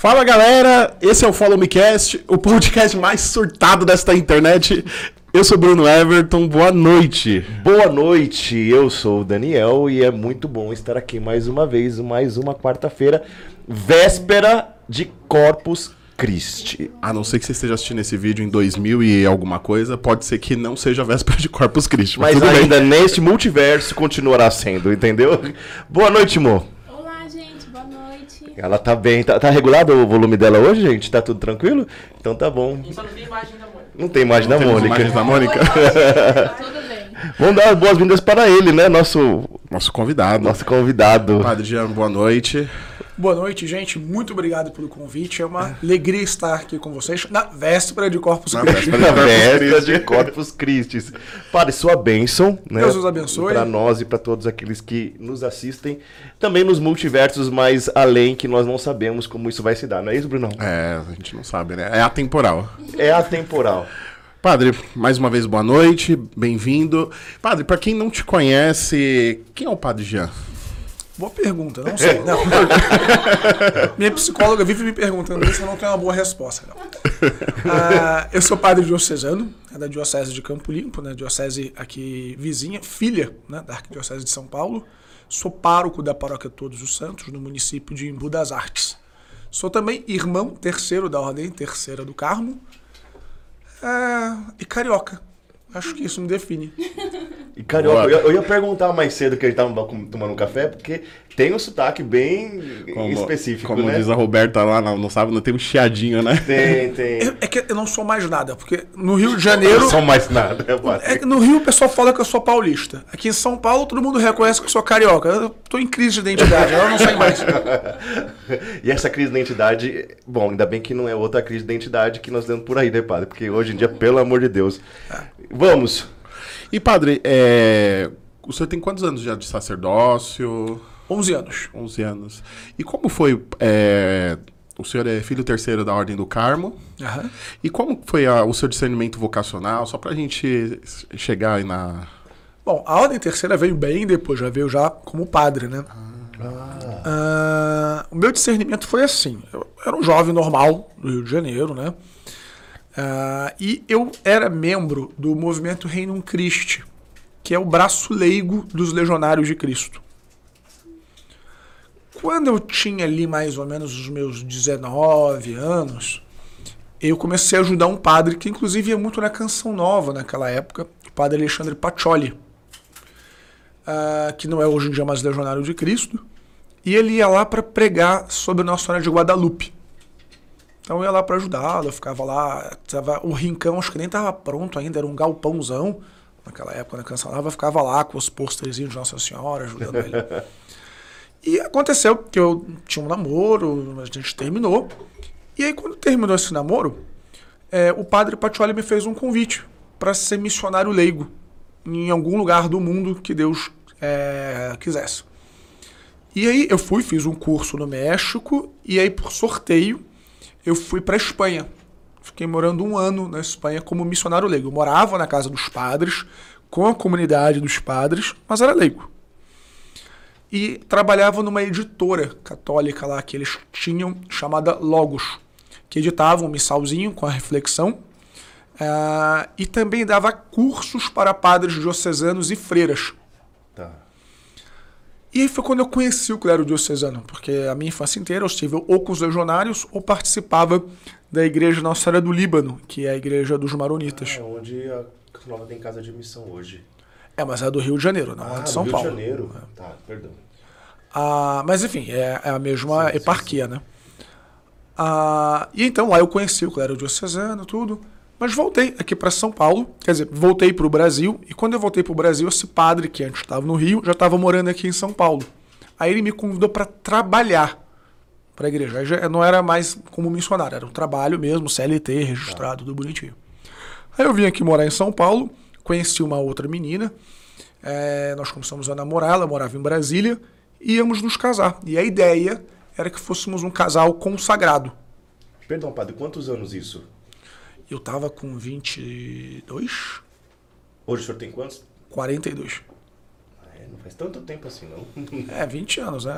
Fala galera, esse é o Follow Me Cast, o podcast mais surtado desta internet. Eu sou Bruno Everton, boa noite. Boa noite, eu sou o Daniel e é muito bom estar aqui mais uma vez, mais uma quarta-feira, véspera de Corpus Christi. A não ser que você esteja assistindo esse vídeo em 2000 e alguma coisa, pode ser que não seja véspera de Corpus Christi. Mas, bem. ainda neste multiverso continuará sendo, entendeu? Boa noite, Mo. Olá, gente, boa noite. Ela tá bem, tá, tá regulado o volume dela hoje, gente? Tá tudo tranquilo? Então tá bom. Só não tem imagem da Mônica. Não tem imagem da Mônica. imagens da Mônica? Tá tudo bem. Vamos dar as boas-vindas para ele, né? Nosso, Nosso convidado. nosso convidado. Padre Jean, boa noite. Boa noite, gente. Muito obrigado pelo convite. É uma alegria estar aqui com vocês na véspera de Corpus Na Christi. véspera. Na véspera de Corpus Christi. Padre, sua bênção, né? Deus os abençoe. Para nós e para todos aqueles que nos assistem. Também nos multiversos mais além, que nós não sabemos como isso vai se dar. Não é isso, Brunão? É, a gente não sabe, né? É atemporal. É atemporal. Padre, mais uma vez boa noite, bem-vindo. Padre, pra quem não te conhece, quem é o Padre Jean? Boa pergunta, não sei. Não. Minha psicóloga vive me perguntando isso, eu não tenho uma boa resposta. não. Ah, eu sou padre diocesano, é da Diocese de Campo Limpo, né, diocese aqui vizinha, filha né, da Arquidiocese de São Paulo. Sou pároco da Paróquia Todos os Santos, no município de Embu das Artes. Sou também irmão terceiro da Ordem Terceira do Carmo ah, e carioca. Acho que isso me define. E carioca, eu, eu ia perguntar mais cedo que a gente tava tomando um café, porque tem um sotaque bem específico, como né? diz a Roberta lá, não, não sabe, não tem um chiadinho, né? Tem, tem. É que eu não sou mais nada, porque no Rio de Janeiro. Não são mais nada, é, É no Rio o pessoal fala que eu sou paulista. Aqui em São Paulo todo mundo reconhece que eu sou carioca. Eu tô em crise de identidade, eu não sei mais. E essa crise de identidade, bom, ainda bem que não é outra crise de identidade que nós temos por aí, né, padre? Porque hoje em dia, pelo amor de Deus. Vamos. E padre, é, o senhor tem quantos anos já de sacerdócio? 11 anos. 11 anos. E como foi? é, o senhor é filho terceiro da Ordem do Carmo. Aham. E como foi a- o seu discernimento vocacional? Só pra gente chegar aí na. Bom, a Ordem Terceira veio bem depois, já veio já como padre, né? Ah, o meu discernimento foi assim. Eu era um jovem normal do Rio de Janeiro, né? Ah, e eu era membro do movimento Reino Christi, que é o braço leigo dos Legionários de Cristo. Quando eu tinha ali mais ou menos os meus 19 anos, eu comecei a ajudar um padre que inclusive ia muito na Canção Nova naquela época, o padre Alexandre Pacioli, ah, que não é hoje em dia mais legionário de Cristo, e ele ia lá para pregar sobre Nossa Senhora de Guadalupe. Então eu ia lá para ajudá-lo, eu ficava lá, tava, o rincão acho que nem estava pronto ainda, era um galpãozão, naquela época na Canção Nova, eu ficava lá com os pôsterzinhos de Nossa Senhora ajudando ele. E aconteceu que eu tinha um namoro, a gente terminou. E aí, quando terminou esse namoro, é, o padre Pacioli me fez um convite para ser missionário leigo em algum lugar do mundo que Deus é, quisesse. E aí eu fui, fiz um curso no México e aí por sorteio eu fui para Espanha. Fiquei morando um ano na Espanha como missionário leigo. Eu morava na casa dos padres, com a comunidade dos padres, mas era leigo e trabalhava numa editora católica lá que eles tinham, chamada Logos, que editava um missalzinho com a reflexão ah, e também dava cursos para padres diocesanos e freiras. Tá. E aí foi quando eu conheci o clero diocesano, porque a minha infância inteira eu estive ou com os legionários ou participava da igreja Nossa Senhora do Líbano, que é a igreja dos maronitas. É onde a Nova tem casa de missão hoje. É, mas é do Rio de Janeiro, não é de São Rio Paulo. de Janeiro. Tá, perdão. Ah, mas enfim, é, é a mesma eparquia, né? Ah, e então lá eu conheci o clero diocesano, tudo. Mas voltei aqui para São Paulo, quer dizer, voltei para o Brasil. E quando eu voltei para o Brasil, esse padre que antes estava no Rio já estava morando aqui em São Paulo. Aí ele me convidou para trabalhar para a igreja. Já não era mais como missionário, era um trabalho mesmo, CLT, registrado, tudo bonitinho. Aí eu vim aqui morar em São Paulo, conheci uma outra menina, é, nós começamos a namorar, ela morava em Brasília, e íamos nos casar. E a ideia era que fôssemos um casal consagrado. Perdão, padre, quantos anos isso? Eu tava com 22, Hoje o senhor tem quantos? 42. É, não faz tanto tempo assim, não. É, 20 anos, né?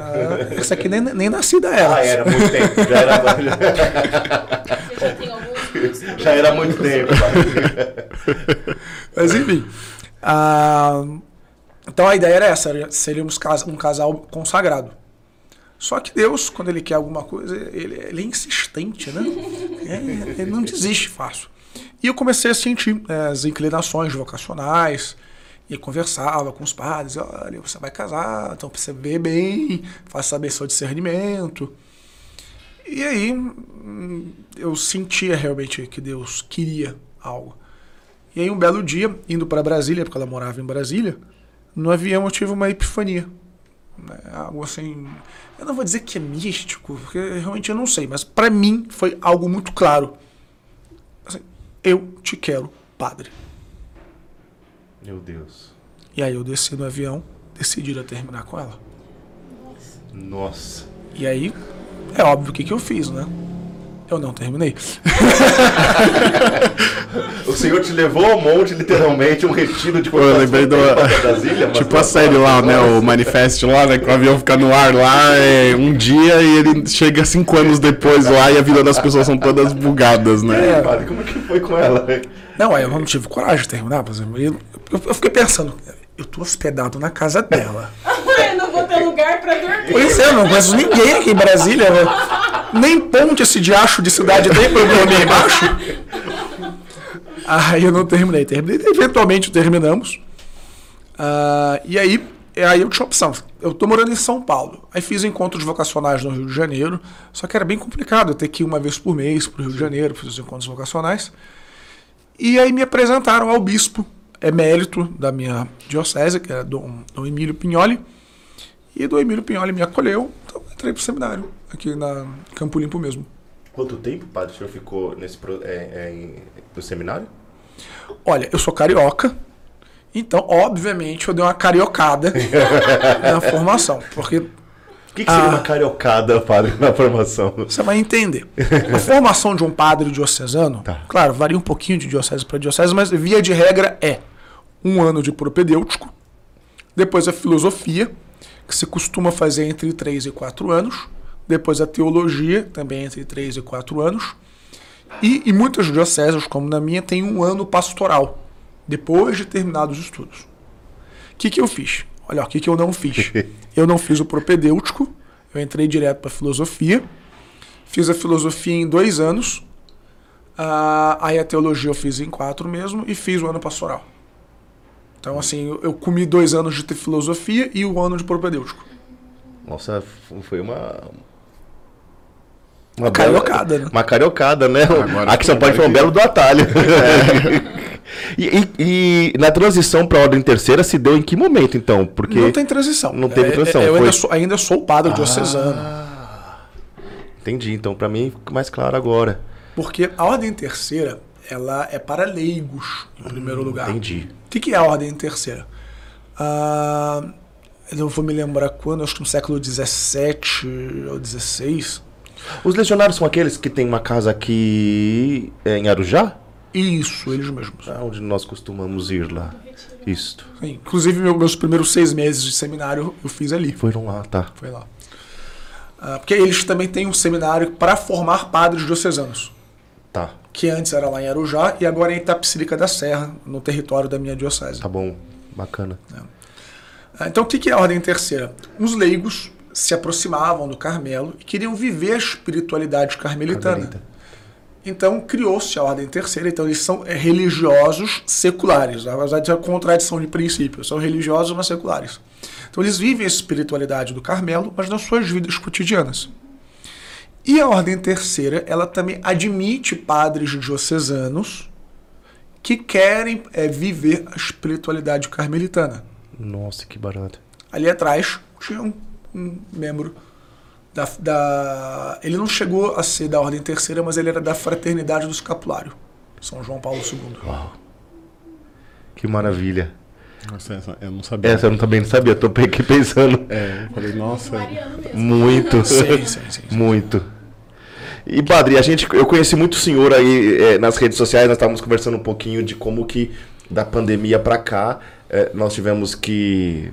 Essa aqui nem, nem nascida era. Ah, era muito tempo. Já era, Você já tem alguns já era muito tempo. Mas enfim. ah, então a ideia era essa, seríamos um casal consagrado. Só que Deus, quando ele quer alguma coisa, ele, ele é insistente, né? É, ele não desiste fácil. E eu comecei a sentir é, as inclinações vocacionais, e conversava com os padres, olha, você vai casar, então precisa ver bem, faça saber seu discernimento. E aí hum, eu sentia realmente que Deus queria algo. E aí um belo dia, indo para Brasília, porque ela morava em Brasília, no avião eu tive uma epifania. né? Algo assim, eu não vou dizer que é místico, porque realmente eu não sei, mas para mim foi algo muito claro. Assim, eu te quero, padre. Meu Deus. E aí eu desci no avião, decidi a terminar com ela. Nossa. E aí, é óbvio o que, que eu fiz, né? Eu não terminei. O senhor te levou ao monte, literalmente, um retiro de eu lembrei do. Brasília. tipo não- a série lá, né? O Manifest lá, né? Que o avião fica no ar lá é, um dia e ele chega cinco anos depois lá e a vida das pessoas são todas bugadas, né? aí, padre, como é que foi com ela? Não, aí eu não tive coragem de terminar, por exemplo. Eu- eu fiquei pensando, eu tô hospedado na casa dela. Eu não vou ter lugar pra dormir. Pois é, eu não conheço ninguém aqui em Brasília, né? Nem ponte esse diacho de cidade tem pra eu dormir embaixo. Aí eu não terminei. Terminei, eventualmente terminamos. Ah, e aí, aí eu tinha opção. Eu tô morando em São Paulo. Aí fiz encontros vocacionais no Rio de Janeiro. Só que era bem complicado eu ter que ir uma vez por mês pro Rio de Janeiro, fazer os encontros vocacionais. E aí me apresentaram ao bispo emérito da minha diocese, que era Dom, Dom Emílio Pignoli. E do Emílio Pignoli me acolheu, então eu entrei pro seminário, aqui na Campo Limpo mesmo. Quanto tempo, padre, o senhor ficou nesse é, é, no seminário? Olha, eu sou carioca, então, obviamente, eu dei uma cariocada na formação, porque O que, que seria Ah. uma cariocada, padre, na formação? você vai entender. A formação de um padre diocesano, Tá. claro, varia um pouquinho de diocese para diocese, mas via de regra é um ano de propedêutico, depois a filosofia, que se costuma fazer entre 3 e 4 anos, depois a teologia, também entre 3 e 4 anos, e em muitas dioceses, como na minha, tem um ano pastoral, depois de terminados os estudos. O que, que eu fiz? Olha, o que, que eu não fiz? Eu não fiz o propedêutico, eu entrei direto para filosofia, fiz a filosofia em dois anos, ah, aí a teologia eu fiz em quatro mesmo, e fiz o ano pastoral. Então, assim, eu, eu comi dois anos de filosofia e o ano de propedêutico. Nossa, foi uma. Uma cariocada, né? Uma cariocada, né? Agora Aqui São Paulo foi um belo do atalho. e, e- e na transição para a ordem terceira se deu em que momento, então? Porque. Não tem transição. Não teve É, é, transição, Eu foi- ainda sou, ainda sou o padre diocesano. Entendi, então para mim fica mais claro agora. Porque a ordem terceira, ela é para leigos, em primeiro lugar. Entendi. O que, que é a ordem terceira? Ah, eu não vou me lembrar quando, acho que no século XVII ou XVI. Os legionários são aqueles que têm uma casa aqui é, em Arujá? Isso, eles mesmos. Ah, onde nós costumamos ir lá. Isto. Sim, Inclusive, meu- meus primeiros seis meses de seminário eu fiz ali. Foram lá, tá. Foi lá. Ah, porque eles também têm um seminário para formar padres diocesanos. Tá. Que antes era lá em Arujá e agora é em Itapecerica da Serra, no território da minha diocese. Tá bom. Bacana. Ah, Então, o que é a ordem terceira? Os leigos se aproximavam do Carmelo e queriam viver a espiritualidade carmelitana. Carmelita. Então, criou-se a ordem terceira. Então, eles são eh, religiosos seculares. Na verdade, é uma contradição de princípio. São religiosos, mas seculares. Então, eles vivem a espiritualidade do Carmelo, mas nas suas vidas cotidianas. E a ordem terceira, ela também admite padres diocesanos que querem eh, viver a espiritualidade carmelitana. Nossa, que barato. Ali atrás tinha um, um membro da, da- Ele não chegou a ser da Ordem Terceira, mas ele era da Fraternidade do Escapulário. São João Paulo II. Uau. Que maravilha. Nossa, essa- eu não sabia. Essa eu também não sabia, tô aqui pensando. É, eu falei, nossa. Muito. Sim, sim, sim. sim. Muito. E padre, a gente, eu conheci muito o senhor aí eh, nas redes sociais, nós estávamos conversando um pouquinho de como que da pandemia pra cá é, nós tivemos que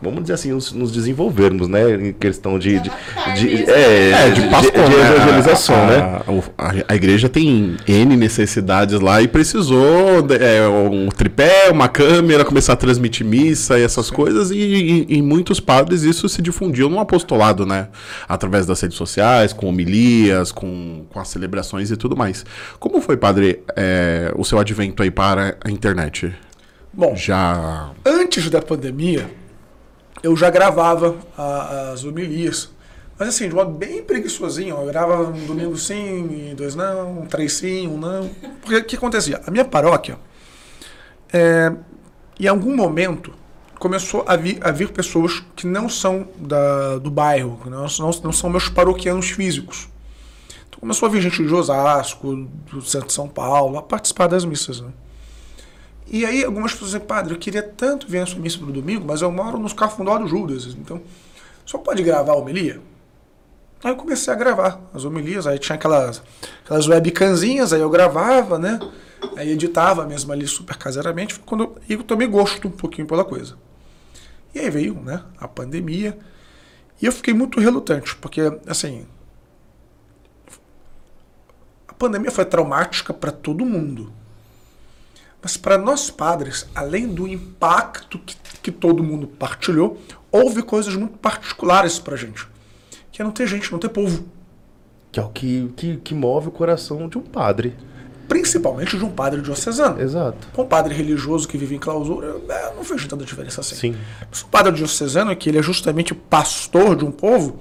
vamos dizer assim, nos, nos desenvolvermos, né? Em questão de. de, de- mesmo. é, É, de, de de- pastor, de né? evangelização, a, né? a- o- A, a igreja tem N necessidades lá e precisou de- é, um tripé, uma câmera, começar a transmitir missa e essas coisas. E, e, e muitos padres isso se difundiu no apostolado, né? Através das redes sociais, com homilias, com, com as celebrações e tudo mais. Como foi, padre, é, o seu advento aí para a internet? Bom, Já. antes da pandemia, eu já gravava a- as homilias. Mas assim, de modo bem preguiçosinho. Eu gravava um domingo sim, dois não, três sim, um não. Porque o que acontecia? A minha paróquia, é, em algum momento, começou a vir, a vir pessoas que não são da, do bairro, que não, não, não são meus paroquianos físicos. Então começou a vir gente de Osasco, do centro de São Paulo, a participar das missas. Né? E aí algumas pessoas dizem, padre, eu queria tanto ver a sua missa no domingo, mas eu moro nos Cafundó do Judas, então só pode gravar a homilia? Aí eu comecei a gravar as homilias, aí tinha aquelas, aquelas webcanzinhas, aí eu gravava, né? Aí editava mesmo ali super caseiramente, foi quando eu, eu tomei gosto um pouquinho pela coisa. E aí veio, né, a pandemia, e eu fiquei muito relutante, porque, assim, a pandemia foi traumática para todo mundo. Mas para nós padres, além do impacto que, que todo mundo partilhou, houve coisas muito particulares para gente. Que é não ter gente, não ter povo. Que é o que, que, que move o coração de um padre. Principalmente de um padre diocesano. Exato. Um padre religioso que vive em clausura, não fez tanta diferença assim. Sim. Mas o padre diocesano, que ele é justamente pastor de um povo,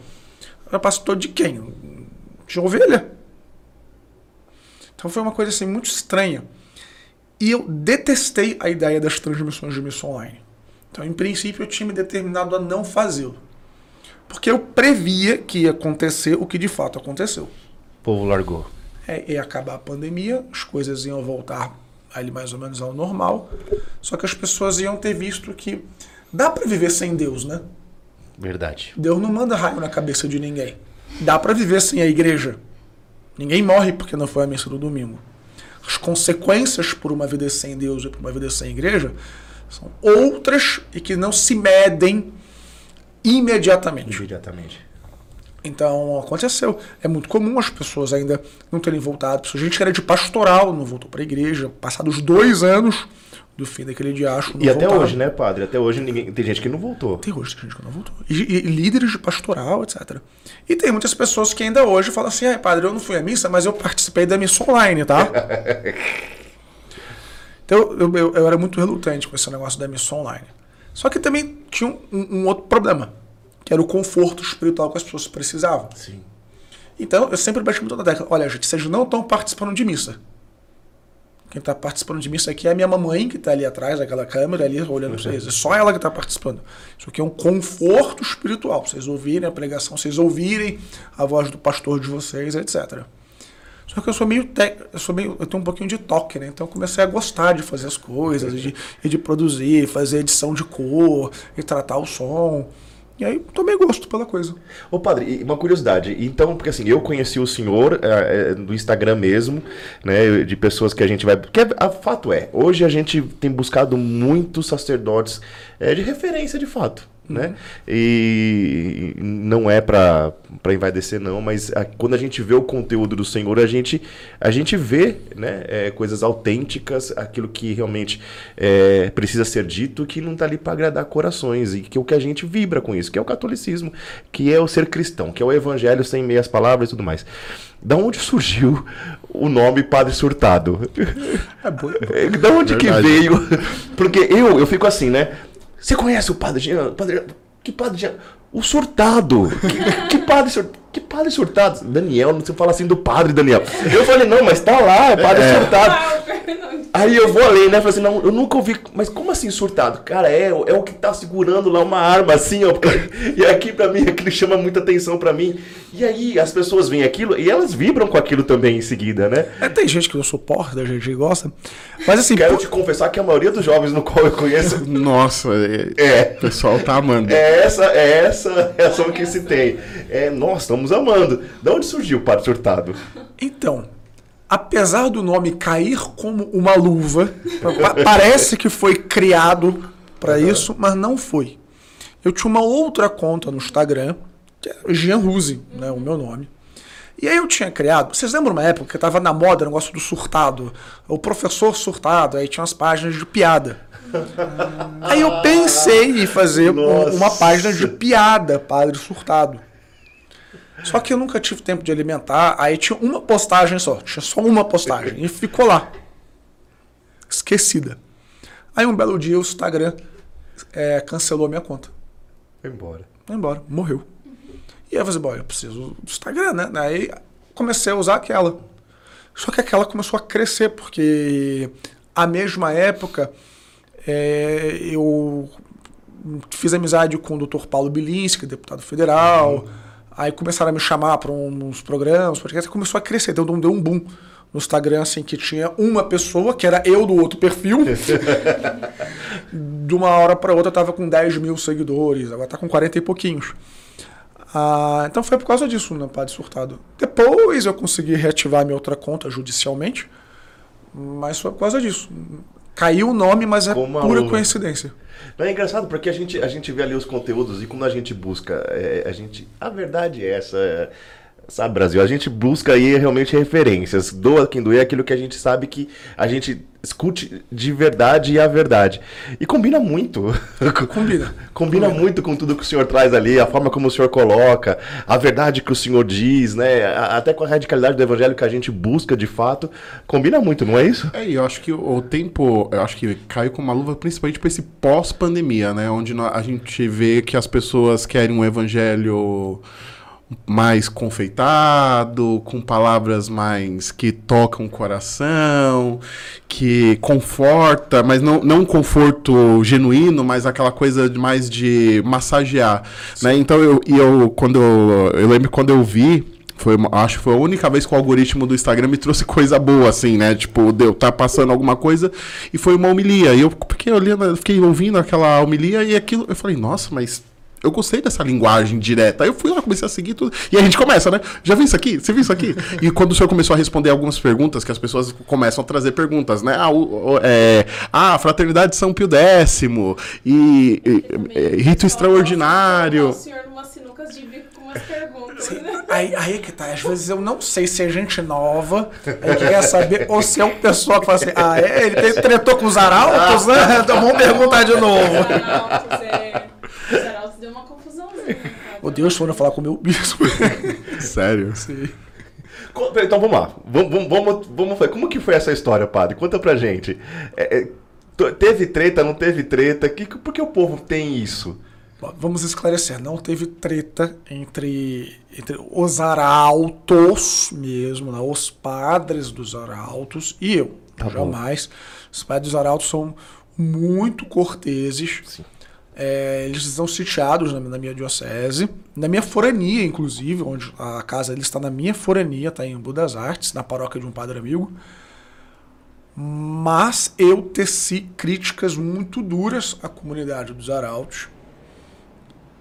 é pastor de quem? De ovelha. Então foi uma coisa assim muito estranha. E eu detestei a ideia das transmissões de missa online. Então, em princípio, eu tinha me determinado a não fazê-lo. Porque eu previa que ia acontecer o que de fato aconteceu. O povo largou. É, ia acabar a pandemia, as coisas iam voltar ali mais ou menos ao normal. Só que as pessoas iam ter visto que dá para viver sem Deus, né? Verdade. Deus não manda raio na cabeça de ninguém. Dá para viver sem a igreja. Ninguém morre porque não foi a missa do domingo. As consequências por uma vida sem Deus e por uma vida sem igreja são outras e que não se medem imediatamente. Imediatamente. Então aconteceu. É muito comum as pessoas ainda não terem voltado. A gente que era de pastoral não voltou para a igreja. Passados dois anos do fim daquele diacho. E até voltaram. hoje, né, padre? Até hoje ninguém... tem gente que não voltou. Tem hoje tem gente que não voltou. E, e líderes de pastoral, etc. E tem muitas pessoas que ainda hoje falam assim: ai, padre, eu não fui à missa, mas eu participei da missa online, tá? então eu, eu, eu era muito relutante com esse negócio da missa online. Só que também tinha um, um- um outro problema, que era o conforto espiritual que as pessoas precisavam. Sim. Então eu sempre bati muito na tecla: olha, gente, vocês não estão participando de missa. Quem está participando de missa aqui é a minha mamãe, que está ali atrás daquela câmera, ali olhando para vocês. É só ela que está participando. Isso aqui é um conforto espiritual. Vocês ouvirem a pregação, vocês ouvirem a voz do pastor de vocês, etc. Só que eu sou meio. Tec... Eu sou meio. Eu tenho um pouquinho de toque, né? Então eu comecei a gostar de fazer as coisas, e de, e de produzir, fazer edição de cor, e tratar o som. E aí tomei gosto pela coisa. Ô padre, uma curiosidade. Então, porque assim, eu conheci o senhor é, é, do Instagram mesmo, né? De pessoas que a gente vai. Porque a fato é, hoje a gente tem buscado muitos sacerdotes é, de referência de fato. Né? E não é pra pra envaidecer, não, mas a- quando a gente vê o conteúdo do Senhor, a gente, a gente vê né, é, coisas autênticas, aquilo que realmente é, precisa ser dito, que não tá ali para agradar corações, e que é o que a gente vibra com isso, que é o catolicismo, que é o ser cristão, que é o evangelho sem meias palavras e tudo mais. Da onde surgiu o nome Padre Surtado? É bom. Da onde que Verdade. veio? Porque eu, eu fico assim, né? Você conhece o Padre Jean? Padre, que Padre Jean? O Surtado. Que, que padre Surtado? Que Padre Surtado? Daniel, não se fala assim do Padre Daniel. Eu falei, não, mas tá lá, é Padre Surtado. Ah. Aí eu vou além, né? Falei assim, não, eu nunca ouvi. Mas como assim surtado? Cara, é, é o que tá segurando lá uma arma assim, ó. E aqui pra mim, aquilo chama muita atenção pra mim. E aí as pessoas veem aquilo e elas vibram com aquilo também em seguida, né? É, tem gente que não suporta, gente que gosta. Mas assim, Quero pô- te confessar que a maioria dos jovens no qual eu conheço Nossa, é, É. o pessoal tá amando. É essa, é essa reação que se tem. É, nós estamos amando. Da onde surgiu o Padre Surtado? Então, apesar do nome cair como uma luva, pa- parece que foi criado para isso, mas não foi. Eu tinha uma outra conta no Instagram, que é Jean Ruse, né, o meu nome. E aí eu tinha criado, vocês lembram uma época que tava na moda o negócio do surtado, o professor surtado, aí tinha umas páginas de piada. Aí eu pensei em fazer um- uma página de piada, padre surtado. Só que eu nunca tive tempo de alimentar, aí tinha uma postagem só, tinha só uma postagem, e ficou lá. Esquecida. Aí um belo dia o Instagram é, cancelou a minha conta. Foi embora. Foi embora, morreu. E aí eu falei, bom, eu preciso do Instagram, né? Aí comecei a usar aquela. Só que aquela começou a crescer, porque a mesma época é, eu fiz amizade com o Dr. Paulo Bilinski, deputado federal. Aí começaram a me chamar para uns programas, podcast, começou a crescer, deu, deu um boom no Instagram, assim, que tinha uma pessoa, que era eu do outro perfil. de uma hora para outra eu tava com 10 mil seguidores, agora tá com 40 e pouquinhos. Ah, então foi por causa disso, né, Padre Surtado. Depois eu consegui reativar minha outra conta judicialmente, mas foi por causa disso. Caiu o nome, mas é Como pura luva. coincidência. Não, é engraçado porque a gente, a gente vê ali os conteúdos e quando a gente busca, é, a gente. A verdade é essa. é, sabe, Brasil? A gente busca aí realmente referências. Doa quem doer é aquilo que a gente sabe que a gente escute de verdade e a verdade. E combina muito. Combina. Combina muito com tudo que o senhor traz ali, a forma como o senhor coloca, a verdade que o senhor diz, né? Até com a radicalidade do evangelho que a gente busca de fato. Combina muito, não é isso? É, e eu acho que o tempo, eu acho que caiu com uma luva principalmente para esse pós-pandemia, né? Onde a gente vê que as pessoas querem um evangelho mais confeitado, com palavras mais que tocam o coração, que conforta, mas não, não um conforto genuíno, mas aquela coisa de mais de massagear, né? Então eu, e eu quando eu, eu lembro quando eu vi foi, acho que foi a única vez que o algoritmo do Instagram me trouxe coisa boa, assim, né? Tipo, deu, tá passando alguma coisa e foi uma homilia. E eu fiquei olhando, fiquei ouvindo aquela homilia e aquilo, eu falei, nossa, mas eu gostei dessa linguagem direta. Aí eu fui lá, comecei a seguir tudo. E a gente começa, né? Já viu isso aqui? Você viu isso aqui? e quando o senhor começou a responder algumas perguntas, que as pessoas começam a trazer perguntas, né? Ah, o, o- é, ah Fraternidade São Pio X e, e- e- rito extraordinário. O senhor numas sinucas de bico com umas perguntas, né? Aí, aí é que tá, às vezes eu não sei se é gente nova, aí que quer saber, ou se é um pessoal que fala assim, ah, é? Ele tem- tretou com os arautos, né? Então vamos perguntar de novo. Arautos, é... Os arautos Ô Deus, foram falar com o meu bispo. Sério? Sim. Então vamos lá. Vamos, vamos, vamos. Como que foi essa história, padre? Conta pra gente. É, é, teve treta, não teve treta? Que, por que o povo tem isso? Bom, Vamos esclarecer, não teve treta entre, entre os arautos mesmo, né? os padres dos arautos e eu. Tá bom. Jamais. Os padres dos arautos são muito corteses. É, eles estão sitiados na, na minha diocese, na minha forania, inclusive, onde a casa deles está na minha forania, está em Embu das Artes, na paróquia de um padre amigo. Mas eu teci críticas muito duras à comunidade dos arautos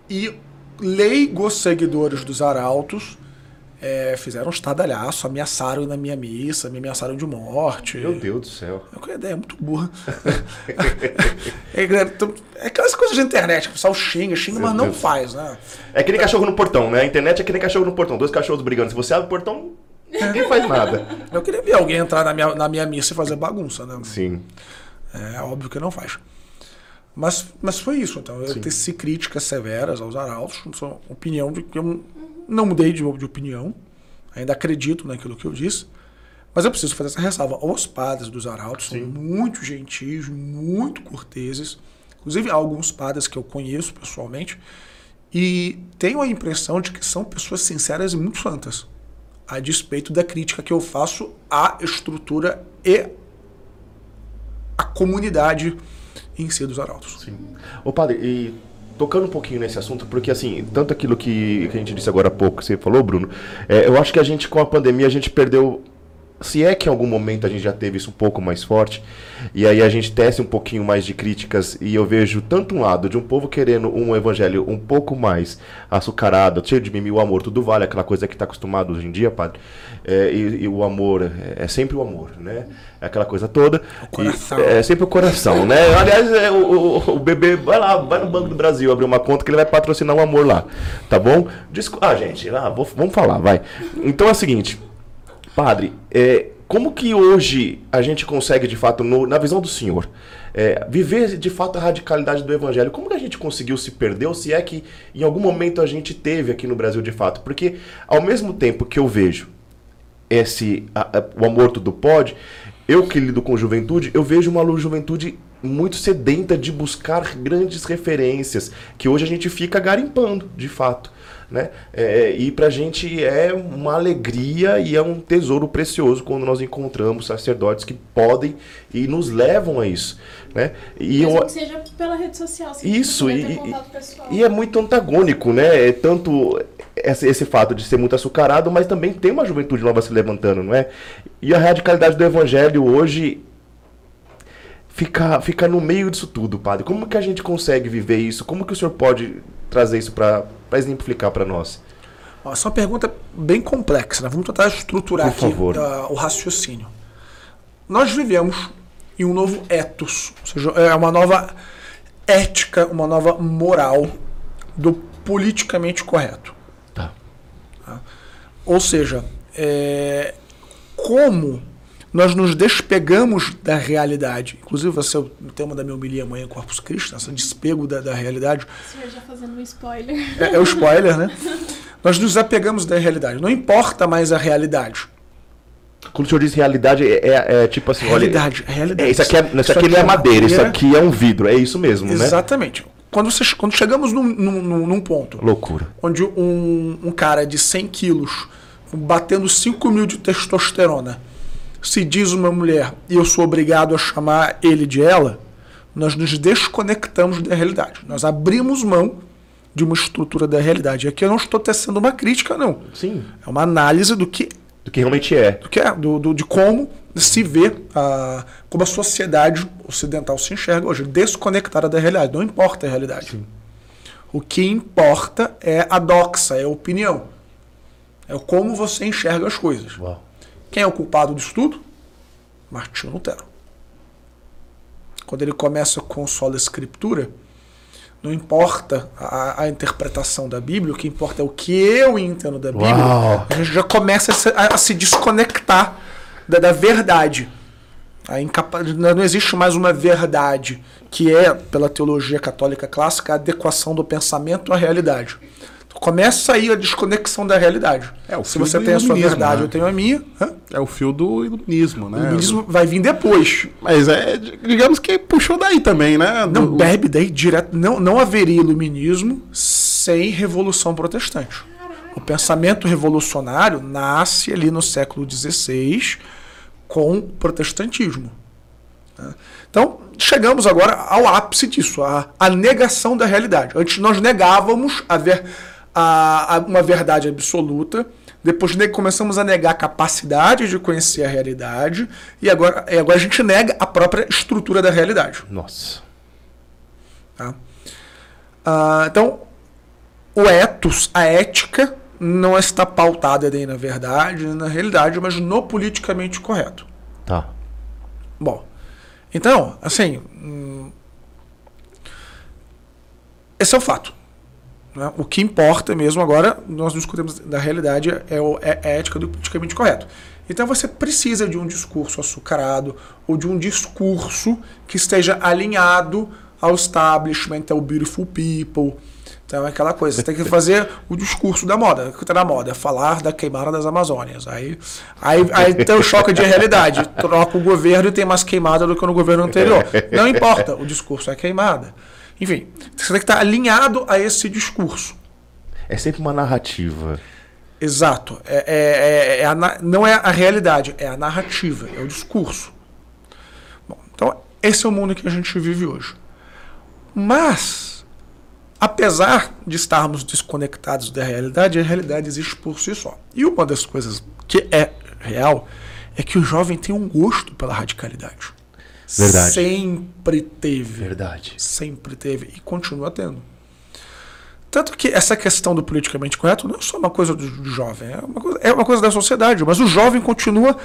e leigos seguidores dos arautos é, fizeram um estadalhaço, ameaçaram na minha missa, me ameaçaram de morte. Meu Deus do céu. É uma ideia muito burra. é, então, é aquelas coisas de internet, o pessoal xinga, xinga, Meu mas não faz, né? É que nem cachorro no portão, né? A internet é que nem cachorro no portão. Dois cachorros brigando. Se você abre o portão, ninguém faz nada. Eu queria ver alguém entrar na minha, na minha missa e fazer bagunça, né? Sim. É óbvio que não faz. Mas, mas foi isso, então. Eu teci críticas severas aos arautos, opinião de que eu não mudei de, de opinião, ainda acredito naquilo que eu disse, mas eu preciso fazer essa ressalva. Os padres dos arautos são muito gentis, muito corteses, inclusive há alguns padres que eu conheço pessoalmente, e tenho a impressão de que são pessoas sinceras e muito santas, a despeito da crítica que eu faço à estrutura e à comunidade em si dos arautos. Sim. Ô padre, e tocando um pouquinho nesse assunto, porque assim, tanto aquilo que, que a gente disse agora há pouco, que você falou, Bruno, é, eu acho que a gente com a pandemia a gente perdeu se é que em algum momento a gente já teve isso um pouco mais forte, e aí a gente tece um pouquinho mais de críticas, e eu vejo tanto um lado de um povo querendo um evangelho um pouco mais açucarado, cheio de mimimi, o amor, tudo vale, aquela coisa que está acostumado hoje em dia, padre, é, e, e, o amor, é, é, sempre o amor, né? É aquela coisa toda. O coração. E, é sempre o coração, né? Aliás, é, o, o, o, bebê vai lá, vai no Banco do Brasil abrir uma conta que ele vai patrocinar o amor lá, tá bom? Desco ah, gente, ah, vou, vamos falar, vai. Então é o seguinte Padre, é, como que hoje a gente consegue, de fato, no, na visão do senhor, é, viver de fato a radicalidade do evangelho? Como que a gente conseguiu se perder, ou se é que em algum momento a gente teve aqui no Brasil de fato? Porque ao mesmo tempo que eu vejo esse a, a, o amor tudo pode, eu que lido com juventude, eu vejo uma juventude muito sedenta de buscar grandes referências, que hoje a gente fica garimpando, de fato. Né? É, e para a gente é uma alegria e é um tesouro precioso quando nós encontramos sacerdotes que podem e nos levam a isso. Né? E Mesmo eu, que seja pela rede social. Isso, e, e, é muito antagônico, né? É tanto esse, esse, fato de ser muito açucarado, mas também tem uma juventude nova se levantando, não é? E a radicalidade do evangelho hoje fica, fica no meio disso tudo, padre. Como que a gente consegue viver isso? Como que o senhor pode trazer isso para exemplificar para nós? Essa é uma pergunta bem complexa. Né? Vamos tentar estruturar Por aqui uh, o raciocínio. Nós vivemos em um novo ethos, ou seja, é uma nova ética, uma nova moral do politicamente correto. Tá. tá? Ou seja, é, como nós nos despegamos da realidade. Inclusive, esse é o tema da minha homilia amanhã, Corpus Christi, esse despego da, da realidade. O senhor já fazendo um spoiler. É, é o spoiler, né? nós nos apegamos da realidade. Não importa mais a realidade. Quando o senhor diz realidade, é, é, é tipo assim, realidade, olha... Realidade, é, isso aqui, é, isso, isso aqui, não é, é madeira, isso aqui é um vidro, é isso mesmo, Exatamente. né? Exatamente. Quando, você, quando chegamos num, num, num ponto... Loucura. Onde um, um cara de 100 quilos, batendo 5 mil de testosterona se diz uma mulher e eu sou obrigado a chamar ele de ela, nós nos desconectamos da realidade. Nós abrimos mão de uma estrutura da realidade. E aqui eu não estou tecendo uma crítica, não. Sim. É uma análise do que. Do que realmente é. Do que é, do, do de como se vê, a, como a sociedade ocidental se enxerga hoje, desconectada da realidade. Não importa a realidade. Sim. O que importa é a doxa, é a opinião. É como você enxerga as coisas. Uau. Quem é o culpado disso tudo? Martinho Lutero. Quando ele começa com sola escritura, não importa a, a, interpretação da Bíblia, o que importa é o que eu entendo da Bíblia. Uau. A gente já começa a se, a, a se desconectar da, da verdade. Incapa... Não existe mais uma verdade, que é, pela teologia católica clássica, a adequação do pensamento à realidade. Começa aí a desconexão da realidade. É, Se você tem a sua verdade, né? eu tenho a minha. Hã? É o fio do iluminismo, né? O iluminismo vai vir depois. Mas é, digamos que puxou daí também, né? Do... Não, bebe daí direto. Não, não haveria iluminismo sem revolução protestante. O pensamento revolucionário nasce ali no século XVI com o protestantismo. Né? Então, chegamos agora ao ápice disso, a, a negação da realidade. Antes nós negávamos a ver a, a uma verdade absoluta. Depois começamos a negar a capacidade de conhecer a realidade. E agora, e agora a gente nega a própria estrutura da realidade. Nossa. Tá? Ah, então, o ethos, a ética, não está pautada nem na verdade, nem na realidade, mas no politicamente correto. Tá. Bom, então, assim. Hum, esse é o fato. Né? O que importa mesmo agora, nós discutimos da realidade, é, o, é a ética do politicamente correto. Então você precisa de um discurso açucarado ou de um discurso que esteja alinhado ao establishment, ao beautiful people. Então é aquela coisa, você tem que fazer o discurso da moda. O que está na moda? É falar da queimada das Amazônias. Aí, aí, aí tem o choque de realidade. Troca o governo e tem mais queimada do que no governo anterior. Não importa, o discurso é queimada. Enfim, você tem que estar alinhado a esse discurso. É sempre uma narrativa. Exato. É, é, é, é a, não é a realidade, é a narrativa, é o discurso. Bom, então, esse é o mundo que a gente vive hoje. Mas, apesar de estarmos desconectados da realidade, a realidade existe por si só. E uma das coisas que é real é que o jovem tem um gosto pela radicalidade. Verdade. Sempre teve. Verdade. Sempre teve e continua tendo. Tanto que essa questão do politicamente correto não é só uma coisa do, jovem, é uma, coisa, é uma coisa da sociedade, mas o jovem continua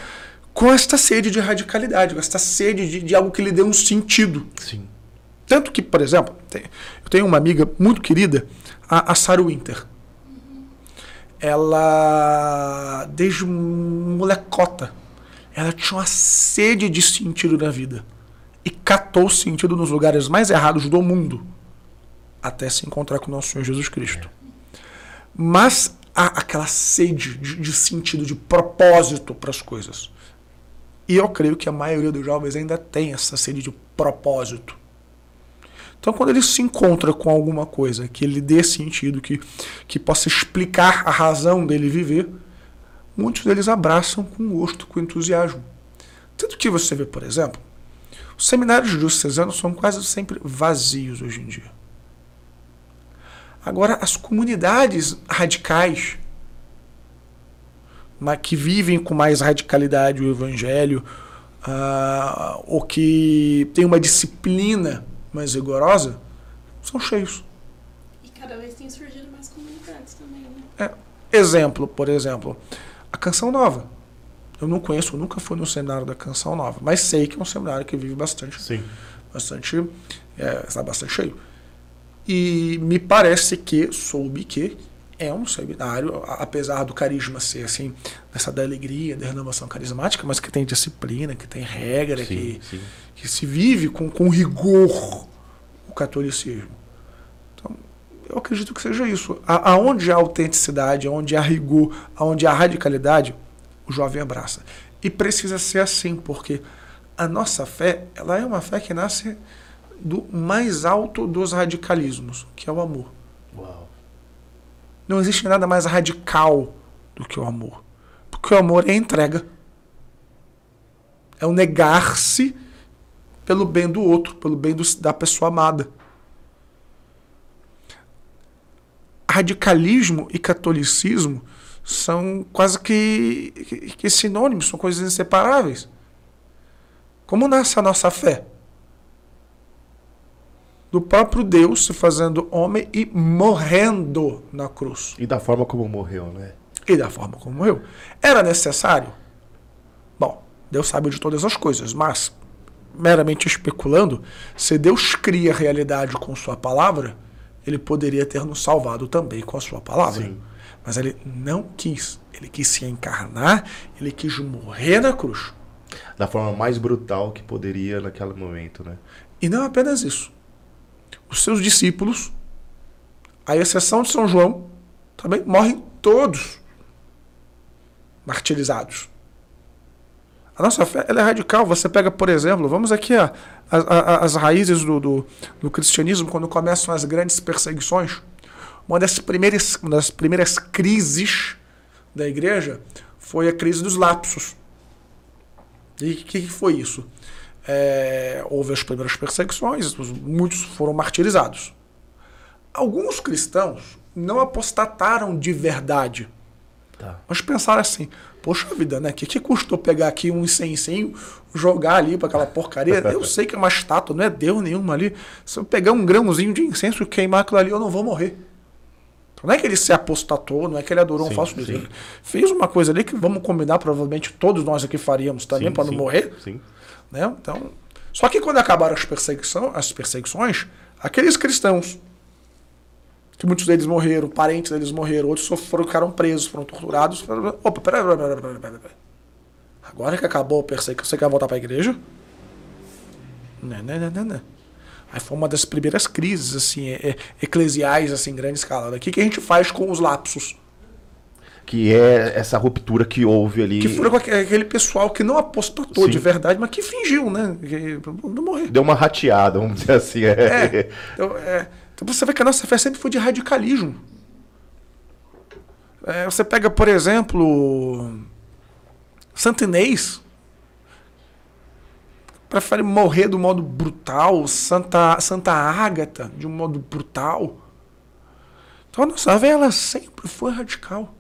com esta sede de radicalidade, com esta sede de, de algo que lhe dê um sentido. Sim. Tanto que, por exemplo, tem- eu tenho uma amiga muito querida, a, a Sarah Winter. Ela, desde molecota, ela tinha uma sede de sentido na vida. E catou sentido nos lugares mais errados do mundo. Até se encontrar com nosso Senhor Jesus Cristo. Mas há aquela sede de, de sentido, de propósito para as coisas. E eu creio que a maioria dos jovens ainda tem essa sede de propósito. Então, quando ele se encontra com alguma coisa que lhe dê sentido, que, que possa explicar a razão dele viver, muitos deles abraçam com gosto, com entusiasmo. Tanto que você vê, por exemplo, os seminários diocesanos são quase sempre vazios hoje em dia. Agora, as comunidades radicais, que vivem com mais radicalidade o evangelho, ah, ou que têm uma disciplina mais rigorosa, são cheios. E cada vez tem surgido mais comunidades também, né? É, exemplo, por exemplo, Canção Nova. Eu não conheço, eu nunca fui no seminário da Canção Nova, mas sei que é um seminário que vive bastante, Sim. bastante, é, está bastante cheio. E me parece que soube que é um seminário, apesar do carisma ser assim, dessa da alegria, da renovação carismática, mas que tem disciplina, que tem regra, Sim, que, sim. que se vive com, com rigor o catolicismo. Eu acredito que seja isso. A- Aonde há autenticidade, aonde há rigor, aonde há radicalidade, o jovem abraça. E precisa ser assim, porque a nossa fé, ela é uma fé que nasce do mais alto dos radicalismos, que é o amor. Uau. Não existe nada mais radical do que o amor. Porque o amor é entrega. É o negar-se pelo bem do outro, pelo bem do- da pessoa amada. Radicalismo e catolicismo são quase que, que, sinônimos, são coisas inseparáveis. Como nasce a nossa fé? Do próprio Deus se fazendo homem e morrendo na cruz. E da forma como morreu, né? E da forma como morreu. Era necessário? Bom, Deus sabe de todas as coisas, mas, meramente especulando, se Deus cria a realidade com Sua palavra, Ele poderia ter nos salvado também com a Sua palavra. Sim. Mas Ele não quis. Ele quis se encarnar, Ele quis morrer na cruz. Da forma mais brutal que poderia naquele momento, né? E não apenas isso. Os seus discípulos, à exceção de São João, também morrem todos martirizados. A nossa fé ela é radical. Você pega, por exemplo, vamos aqui a, a- a- as raízes do, do, do cristianismo, quando começam as grandes perseguições. Uma das primeiras, uma das primeiras crises da igreja foi a crise dos lapsos. E o que, que foi isso? É, houve as primeiras perseguições, os- muitos foram martirizados. Alguns cristãos não apostataram de verdade, Tá. mas pensaram assim: poxa vida, né? O que, que custou pegar aqui um incensinho, jogar ali para aquela porcaria? Eu sei que é uma estátua, não é Deus nenhuma ali. Se eu pegar um grãozinho de incenso e queimar aquilo ali, eu não vou morrer. Então, Não é que ele se apostatou, não é que ele adorou um Sim, falso Deus. Ele fez uma coisa ali que vamos combinar, provavelmente todos nós aqui faríamos também para não morrer. Sim. Né? Então, só que quando acabaram as, perseguição, as perseguições, aqueles cristãos, que muitos deles morreram, parentes deles morreram, outros foram, ficaram presos, foram torturados. Opa, peraí, peraí, peraí, peraí. Agora que acabou a perseguição, você quer voltar para a igreja? Não, não, não, não, não. Aí foi uma das primeiras crises assim, eclesiais assim, grande escala. O que, que a gente faz com os lapsos? Que é essa ruptura que houve ali. Que foram com aque- aquele pessoal que não apostatou Sim. de verdade, mas que fingiu, né? Que, não morrer. Deu uma rateada, vamos dizer assim. É, É. então, é, então você vê que a nossa fé sempre foi de radicalismo. É, você pega, por exemplo, Santo Inês, prefere morrer do modo brutal, Santa, Santa Ágata de um modo brutal. Então a nossa fé ela sempre foi radical.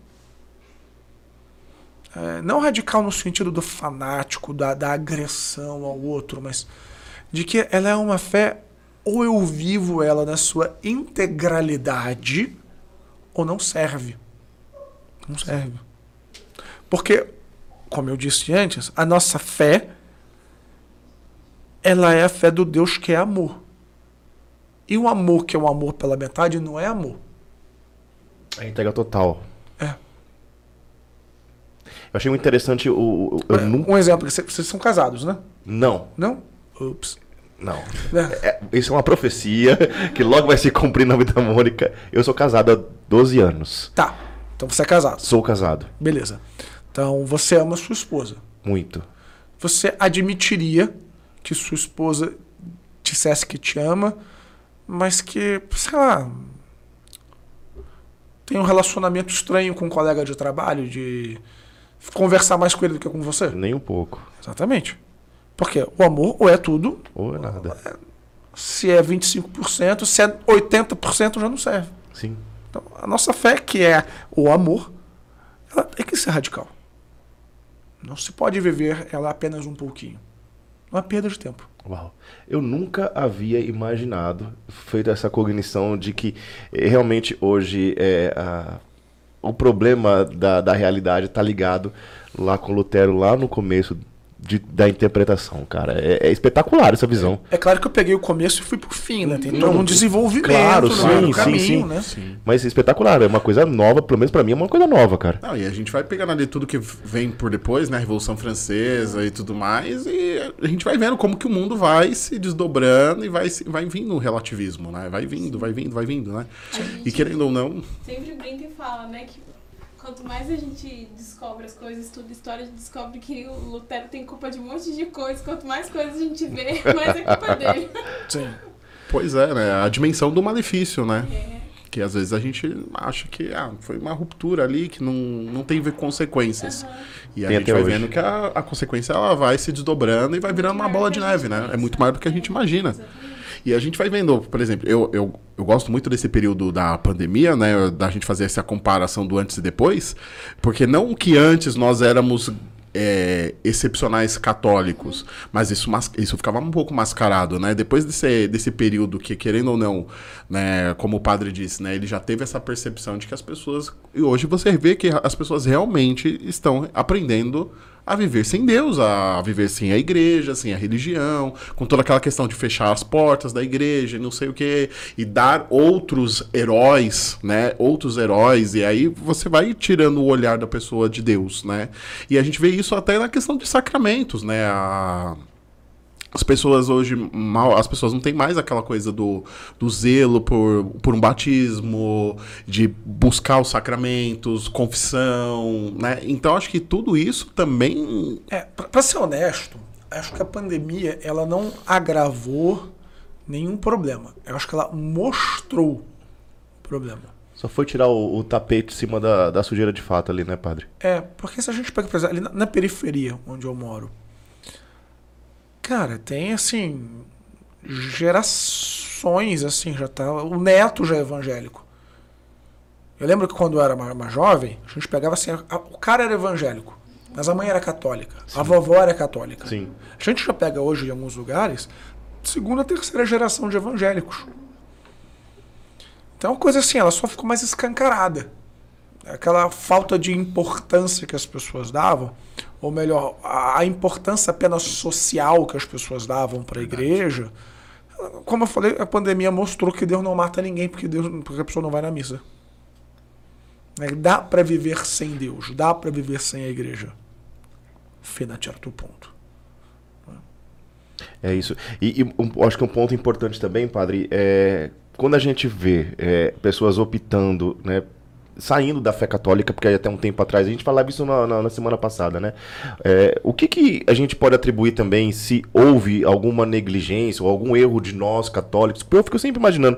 é, não radical no sentido do fanático, da, da agressão ao outro, mas de que ela é uma fé ou eu vivo ela na sua integralidade ou não serve. Não serve. Porque, como eu disse antes, a nossa fé ela é a fé do Deus que é amor. E o amor que é o amor pela metade não é amor. A entrega total. É. Eu achei muito interessante o. o- eu É, nunca. Um exemplo, vocês são casados, né? Não, Não? Ups. Não. É. É, isso é uma profecia que logo vai se cumprir na vida da Mônica. Eu sou casado há 12 anos. Tá. Então você é casado. Sou casado. Beleza. Então você ama sua esposa. Muito. Você admitiria que sua esposa dissesse que te ama, mas que, sei lá, tem um relacionamento estranho com um colega de trabalho, de conversar mais com ele do que com você? Nem um pouco. Exatamente. Porque o amor ou é tudo, Ou é nada. se é 25%, se é 80% já não serve. Sim. Então, a nossa fé, que é o amor, ela tem que ser radical. Não se pode viver ela apenas um pouquinho. Não é perda de tempo. Uau. Eu nunca havia imaginado, feito essa cognição de que eh, realmente hoje é, a- o problema da, da realidade está ligado lá com Lutero, lá no começo de- da interpretação, cara. É, é espetacular essa visão. É claro que eu peguei o começo e fui pro fim, né? Tem todo um desenvolvimento claro, no sim, do sim, caminho, sim. né? Sim. Mas é espetacular, é uma coisa nova, pelo menos pra mim é uma coisa nova, cara. Não, e a gente vai pegando ali tudo que vem por depois, né? Revolução Francesa e tudo mais, e a gente vai vendo como que o mundo vai se desdobrando e vai, se- vai vindo o relativismo, né? Vai vindo, vai vindo, vai vindo, né? A E querendo ou não, sempre brinca e fala, né, que quanto mais a gente descobre as coisas, estuda história, a gente descobre que o Lutero tem culpa de um monte de coisas. Quanto mais coisas a gente vê, mais é culpa dele. Sim. pois é, né? A dimensão do malefício, né? É. Que às vezes a gente acha que ah, foi uma ruptura ali que não, não teve consequências. E a Tem gente vai hoje. vendo que a, a consequência ela vai se desdobrando e vai virando uma bola de neve, né? É muito maior do que a gente imagina. Exatamente. E a gente vai vendo, por exemplo, eu, eu, eu gosto muito desse período da pandemia, né? Da gente fazer essa comparação do antes e depois, porque não que antes nós éramos é, excepcionais católicos, mas isso, isso ficava um pouco mascarado, né? Depois desse, desse período que, querendo ou não, né, como o padre disse, né? Ele já teve essa percepção de que as pessoas. E hoje você vê que as pessoas realmente estão aprendendo a viver sem Deus, a viver sem a igreja, sem a religião, com toda aquela questão de fechar as portas da igreja não sei o que, e dar outros heróis, né? Outros heróis, e aí você vai tirando o olhar da pessoa de Deus, né? E a gente vê isso até na questão de sacramentos, né? A as pessoas hoje mal, as pessoas não têm mais aquela coisa do, do zelo por, por um batismo, de buscar os sacramentos, confissão, né? Então acho que tudo isso também É, pra, pra ser honesto, acho que a pandemia ela não agravou nenhum problema. Eu acho que ela mostrou problema. Só foi tirar o, o tapete de cima da, da sujeira de fato ali, né, padre? É, porque se a gente pega, por exemplo, ali na, na periferia onde eu moro, cara, tem assim gerações assim, já tá, o neto já é evangélico. Eu lembro que quando eu era mais, jovem, a gente pegava assim, a- o cara era evangélico, mas a mãe era católica, a vovó era católica. Sim. A gente já pega hoje em alguns lugares segunda, terceira geração de evangélicos. Então é uma coisa assim, ela só ficou mais escancarada. Aquela falta de importância que as pessoas davam, ou melhor, a importância apenas social que as pessoas davam para a igreja. Como eu falei, a pandemia mostrou que Deus não mata ninguém porque, Deus, porque a pessoa não vai na missa. Né? Dá para viver sem Deus, dá para viver sem a igreja. Fina certo ponto. É isso. E, e um- acho que um ponto importante também, padre, é quando a gente vê é, pessoas optando, né, saindo da fé católica, porque até um tempo atrás, a gente falava isso na, na- na semana passada, né? É, o que, que a gente pode atribuir também se houve alguma negligência ou algum erro de nós católicos? Porque eu fico sempre imaginando,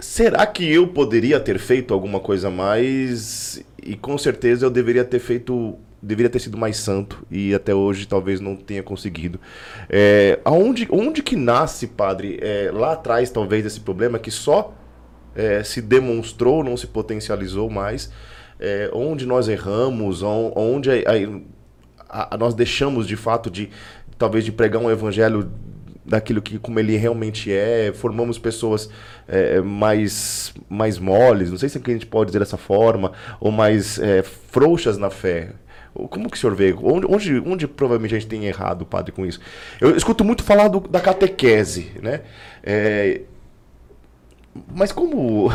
será que eu poderia ter feito alguma coisa mais? E com certeza eu deveria ter feito deveria ter sido mais santo e até hoje talvez não tenha conseguido. É, aonde, onde que nasce, padre, é, lá atrás talvez esse problema que só é, se demonstrou, não se potencializou mais, é, onde nós erramos, on- onde a- a- nós deixamos de fato de talvez de pregar um evangelho daquilo que como ele realmente é, formamos pessoas é, mais mais moles, não sei se a gente pode dizer dessa forma, ou mais é, frouxas na fé. Como que o senhor vê? Onde, onde, onde provavelmente a gente tem errado, padre, com isso? Eu escuto muito falar do- da catequese, né? É, mas como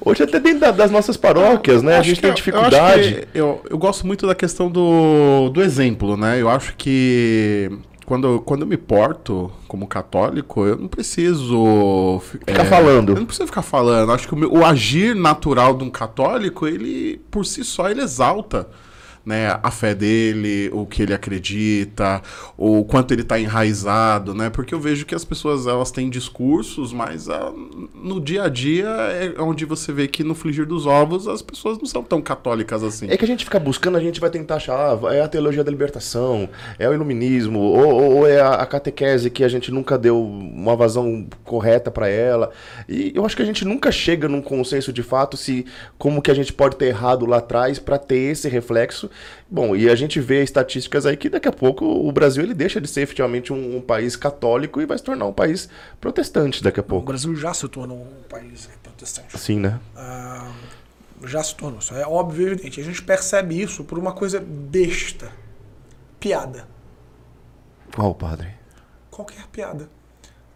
hoje até dentro da- das nossas paróquias, né? A gente tem dificuldade. Eu, eu, eu gosto muito da questão do, do exemplo, né? Eu acho que quando, quando eu me porto como católico, eu não preciso fi- Ficar falando. Eu não preciso ficar falando. Acho que o, meu- o agir natural de um católico, ele por si só ele exalta. Né, a fé dele, o que ele acredita, o quanto ele está enraizado, né? Porque eu vejo que as pessoas elas têm discursos, mas ah, no dia a dia é onde você vê que no frigir dos ovos as pessoas não são tão católicas assim. É que a gente fica buscando, a gente vai tentar achar, ah, é a teologia da libertação, é o iluminismo, ou, ou- é a catequese que a gente nunca deu uma vazão correta para ela. E eu acho que a gente nunca chega num consenso de fato se como que a gente pode ter errado lá atrás para ter esse reflexo. Bom, e a gente vê estatísticas aí que daqui a pouco o Brasil ele deixa de ser efetivamente um, um país católico e vai se tornar um país protestante daqui a O pouco. Brasil já se tornou um país protestante. Sim, né? Ah, já se tornou. Isso é óbvio e evidente. A gente percebe isso por uma coisa besta. Piada. Qual, padre? Qualquer piada.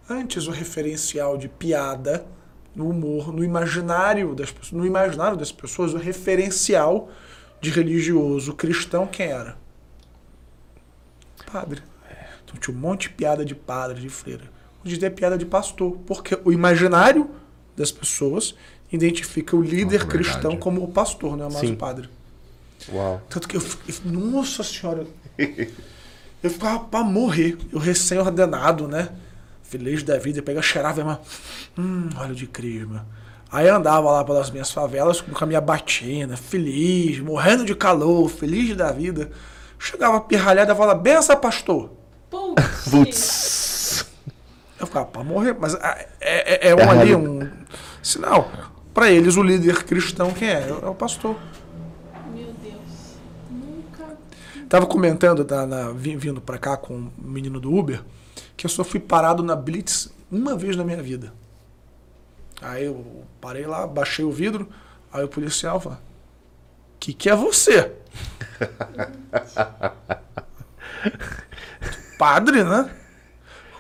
Antes o referencial de piada no humor, no imaginário das pessoas, no imaginário das pessoas, o referencial de religioso cristão quem era? Padre. Então tinha um monte de piada de padre, de freira. Hoje tem piada de pastor, porque o imaginário das pessoas identifica o líder Nossa, verdade. cristão como o pastor, não é mais Sim. o padre. Uau. Tanto que eu, fiquei- nossa senhora, eu ficava pra morrer. Eu recém-ordenado, né? Feliz da vida, pega, cheirava, mas, hum, óleo de crisma. Aí eu andava lá pelas minhas favelas com a minha batina, feliz, morrendo de calor, feliz da vida. Chegava pirralhada e falava, benção, pastor. Putz. Eu ficava pra morrer, mas ah, é, é, é um ali, um sinal. Pra eles, o líder cristão quem é? É o pastor. Meu Deus. Nunca. Tava comentando, tá, na- vim- vindo pra cá com o menino do Uber, que eu só fui parado na Blitz uma vez na minha vida. Aí eu parei lá, baixei o vidro, aí o policial falou: Que que é você? padre, né?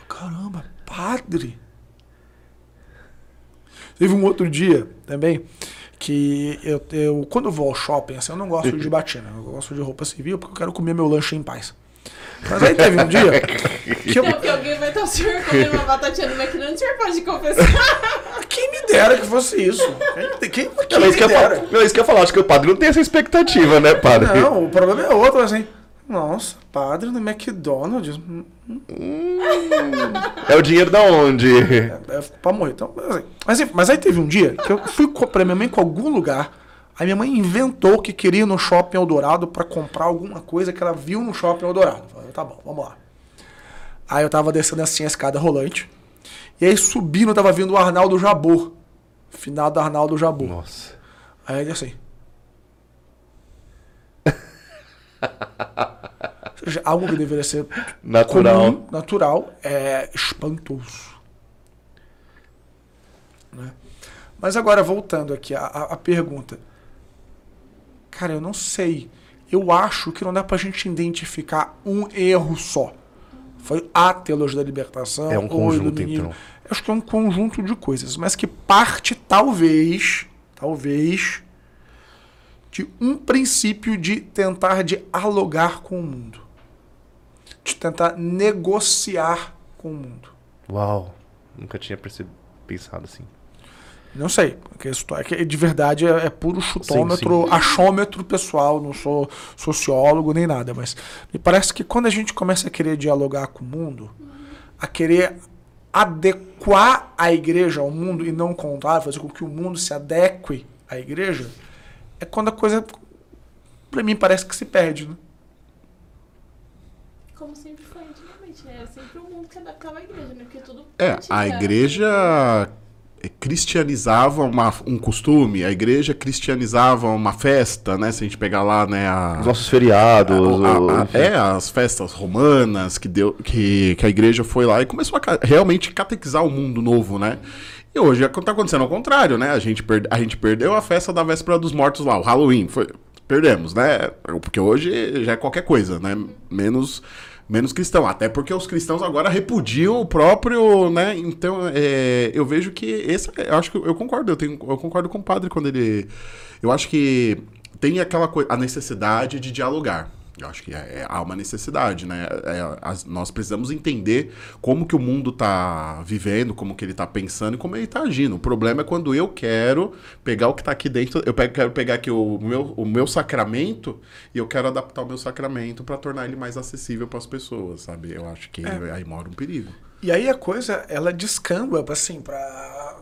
Caramba, padre. Teve um outro dia também que eu, eu quando eu vou ao shopping, assim, eu não gosto de batina, eu gosto de roupa civil porque eu quero comer meu lanche em paz. Mas aí teve um dia que eu, Não, porque alguém vai estar o senhor comendo uma batatinha no McDonald's, o senhor pode confessar. quem me dera que fosse isso. Quem, quem, quem Não, é isso que eu falar. Não, é isso que eu ia falar. Acho que o padre não tem essa expectativa, né, padre? Não, o problema é outro, assim. Nossa, padre no McDonald's. hum, É o dinheiro da onde? É, é pra morrer. Então, assim, mas, mas aí teve um dia que eu fui pra minha mãe com algum lugar. Aí minha mãe inventou que queria ir no shopping Eldorado pra comprar alguma coisa que ela viu no shopping Eldorado. Eu falei, tá bom, vamos lá. Aí eu tava descendo assim a escada rolante. E aí subindo, tava vindo o Arnaldo Jabor. Final do Arnaldo Jabor. Nossa. Aí ele assim. Algo que deveria ser Natural. comum, natural, é espantoso. Né? Mas agora, voltando aqui à- à pergunta. Cara, eu não sei. Eu acho que não dá pra gente identificar um erro só. Foi a teologia da libertação. É um ou conjunto, então. Eu acho que é um conjunto de coisas, mas que parte, talvez, talvez, de um princípio de tentar dialogar com o mundo. De tentar negociar com o mundo. Uau. Nunca tinha percebido, pensado assim. Não sei, porque isso é que de verdade é, é puro chutômetro, sim. achômetro pessoal, não sou sociólogo nem nada, mas me parece que quando a gente começa a querer dialogar com o mundo, a querer adequar a igreja ao mundo e não o contrário, fazer com que o mundo se adeque à igreja, é quando a coisa, pra mim, parece que se perde, né? Como sempre foi antigamente, né? Era sempre o mundo que adaptava a igreja, né? Porque tudo. É, a era- igreja cristianizava uma, um costume, a igreja cristianizava uma festa, né? Se a gente pegar lá, né, a, Os nossos feriados. a- a- é, as festas romanas que, deu, que, que a igreja foi lá e começou a realmente catequizar o mundo novo, né? E hoje tá acontecendo ao contrário, né? A gente, perde, a gente perdeu a festa da véspera dos mortos lá, o Halloween. Foi, perdemos, né? Porque hoje já é qualquer coisa, né? Menos, menos cristão. Até porque os cristãos agora repudiam o próprio, né? Então, é, eu vejo que esse. Eu acho que eu concordo, eu, tenho, eu concordo com o padre quando ele. Eu acho que tem aquela coisa, a necessidade de dialogar. Eu acho que é- é- há uma necessidade, né? É, as- nós precisamos entender como que o mundo está vivendo, como que ele está pensando e como ele está agindo. O problema é quando eu quero pegar o que está aqui dentro, eu pego- quero pegar aqui o meu, o meu sacramento e eu quero adaptar o meu sacramento para tornar ele mais acessível para as pessoas, sabe? Eu acho que aí mora um perigo. E aí a coisa, ela descamba, assim, para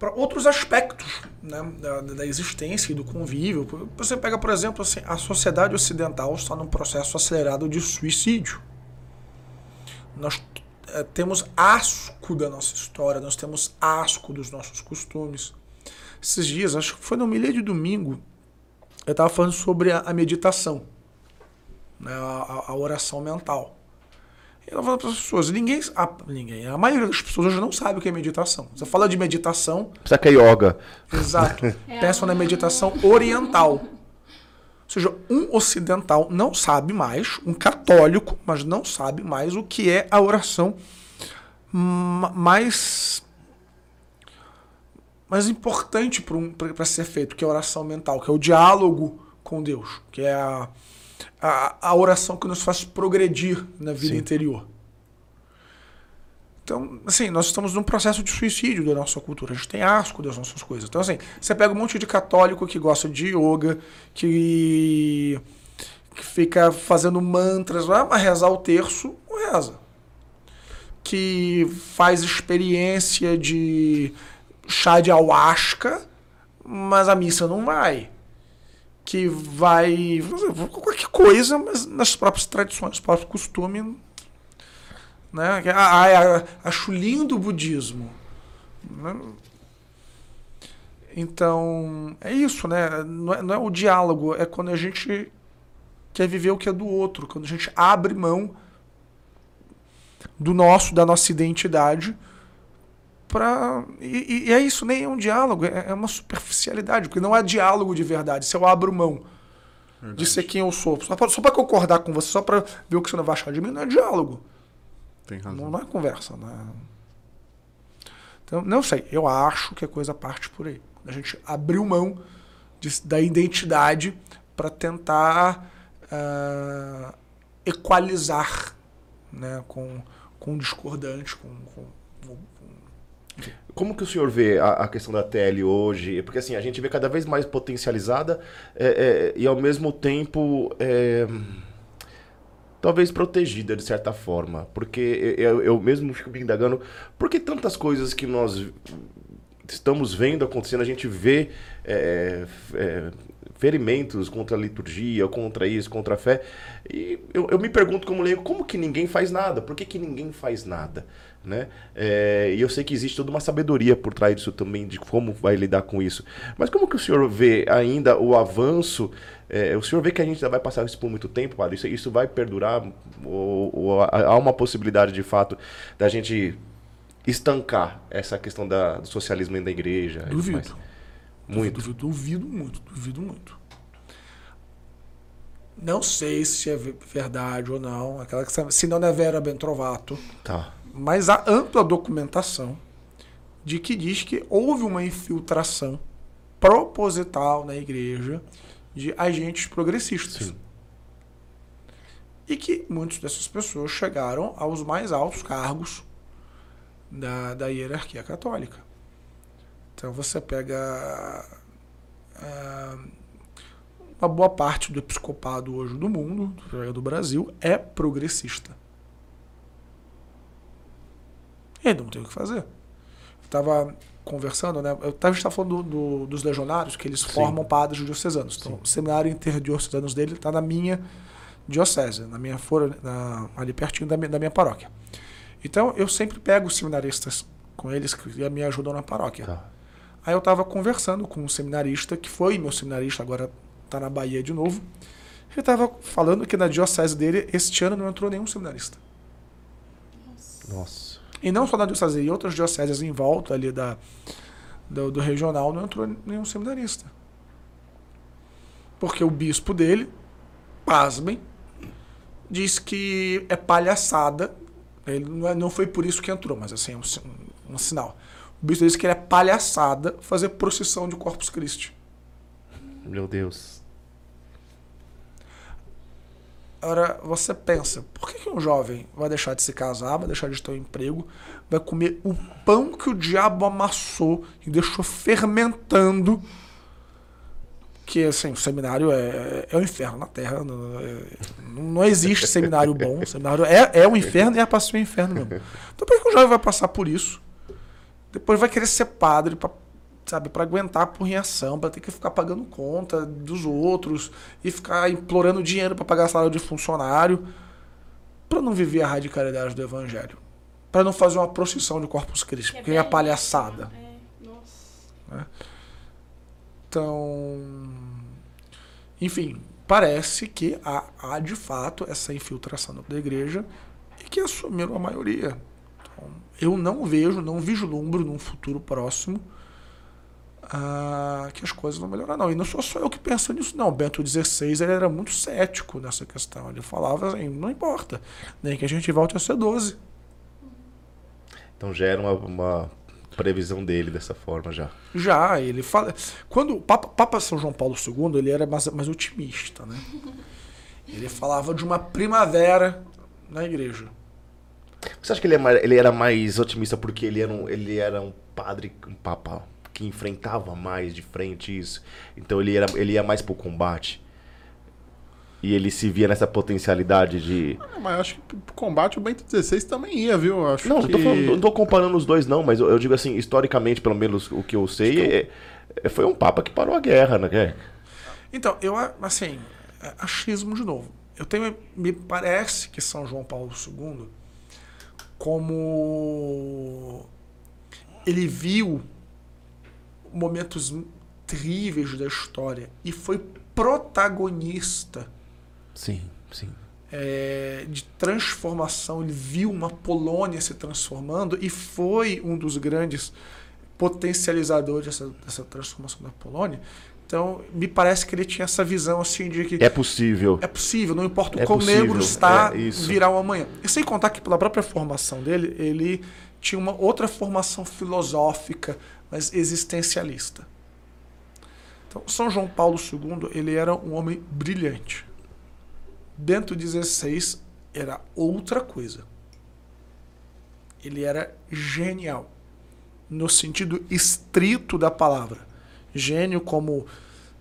para outros aspectos né, da, da existência e do convívio. Você pega, por exemplo, assim, a sociedade ocidental está num processo acelerado de suicídio. Nós eh, temos asco da nossa história, nós temos asco dos nossos costumes. Esses dias, acho que foi no milha de domingo, eu estava falando sobre a, a meditação, né, a- a oração mental. E eu falo para as pessoas, ninguém, a, ninguém, a maioria das pessoas hoje não sabe o que é meditação. Você fala de meditação, Precisa que é yoga. exato, É pensam na meditação oriental. Ou seja, um ocidental não sabe mais, um católico, mas não sabe mais o que é a oração ma- mais mais importante para um, ser feito, que é a oração mental, que é o diálogo com Deus, que é a, a, a oração que nos faz progredir na vida Sim. interior. Então, assim, nós estamos num processo de suicídio da nossa cultura. A gente tem asco das nossas coisas. Então, assim, você pega um monte de católico que gosta de yoga, que, que fica fazendo mantras, vai mas rezar o terço, não reza. Que faz experiência de chá de ayahuasca, mas a missa não vai. Que vai. qualquer coisa, mas nas próprias tradições, nos próprios costumes. Né? Ah, ah, acho lindo o budismo. Né? Então, é isso, né? Não é, não é o diálogo, é quando a gente quer viver o que é do outro, quando a gente abre mão do nosso, da nossa identidade para e, e é isso, nem é um diálogo, é, é uma superficialidade, porque não é diálogo de verdade. Se eu abro mão de ser quem eu sou, só pra, só pra concordar com você, só pra ver o que você não vai achar de mim, não é diálogo. Tem razão. Não é conversa, né? Então, não sei, eu acho que a coisa parte por aí. A gente abriu mão de- da identidade para tentar ah, equalizar né, com, com o discordante, com- com- Como que o senhor vê a, a questão da TL hoje? Porque assim, a gente vê cada vez mais potencializada é, é, e ao mesmo tempo é, talvez protegida de certa forma. Porque eu, eu mesmo fico me indagando, por que tantas coisas que nós estamos vendo acontecendo, a gente vê é, é, ferimentos contra a liturgia, contra isso, contra a fé. E eu, eu me pergunto como leigo, como que ninguém faz nada? Por que, que ninguém faz nada? Né? É, e eu sei que existe toda uma sabedoria por trás disso também, de como vai lidar com isso. Mas como que o senhor vê ainda o avanço? é, o senhor vê que a gente ainda vai passar isso por muito tempo, padre? Isso, isso vai perdurar? Ou, ou há uma possibilidade, de fato, da gente estancar essa questão da, do socialismo dentro da igreja? Duvido. Muito. Duvido, duvido muito, duvido muito. Não sei se é ve- verdade ou não, aquela que se não é vera ben trovato, Tá. Mas há ampla documentação de que diz que houve uma infiltração proposital na igreja de agentes progressistas. Sim. E que muitas dessas pessoas chegaram aos mais altos cargos da, da hierarquia católica. Então você pega ah, uma boa parte do episcopado hoje do mundo, do Brasil, é progressista. E não tem o que fazer. Eu estava conversando, né? Eu tava, estava falando do- do- dos legionários, que eles formam padres diocesanos. Então, o seminário interdiocesanos dele está na minha diocese, na minha fora, na- ali pertinho da minha, da minha paróquia. Então eu sempre pego seminaristas com eles que me ajudam na paróquia. Tá. Aí eu estava conversando com um seminarista que foi meu seminarista, agora está na Bahia de novo. Ele estava falando que na diocese dele este ano não entrou nenhum seminarista. Nossa. E não só na diocese, em outras dioceses em volta ali da, do, do regional não entrou nenhum seminarista. Porque o bispo dele, pasmem, diz que é palhaçada. Ele não, é- foi por isso que entrou, mas assim, é um, um, sinal. O bispo diz que é palhaçada fazer procissão de Corpus Christi. Meu Deus. Agora, você pensa, por que, que um jovem vai deixar de se casar, vai deixar de ter um emprego, vai comer o pão que o diabo amassou e deixou fermentando? Que, assim, o seminário é, é o inferno na Terra. Não, é- não existe seminário bom. Seminário é, é o inferno e é para ser o inferno mesmo. Então, por que que um jovem vai passar por isso? Depois vai querer ser padre para sabe, para aguentar a porrinhação, para ter que ficar pagando conta dos outros e ficar implorando dinheiro para pagar salário de funcionário, para não viver a radicalidade do evangelho, para não fazer uma procissão de Corpus Christi, porque é palhaçada. É, nossa. Então, enfim, parece que há, há de fato essa infiltração da igreja e que assumiram a maioria. Então, eu não vejo, não vislumbro num futuro próximo ah, que as coisas vão melhorar, não. E não sou só eu que penso nisso, não. Bento XVI ele era muito cético nessa questão. Ele falava assim: não importa, nem que a gente volte a ser 12. Então já era uma, uma previsão dele dessa forma já. Já, ele fala. Quando o Papa, Papa São João Paulo II, ele era mais, mais otimista, né? Ele falava de uma primavera na igreja. Você acha que ele, é mais- ele era mais otimista porque ele era um, ele era um padre, um papa que enfrentava mais de frente isso? Então ele, era, ele ia mais pro combate? E ele se via nessa potencialidade de. Ah, Mas acho que pro combate o Bento XVI também ia, viu? Acho Não, que... não tô, falando- não tô comparando os dois, não, mas eu, eu digo assim, historicamente, pelo menos o que eu sei, é- é- foi um papa que parou a guerra, né? Então, eu, assim, é achismo de novo. Eu tenho, me parece que São João Paulo II, como ele viu momentos terríveis da história e foi protagonista Sim, sim. é, de transformação. Ele viu uma Polônia se transformando e foi um dos grandes potencializadores dessa, dessa transformação da Polônia. Então, me parece que ele tinha essa visão assim de que É possível. é possível, não importa o É quão possível, negro está, é virá o amanhã. E sem contar que pela própria formação dele, ele tinha uma outra formação filosófica, mas existencialista. Então, São João Paulo II, ele era um homem brilhante. Bento XVI era outra coisa. Ele era genial, no sentido estrito da palavra. Gênio como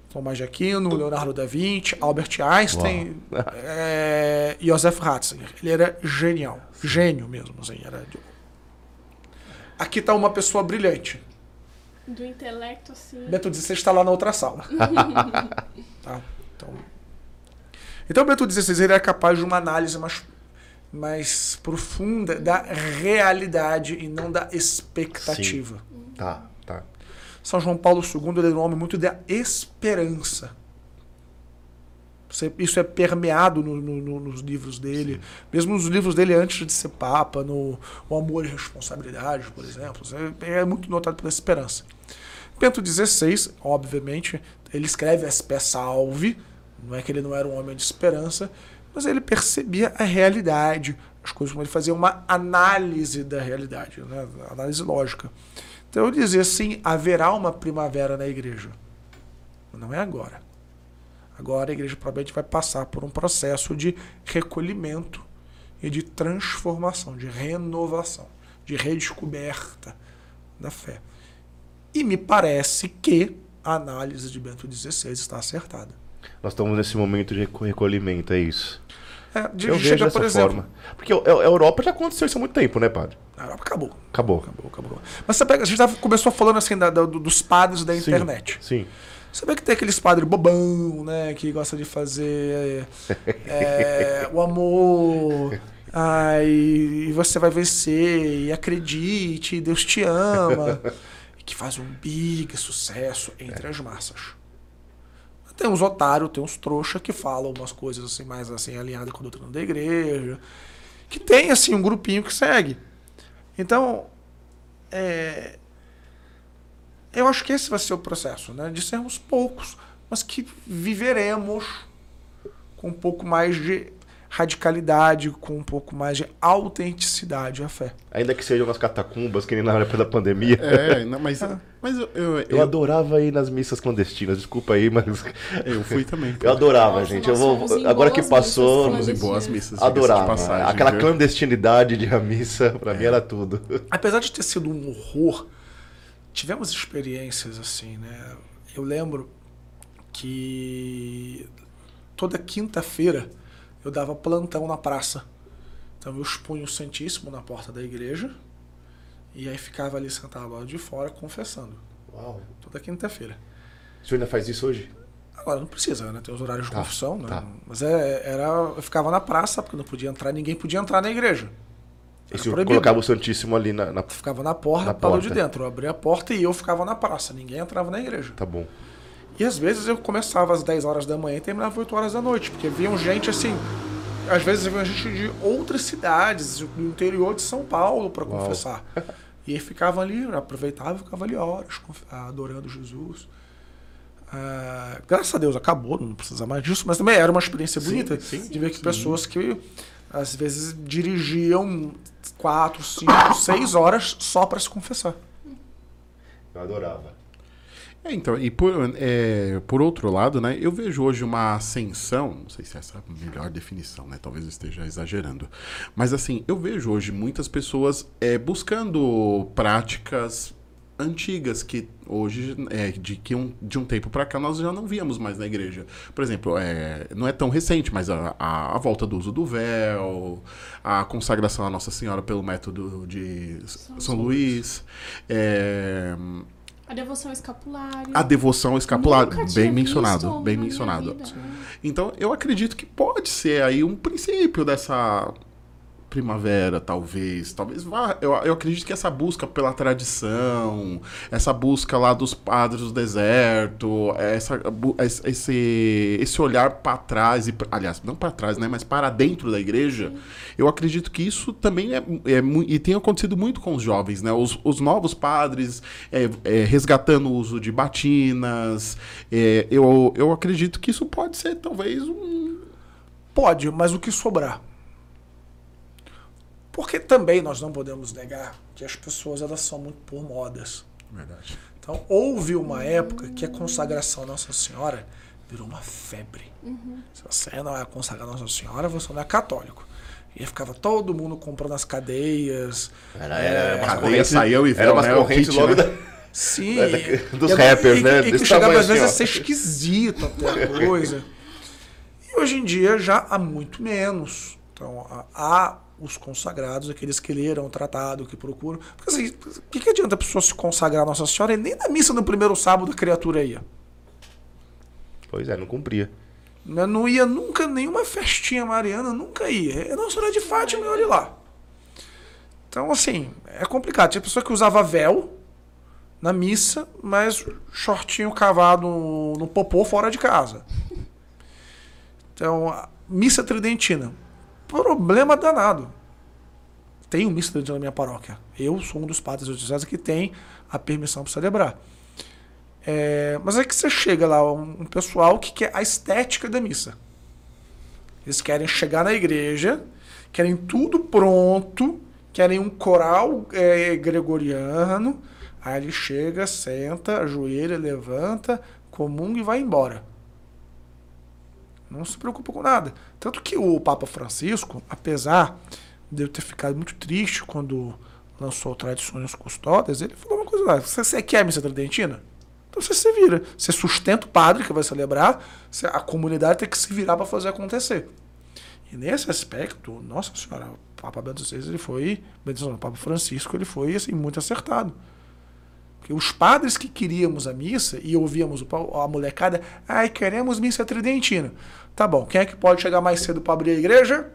Tomás de Aquino, Leonardo da Vinci, Albert Einstein, é, Joseph Ratzinger. Ele era genial. Gênio mesmo. Assim, era Aqui está uma pessoa brilhante. Do intelecto, assim. Bento XVI está lá na outra sala. tá? Então, então Bento XVI ele é capaz de uma análise mais, mais profunda da realidade e não da expectativa. Tá, tá. São João Paulo II ele era um homem muito da esperança. Isso é permeado no- no- no- nos livros dele, mesmo nos livros dele antes de ser Papa, no O Amor e Responsabilidade, por exemplo. Você- É muito notado pela esperança. Bento XVI, obviamente, ele escreve Aspe Salve, não é que ele não era um homem de esperança, mas ele percebia a realidade, as coisas como ele fazia uma análise da realidade, né? análise lógica. Então eu dizia assim: haverá uma primavera na igreja. Não é agora. Agora a igreja provavelmente vai passar por um processo de recolhimento e de transformação, de renovação, de redescoberta da fé. E me parece que a análise de Bento XVI está acertada. Nós estamos nesse momento de reco- recolhimento, é isso. É, de, Eu vejo dessa por exemplo, forma. Porque a Europa já aconteceu isso há muito tempo, né, padre? a Europa acabou. Acabou. Acabou, acabou. Mas você pega, a gente tava- começou falando assim da- da- do- dos padres da Sim, internet. Sim. Vê que tem aqueles padres bobão, né? Que gosta de fazer é, o amor Ah, e, você vai vencer, e acredite, Deus te ama. e que faz um big sucesso entre as massas. Tem uns otários, tem uns trouxa que falam umas coisas assim mais assim alinhadas com a doutrina da igreja, que tem assim um grupinho que segue. Então, é, eu acho que esse vai ser o processo, né? De sermos poucos, mas que viveremos com um pouco mais de radicalidade, com um pouco mais de autenticidade à fé. Ainda que sejam nas catacumbas, que nem na época da pandemia. É, não, mas, mas eu, eu, Eu eu, adorava ir nas missas clandestinas, desculpa aí, mas eu fui também. eu adorava, Nossa, gente. Eu vou agora que passou, missas Fomos em boas missas. adorava. passagem, Aquela viu? clandestinidade de a missa, pra mim era tudo. Apesar de ter sido um horror, tivemos experiências assim, né? Eu lembro que toda quinta-feira eu dava plantão na praça. Então eu expunha o Santíssimo na porta da igreja e aí ficava ali sentado lá de fora confessando. Uau. Toda quinta-feira. O senhor ainda faz isso hoje? Agora não precisa, né? Tem os horários de Tá, confissão, né? tá. Mas é, era, eu ficava na praça, porque não podia entrar, ninguém podia entrar na igreja. E proibido. colocava o Santíssimo ali na. na- Ficava na porta, Na lado de porta. dentro. Eu abria a porta e eu ficava na praça, ninguém entrava na igreja. Tá bom. E às vezes eu começava às 10 horas da manhã e terminava 8 horas da noite, porque vinham gente assim. Às vezes vinham gente de outras cidades, do interior de São Paulo, para confessar. E ficavam ali, eu aproveitava e ficava ali horas, adorando Jesus. Ah, graças a Deus acabou, não precisa mais disso, mas também era uma experiência bonita sim, de ver que pessoas que às vezes dirigiam 4, 5, 6 horas só para se confessar. Eu adorava. É, então, e por, é, por outro lado, né, eu vejo hoje uma ascensão, não sei se essa é a melhor definição, né, talvez eu esteja exagerando, mas assim, eu vejo hoje muitas pessoas é, buscando práticas antigas que hoje, é, de, que um, de um tempo para cá, nós já não víamos mais na igreja. Por exemplo, é, não é tão recente, mas a, a, a volta do uso do véu, a consagração à Nossa Senhora pelo método de São, Luís, é, A devoção escapulária. a devoção escapular, bem mencionado, na bem mencionado. vida. Então, eu acredito que pode ser aí um princípio dessa primavera, talvez. Talvez vá. Eu, eu acredito que essa busca pela tradição, essa busca lá dos padres do deserto, essa, esse- esse, olhar para trás, e, aliás, não para trás, né, mas para dentro da igreja, eu acredito que isso também é, é e tem acontecido muito com os jovens, né? Os, os novos padres é, é, resgatando o uso de batinas. é, eu, eu acredito que isso pode ser talvez um. Pode, mas o que sobrar? Porque também nós não podemos negar que as pessoas elas são muito por modas. Verdade. Então houve uma época que a consagração à Nossa Senhora virou uma febre. Se você não é consagrar a Nossa Senhora, você não é católico. E aí ficava todo mundo comprando as cadeias. Era, era umas cadeia saiu e Era umas né, correntes kit, logo né? da... Sim. É, da- dos e- rappers, e- né? E, que Desse chegava às vezes assim, a ó. ser esquisito até a coisa. E hoje em dia já há muito menos. Então há os consagrados, aqueles que leram o tratado, que procuram. Porque assim, o que, que adianta a pessoa se consagrar a Nossa Senhora e nem na missa no primeiro sábado a criatura ia? Pois é, não cumpria. Né? Não ia nunca, nenhuma festinha mariana, nunca ia. É Nossa Senhora de Fátima e olha lá. Então, assim, é complicado. Tinha pessoa que usava véu na missa, mas shortinho cavado no, no popô fora de casa. Então, missa tridentina. Problema danado. Tenho missa tridentina na minha paróquia. Eu sou um dos padres diocesanos que tem a permissão para celebrar. É, mas é que você chega lá, um, um pessoal que quer a estética da missa. Eles querem chegar na igreja, querem tudo pronto, querem um coral é, gregoriano. Aí ele chega, senta, ajoelha, levanta, comunga e vai embora. Não se preocupa com nada. Tanto que o Papa Francisco, apesar de eu ter ficado muito triste quando lançou Tradições Custódias, ele falou uma coisa lá: você, você quer a missa tridentina? Então você se vira. Você sustenta o padre que vai celebrar, a comunidade tem que se virar para fazer acontecer. E nesse aspecto, nossa senhora, o Papa Bento XVI, ele foi, Bento não, o Papa Francisco, ele foi assim, muito acertado. Porque os padres que queríamos a missa e ouvíamos a molecada, ai, queremos missa tridentina. Tá bom, quem é que pode chegar mais cedo para abrir a igreja?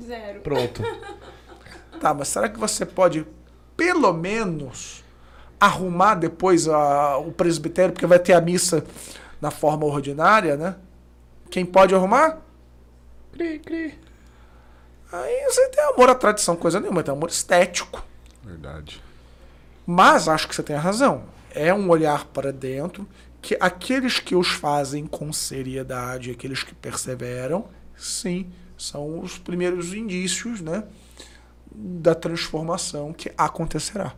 Zero. Pronto. Tá, mas será que você pode, pelo menos, arrumar depois a- o presbitério, porque vai ter a missa na forma ordinária, né? Quem pode arrumar? Cri, cri. Aí você tem amor à tradição, coisa nenhuma, tem amor estético. Verdade. Mas acho que você tem razão. É um olhar para dentro que aqueles que os fazem com seriedade, aqueles que perseveram, sim, são os primeiros indícios, né, da transformação que acontecerá.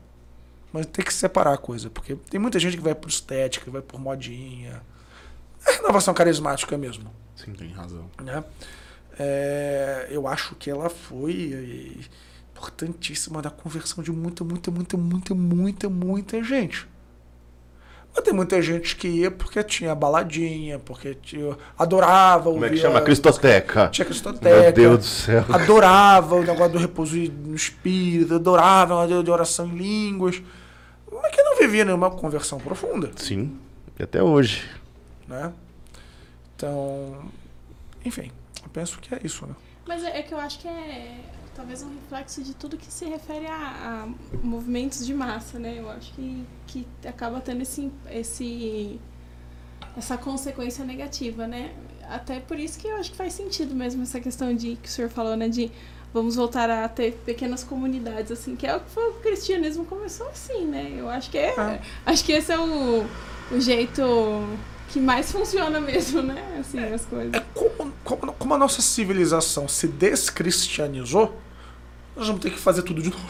Mas tem que separar a coisa, porque tem muita gente que vai por estética, vai por modinha. É renovação carismática mesmo Sim, tem razão. né? É, eu acho que ela foi importantíssima na conversão de muita, muita, muita, muita, muita, muita gente. Mas tem muita gente que ia porque tinha baladinha, porque tinha, adorava Como é que ouvir chama? a- Cristoteca. Tinha cristoteca. Meu Deus do céu. Adorava o negócio do repouso no espírito, adorava o negócio de oração em línguas. Mas que não vivia nenhuma conversão profunda Sim, e até hoje. né? Então, enfim, eu penso que é isso, né? Mas é, é que eu acho que é talvez um reflexo de tudo que se refere a, a movimentos de massa, né? Eu acho que, que acaba tendo esse, esse, essa consequência negativa, né? Até por isso que eu acho que faz sentido mesmo essa questão de que o senhor falou, né? De vamos voltar a ter pequenas comunidades, assim, que é o que foi, o cristianismo começou assim, né? Eu acho que é, Ah. acho que esse é o, o jeito que mais funciona mesmo, né? Assim, as coisas. É como, como, como a nossa civilização se descristianizou, nós vamos ter que fazer tudo de novo.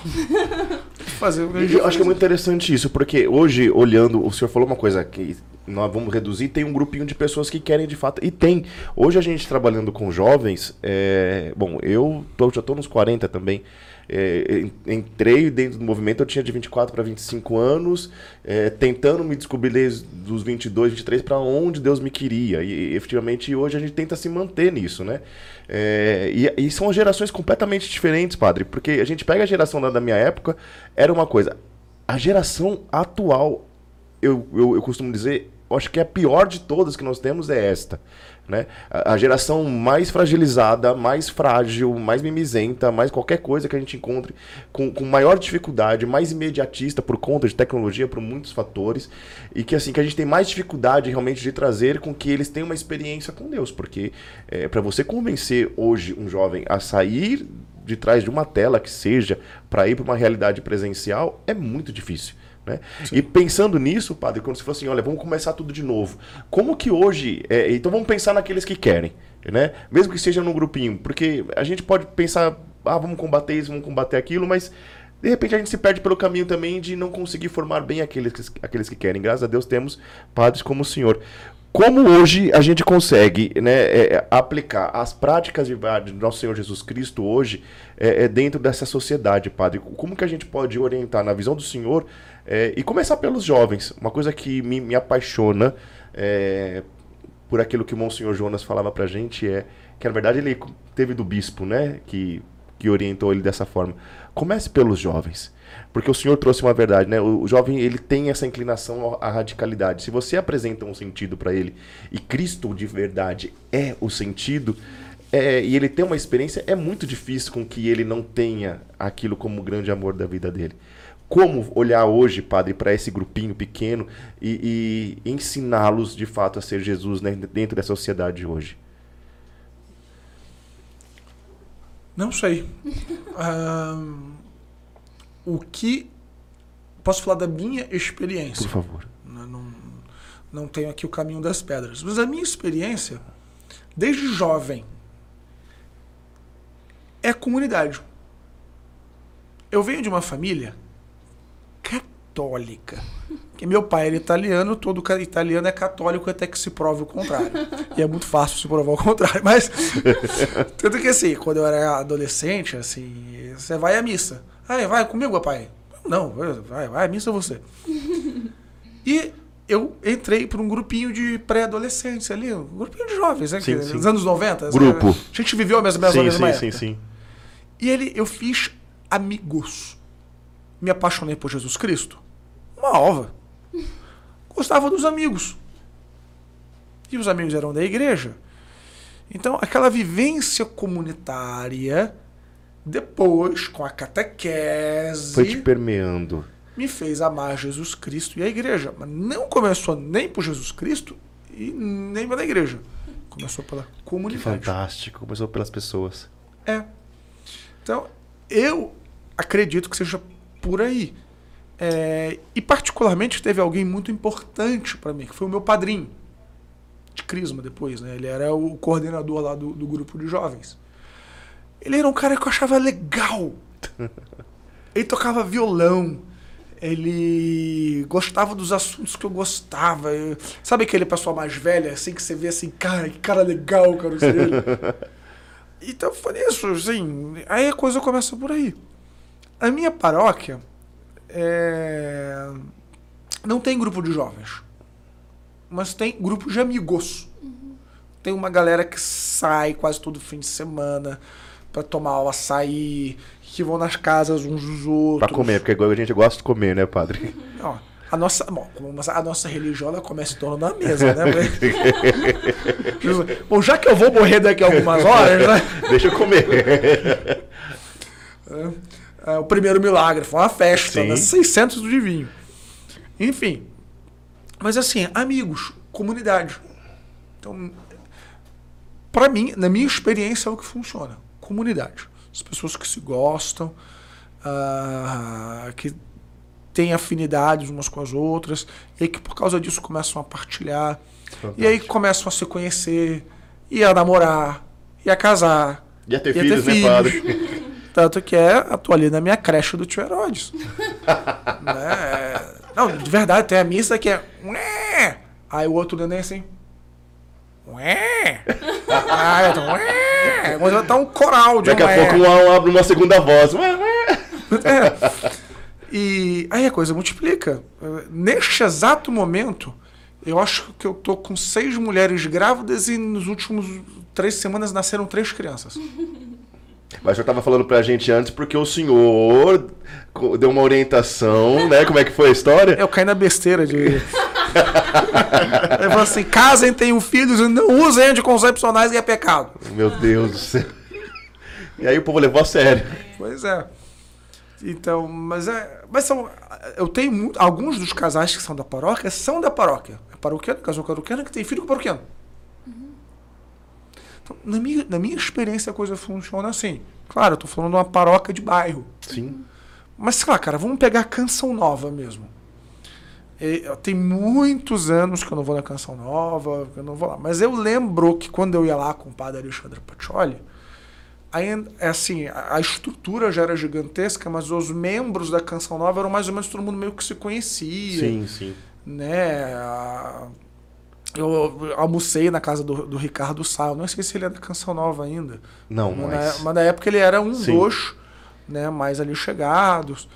Fazer o que a gente Eu acho que é muito interessante isso, porque hoje, olhando, o senhor falou uma coisa que nós vamos reduzir, tem um grupinho de pessoas que querem de fato, e tem. Hoje a gente trabalhando com jovens, é, bom, eu tô, já estou nos 40 também, é, en- entrei dentro do movimento, eu tinha de 24 para 25 anos, é, tentando me descobrir desde os 22, 23 para onde Deus me queria, e efetivamente hoje a gente tenta se manter nisso, né? É, e, e são gerações completamente diferentes, padre, porque a gente pega a geração da, da minha época, era uma coisa. A geração atual, eu, eu, eu costumo dizer, eu acho que a pior de todas que nós temos é esta. Né? A, geração mais fragilizada, mais frágil, mais mimizenta, mais qualquer coisa que a gente encontre com, com maior dificuldade, mais imediatista por conta de tecnologia, por muitos fatores, e que assim que a gente tem mais dificuldade realmente de trazer com que eles tenham uma experiência com Deus, porque é, para você convencer hoje um jovem a sair de trás de uma tela que seja para ir para uma realidade presencial é muito difícil. Né? E pensando nisso, padre, quando você falou assim, olha, vamos começar tudo de novo. Como que hoje. é, então vamos pensar naqueles que querem, né? Mesmo que seja num grupinho, porque a gente pode pensar, ah, vamos combater isso, vamos combater aquilo, mas de repente a gente se perde pelo caminho também de não conseguir formar bem aqueles, que- aqueles que querem. Graças a Deus temos padres como o senhor. Como hoje a gente consegue né, é, é, aplicar as práticas de, de nosso Senhor Jesus Cristo hoje é, é, dentro dessa sociedade, padre? Como que a gente pode orientar na visão do Senhor é, e começar pelos jovens? Uma coisa que me, me apaixona é, por aquilo que o Monsenhor Jonas falava pra gente é que na verdade ele teve do bispo, né, que, que orientou ele dessa forma. Comece pelos jovens. Porque o senhor trouxe uma verdade, né? O, jovem ele tem essa inclinação à radicalidade. Se você apresenta um sentido para ele e Cristo de verdade é o sentido, é, e ele tem uma experiência, é muito difícil com que ele não tenha aquilo como grande amor da vida dele. Como olhar hoje, padre, para esse grupinho pequeno e, e ensiná-los de fato a ser Jesus né, dentro da sociedade hoje? Não sei. Ahn, o que. Posso falar da minha experiência. Por favor. Não, não, não tenho aqui o caminho das pedras. Mas a minha experiência, desde jovem, é comunidade. Eu venho de uma família católica. Que meu pai era italiano, todo italiano é católico até que se prove o contrário. E é muito fácil se provar o contrário. Mas, tanto que assim, quando eu era adolescente, assim, você vai à missa. Ah, vai comigo, papai? Não, vai, vai à missa você. E eu entrei para um grupinho de pré-adolescentes ali, um grupinho de jovens, né? Sim, que- sim. Nos anos 90. Grupo. A gente viveu a mesma, mesma, Sim, mesma sim, época. sim, sim. E ele, eu fiz amigos. Me apaixonei por Jesus Cristo. Uma ova. Gostava dos amigos. E os amigos eram da igreja. Então, aquela vivência comunitária Depois, com a catequese, Foi te permeando. me fez amar Jesus Cristo e a igreja. Mas não começou nem por Jesus Cristo e nem pela igreja. Começou pela Que comunidade. fantástico. Começou pelas pessoas. É. Então, eu acredito que seja por aí. É, e particularmente teve alguém muito importante para mim, que foi o meu padrinho de Crisma depois, né? Ele era o coordenador lá do, do grupo de jovens. Ele era um cara que eu achava legal. Ele tocava violão. Ele gostava dos assuntos que eu gostava. Eu- sabe aquele pessoal mais velho, assim, que você vê assim, cara, que cara legal, cara. Então foi isso, assim. Aí a coisa começa por aí. A minha paróquia é, não tem grupo de jovens, mas tem grupo de amigos. Tem uma galera que sai quase todo fim de semana pra tomar o açaí, que vão nas casas uns dos outros. Pra comer, porque a gente gosta de comer, né, padre? Ó, a nossa, bom, a nossa religião ela começa em torno da mesa, né? bom, já que eu vou morrer daqui a algumas horas, né? Deixa eu comer. É, o primeiro milagre foi uma festa, Sim. né? 600 de vinho. Enfim. Mas assim, amigos, comunidade. Então, para mim, na minha experiência, é o que funciona. Comunidade. As pessoas que se gostam, ah, que têm afinidades umas com as outras, e aí que por causa disso começam a partilhar, e aí começam a se conhecer, e a namorar, e a casar, Ia ter e a filhos, né, padre? Tanto que é, ali na minha creche do tio Herodes. né? Não, de verdade, tem a missa que é. "Ué". Aí o outro neném assim. Ué. Aí eu tô. Ué. Mas tá um coral de Daqui a pouco um abre uma segunda voz. Ué, ué. É. E aí a coisa multiplica. Neste exato momento, eu acho que eu tô com seis mulheres grávidas e nos últimos três semanas nasceram três crianças. Mas o senhor tava falando pra gente antes porque o senhor deu uma orientação, né? Como é que foi a história? Eu caí na besteira de. Ele falou assim: casem, tenham filhos e não usem anticoncepcionais que é pecado. Meu Deus do céu. E aí o povo levou a sério. Pois é. Então, mas é. Mas são. Eu tenho muito, alguns dos casais que são da paróquia são da paróquia. É paroquiano, casou paroquiano que tem filho com paroquiano. Então, na, minha, na minha experiência, a coisa funciona assim. Claro, eu tô falando de uma paróquia de bairro. Sim. Mas sei lá, cara, vamos pegar a Canção Nova mesmo. E, tem muitos anos que eu não vou na Canção Nova, que eu não vou lá. Mas eu lembro que quando eu ia lá com o padre Alexandre Pacioli, aí, é assim, a, a estrutura já era gigantesca, mas os membros da Canção Nova eram mais ou menos todo mundo meio que se conhecia Sim, sim. né? a- Eu almocei na casa do, do Ricardo Sá. Eu não sei se ele é da Canção Nova ainda. Não, mas, mas. na, mas na época ele era um Sim. dos né, mais ali chegados.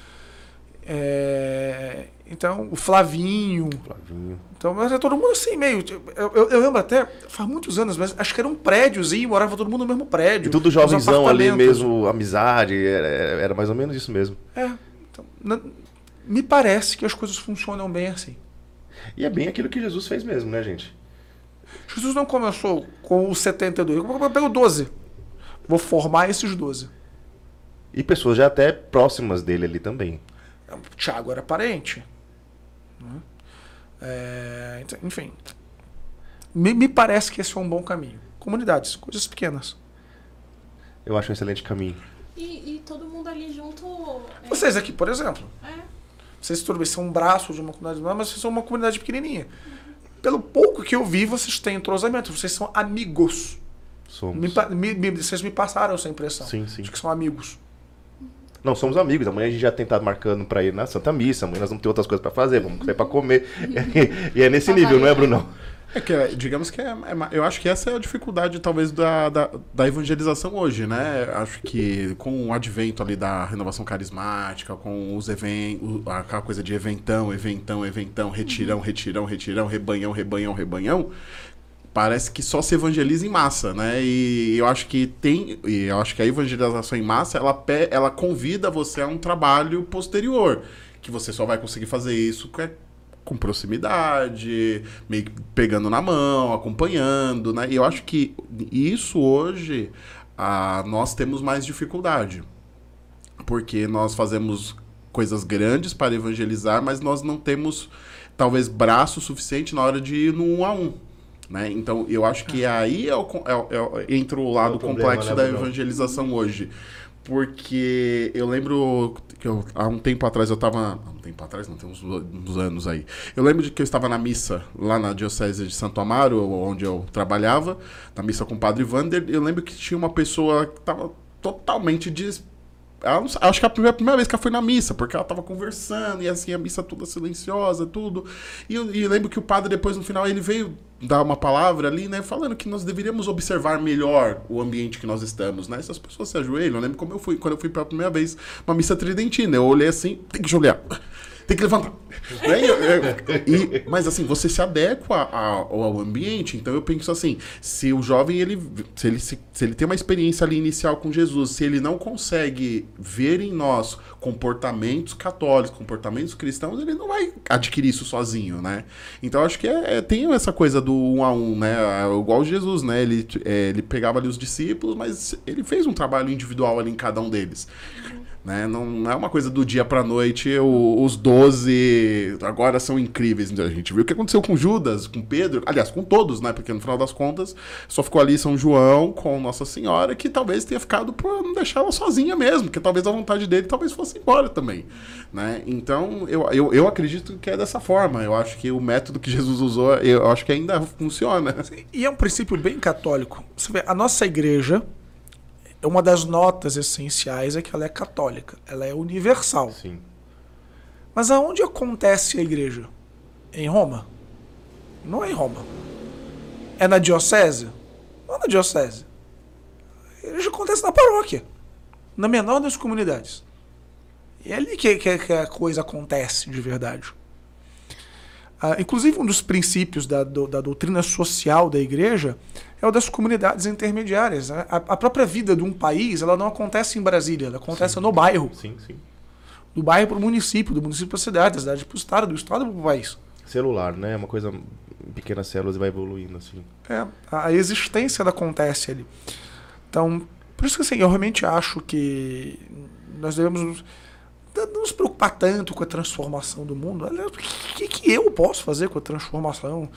É, então, o Flavinho. Flavinho. Então, mas é todo mundo assim, meio. Eu, eu- eu lembro até, faz muitos anos, mas acho que era um prédiozinho, morava todo mundo no mesmo prédio. E tudo jovenzão ali mesmo, amizade, era, era mais ou menos isso mesmo. É. Então, na- me parece que as coisas funcionam bem assim. E é bem aquilo que Jesus fez mesmo, né, gente? Jesus não começou com os 72, ele pegou 12. Vou formar esses 12. E pessoas já até próximas dele ali também. Tiago era parente. né? É, então, enfim. Me, me parece que esse é um bom caminho. Comunidades, coisas pequenas. Eu acho um excelente caminho. E, e todo mundo ali junto. é, Vocês aqui, por exemplo, É, vocês tudo bem, são um braço de uma comunidade, não, mas vocês são uma comunidade pequenininha. Pelo pouco que eu vi, vocês têm entrosamento, vocês são amigos. Somos. Me me- me- vocês me passaram essa impressão. Sim, sim. De que são amigos. Não, somos amigos. Amanhã a gente já tem estado marcando pra ir na Santa Missa. Amanhã nós vamos ter outras coisas pra fazer. Vamos sair pra comer. e é nesse Pra nível, não é, variar. É que, digamos que é, é eu acho que essa é a dificuldade, talvez, da, da, da evangelização hoje, né? Acho que com o advento ali da renovação carismática, com os eventos, aquela coisa de eventão, eventão, eventão, retirão, retirão, retirão, rebanhão, rebanhão, rebanhão, parece que só se evangeliza em massa, né? E eu acho que tem, e eu acho que a evangelização em massa, ela, ela convida você a um trabalho posterior, que você só vai conseguir fazer isso com proximidade, meio que pegando na mão, acompanhando, né? E eu acho que isso hoje ah, nós temos mais dificuldade. porque nós fazemos coisas grandes para evangelizar, mas nós não temos talvez braço suficiente na hora de ir no um a um. Né? Então, eu acho que aí é o, é, é, entra o lado É o problema, complexo né, da evangelização hoje. Porque eu lembro que eu- há um tempo atrás eu estava. Há um tempo atrás, não, tem uns, uns anos aí. Eu lembro de que eu estava na missa lá na Diocese de Santo Amaro, onde eu trabalhava, na missa com o Padre Vander. Eu lembro que tinha uma pessoa que estava totalmente des... Acho que a primeira, primeira vez que ela foi na missa, porque ela tava conversando e assim, a missa toda silenciosa, tudo. E eu, e lembro que o padre, depois no final, ele veio dar uma palavra ali, né, falando que nós deveríamos observar melhor o ambiente que nós estamos, né? Se as pessoas se ajoelham, eu lembro como eu fui, quando eu fui pela primeira vez uma missa tridentina, eu olhei assim, tem que ajoelhar. Tem que levantar. Né? E mas assim, você se adequa a- ao ambiente. Então eu penso assim: se o jovem ele, se ele, se, se ele tem uma experiência ali inicial com Jesus, se ele não consegue ver em nós comportamentos católicos, comportamentos cristãos, ele não vai adquirir isso sozinho, né? Então acho que é, é- tem essa coisa do um a um, né? É Igual Jesus, né? Ele, é, ele pegava ali os discípulos, mas ele fez um trabalho individual ali em cada um deles. Né? Não, é uma coisa do dia pra noite, o- os 12 agora são incríveis. A gente viu o que aconteceu com Judas, com Pedro, aliás, com todos, né? Porque no final das contas só ficou ali São João com Nossa Senhora, que talvez tenha ficado por não deixar ela sozinha mesmo, que talvez a vontade dele talvez fosse embora também. Né? Então eu, eu, eu acredito que é dessa forma. Eu acho que o método que Jesus usou, eu acho que ainda funciona. E é um princípio bem católico. Você vê, a nossa igreja, uma das notas essenciais é que ela é católica, ela é universal. Sim. Mas aonde acontece a igreja? Em Roma? Não é em Roma. É na diocese? Não é na diocese. A igreja acontece na paróquia. Na menor das comunidades. E é ali que, que- que a coisa acontece de verdade. Ah, inclusive, um dos princípios da, do- da doutrina social da igreja é o das comunidades intermediárias. A, a própria vida de um país ela não acontece em Brasília, ela acontece no bairro Sim, sim. do bairro para o município, do município para a cidade, da cidade para o estado, do estado para o país. Celular, né? É uma coisa. Pequenas células e vai evoluindo, assim. É, a existência ela acontece ali. Então, por isso que assim, eu realmente acho que nós devemos não nos preocupar tanto com a transformação do mundo. O que, que eu posso fazer com a transformação?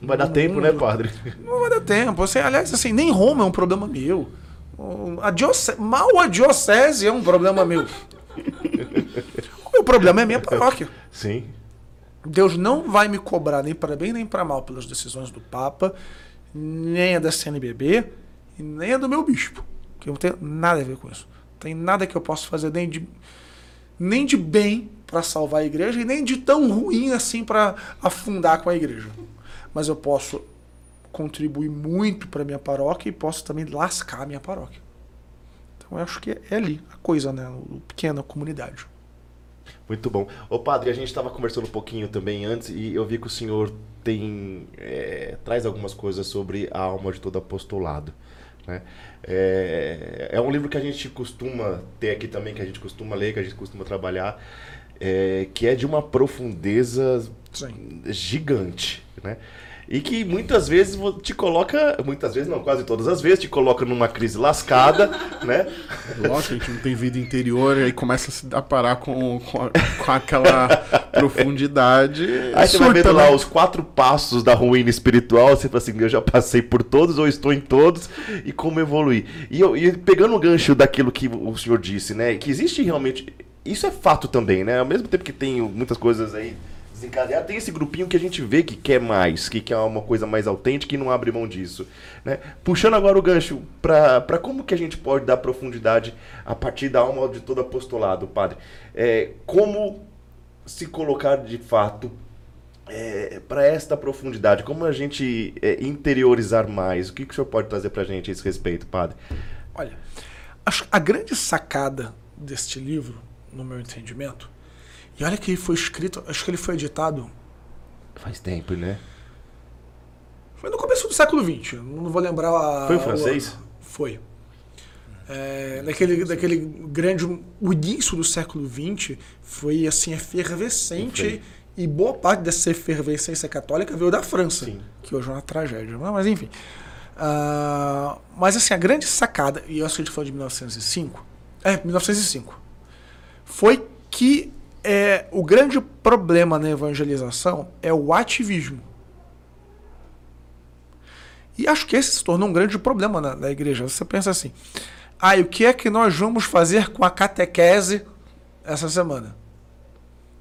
Não vai dar tempo, né, padre? Não vai dar tempo. Assim, aliás, assim, nem Roma é um problema meu. A dioce- Mal a diocese é um problema meu. o meu problema é minha paróquia. Sim. Deus não vai me cobrar nem para bem nem para mal pelas decisões do Papa, nem a da CNBB nem a do meu bispo. Que eu não tenho nada a ver com isso. Não tem nada que eu possa fazer nem de, nem de bem para salvar a igreja e nem de tão ruim assim para afundar com a igreja. Mas eu posso contribuir muito para minha paróquia e posso também lascar a minha paróquia. Então eu acho que é ali a coisa, né? O pequena comunidade. Muito bom. Ô padre, a gente estava conversando um pouquinho também antes e eu vi que o senhor tem é, traz algumas coisas sobre a alma de todo apostolado. Né? É, é um livro que a gente costuma ter aqui também, que a gente costuma ler, que a gente costuma trabalhar, é, que é de uma profundeza Sim. gigante, né? E que muitas vezes te coloca, muitas vezes não, quase todas as vezes, te coloca numa crise lascada, né? Lógico, a gente não tem vida interior e aí começa a se deparar com, com, com aquela profundidade. Aí você vai vendo lá né? os quatro passos da ruína espiritual, você fala assim, eu já passei por todos, ou estou em todos, e como evoluir. E, eu, e pegando o gancho daquilo que o senhor disse, né, que existe realmente, isso é fato também, né, ao mesmo tempo que tem muitas coisas aí desencadeadas, tem esse grupinho que a gente vê que quer mais, que quer uma coisa mais autêntica e não abre mão disso, né. Puxando agora o gancho para como que a gente pode dar profundidade a partir da alma de todo apostolado, padre, é, como se colocar de fato para esta profundidade? Como a gente é, interiorizar mais? O que, que o senhor pode trazer para a gente a esse respeito, padre? Olha, a grande sacada deste livro, no meu entendimento, e olha que ele foi escrito, acho que ele foi editado, Faz tempo, né? foi no começo do século XX, não vou lembrar a... Foi o francês? Foi. É, naquele, daquele grande... O início do século XX foi, assim, efervescente e boa parte dessa efervescência católica veio da França, Sim. que hoje é uma tragédia, mas mas enfim. Ah, mas assim, a grande sacada, e eu acho que a gente falou de 1905, é, 1905. foi que é, o grande problema na evangelização é o ativismo. E acho que esse se tornou um grande problema na, na igreja. Você pensa assim: ah, o que é que nós vamos fazer com a catequese essa semana?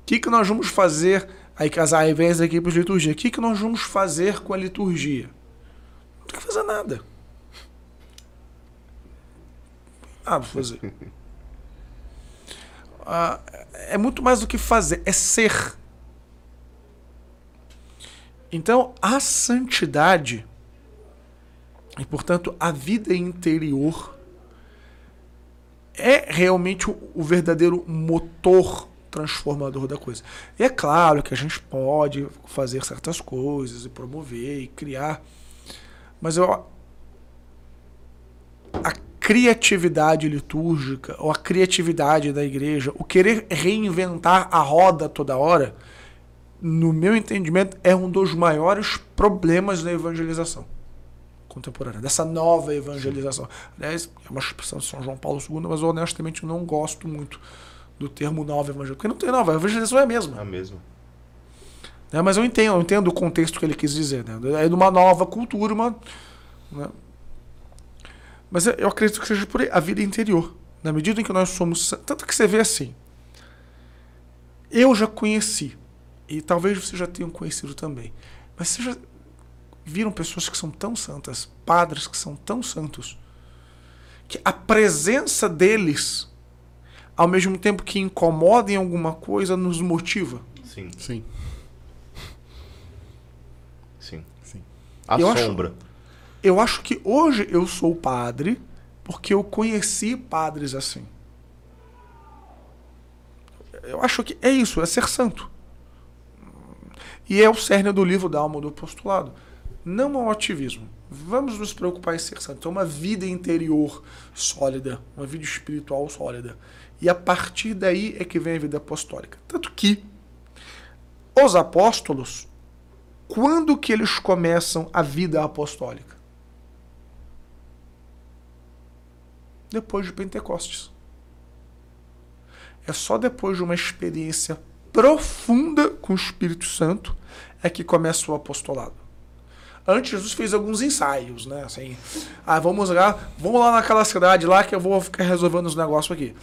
O que, que nós vamos fazer, aí casar ao invés da equipe de liturgia, o que, que nós vamos fazer com a liturgia? Não tem que fazer nada. Ah, vou fazer. É muito mais do que fazer, é ser. Então, a santidade e, portanto, a vida interior é realmente o, o verdadeiro motor transformador da coisa. E é claro que a gente pode fazer certas coisas e promover e criar, mas eu, a criatividade litúrgica ou a criatividade da igreja, o querer reinventar a roda toda hora, no meu entendimento, é um dos maiores problemas da evangelização contemporânea, dessa nova evangelização. Aliás, é uma expressão de São João Paulo II, mas eu honestamente não gosto muito do termo nova evangelização, porque não tem nova, a evangelização é a mesma. É a mesma. Né? Mas eu entendo, eu entendo o contexto que ele quis dizer. Né? É de uma nova cultura, uma, né? Mas eu acredito que seja por aí, a vida interior. Na medida em que nós somos. Tanto que você vê assim. Eu já conheci, e talvez você já tenha conhecido também, mas você já viram pessoas que são tão santas, padres que são tão santos, que a presença deles, ao mesmo tempo que incomoda em alguma coisa, nos motiva. Sim. Sim. Sim. Sim. A Eu sombra. Eu acho que hoje eu sou padre porque eu conheci padres assim. Eu acho que é isso, é ser santo. E é o cerne do livro da alma do postulado. Não ao ativismo. Vamos nos preocupar em ser santo. É uma vida interior sólida, uma vida espiritual sólida. E a partir daí é que vem a vida apostólica. Tanto que os apóstolos, quando que eles começam a vida apostólica? Depois de Pentecostes. É só depois de uma experiência profunda com o Espírito Santo é que começa o apostolado. Antes Jesus fez alguns ensaios, né? Assim, ah, vamos lá, vamos lá naquela cidade lá que eu vou ficar resolvendo os negócios aqui.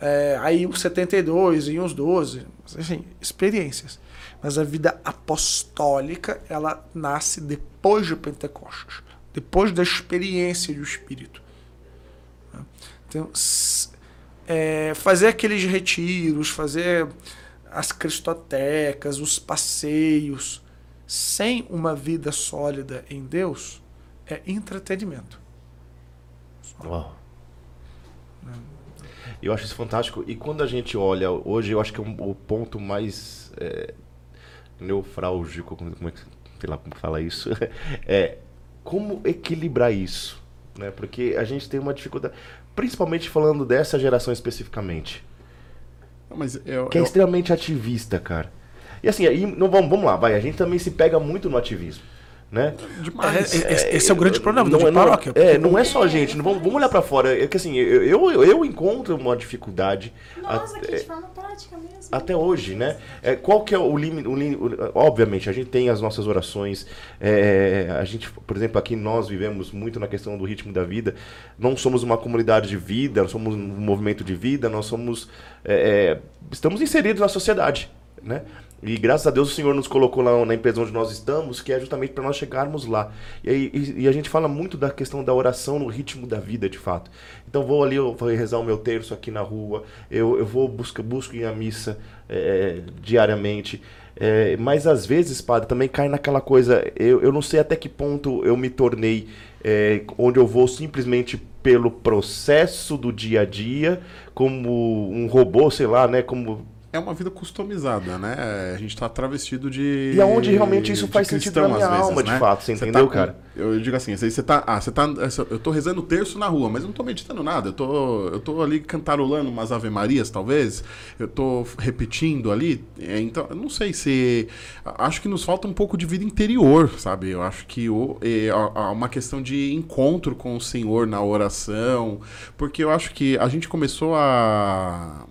É, aí os 72 e os 12, assim, experiências. Mas a vida apostólica, ela nasce depois de Pentecostes, depois da experiência do Espírito. Então, s- é, fazer aqueles retiros, fazer as cristotecas, os passeios, sem uma vida sólida em Deus, é entretenimento. Uau. Eu acho isso fantástico. E quando a gente olha, hoje eu acho que é um- o ponto mais é, neufrálgico, como, como é que, sei lá como fala isso, é como equilibrar isso, né? Porque a gente tem uma dificuldade, principalmente falando dessa geração especificamente, Mas eu, que é eu- extremamente ativista, cara. E assim, aí, não, vamos, vamos lá, vai, a gente também se pega muito no ativismo, né? demais. É, esse, esse é o grande problema não, é- não, paróquia. é, não é só a gente. não Vamos, vamos olhar pra fora. É que assim, eu, eu, eu encontro uma dificuldade Nossa, até, que de forma prática mesmo. até hoje, né? É, qual que é o limite? o lim- o- obviamente, a gente tem as nossas orações. é, a gente, por exemplo, aqui nós vivemos muito na questão do ritmo da vida. Não somos uma comunidade de vida, somos um movimento de vida, nós somos. é, é, estamos inseridos na sociedade, né? E graças a Deus o Senhor nos colocou lá na empresa onde nós estamos, que é justamente para nós chegarmos lá. E, e- e a gente fala muito da questão da oração no ritmo da vida, de fato. Então vou ali, eu vou rezar o meu terço aqui na rua, eu, eu vou buscar busco ir à missa é, diariamente. É, mas às vezes, padre, também cai naquela coisa, eu, eu não sei até que ponto eu me tornei é, onde eu vou simplesmente pelo processo do dia a dia, como um robô, sei lá, né? Como É uma vida customizada, né? A gente tá travestido de. E aonde realmente isso de faz sentido cristão, na minha às vezes, alma, de né? fato, você entendeu, com- cara? Eu digo assim, você você tá. Ah, você tá. Eu tô rezando terço na rua, mas eu não tô meditando nada. Eu tô, eu tô ali cantarolando umas Ave Marias, talvez. Eu tô repetindo ali. É, Então, eu não sei se. Acho que nos falta um pouco de vida interior, sabe? Eu acho que o, é, uma questão de encontro com o Senhor na oração. Porque eu acho que a gente começou a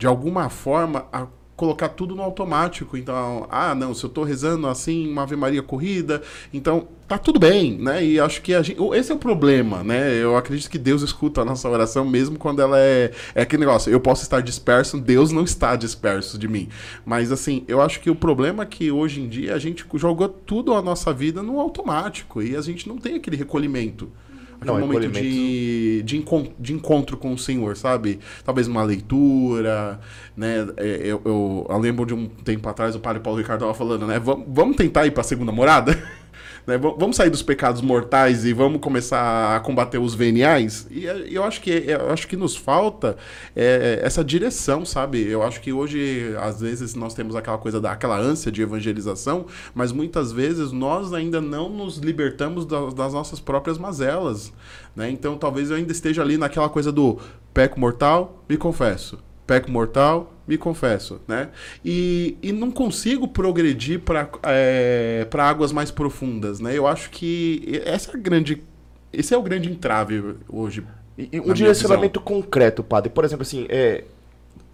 de alguma forma, a colocar tudo no automático. Então, ah, não, se eu tô rezando assim, uma Ave Maria corrida, então tá tudo bem, né? E acho que a gente, esse é o problema, né? Eu acredito que Deus escuta a nossa oração mesmo quando ela é é aquele negócio, eu posso estar disperso, Deus não está disperso de mim. Mas assim, eu acho que o problema é que hoje em dia a gente jogou tudo a nossa vida no automático e a gente não tem aquele recolhimento não, momento de, de, encon de encontro com o Senhor, sabe? Talvez uma leitura, né? É, eu, eu, eu lembro de um tempo atrás o padre Paulo Ricardo estava falando, né? Vamos, vamos tentar ir para a segunda morada? Né? Vamos sair dos pecados mortais e vamos começar a combater os veniais? E eu acho que, eu acho que nos falta é, essa direção, sabe? Eu acho que hoje, às vezes, nós temos aquela coisa daquela ânsia de evangelização, mas muitas vezes nós ainda não nos libertamos das, das nossas próprias mazelas. Né? Então talvez eu ainda esteja ali naquela coisa do peco mortal, me confesso peco mortal, me confesso, né? E, e não consigo progredir para é, águas mais profundas, né? Eu acho que essa é a grande, esse é o grande entrave hoje. E, um direcionamento concreto, padre. Por exemplo, assim, é,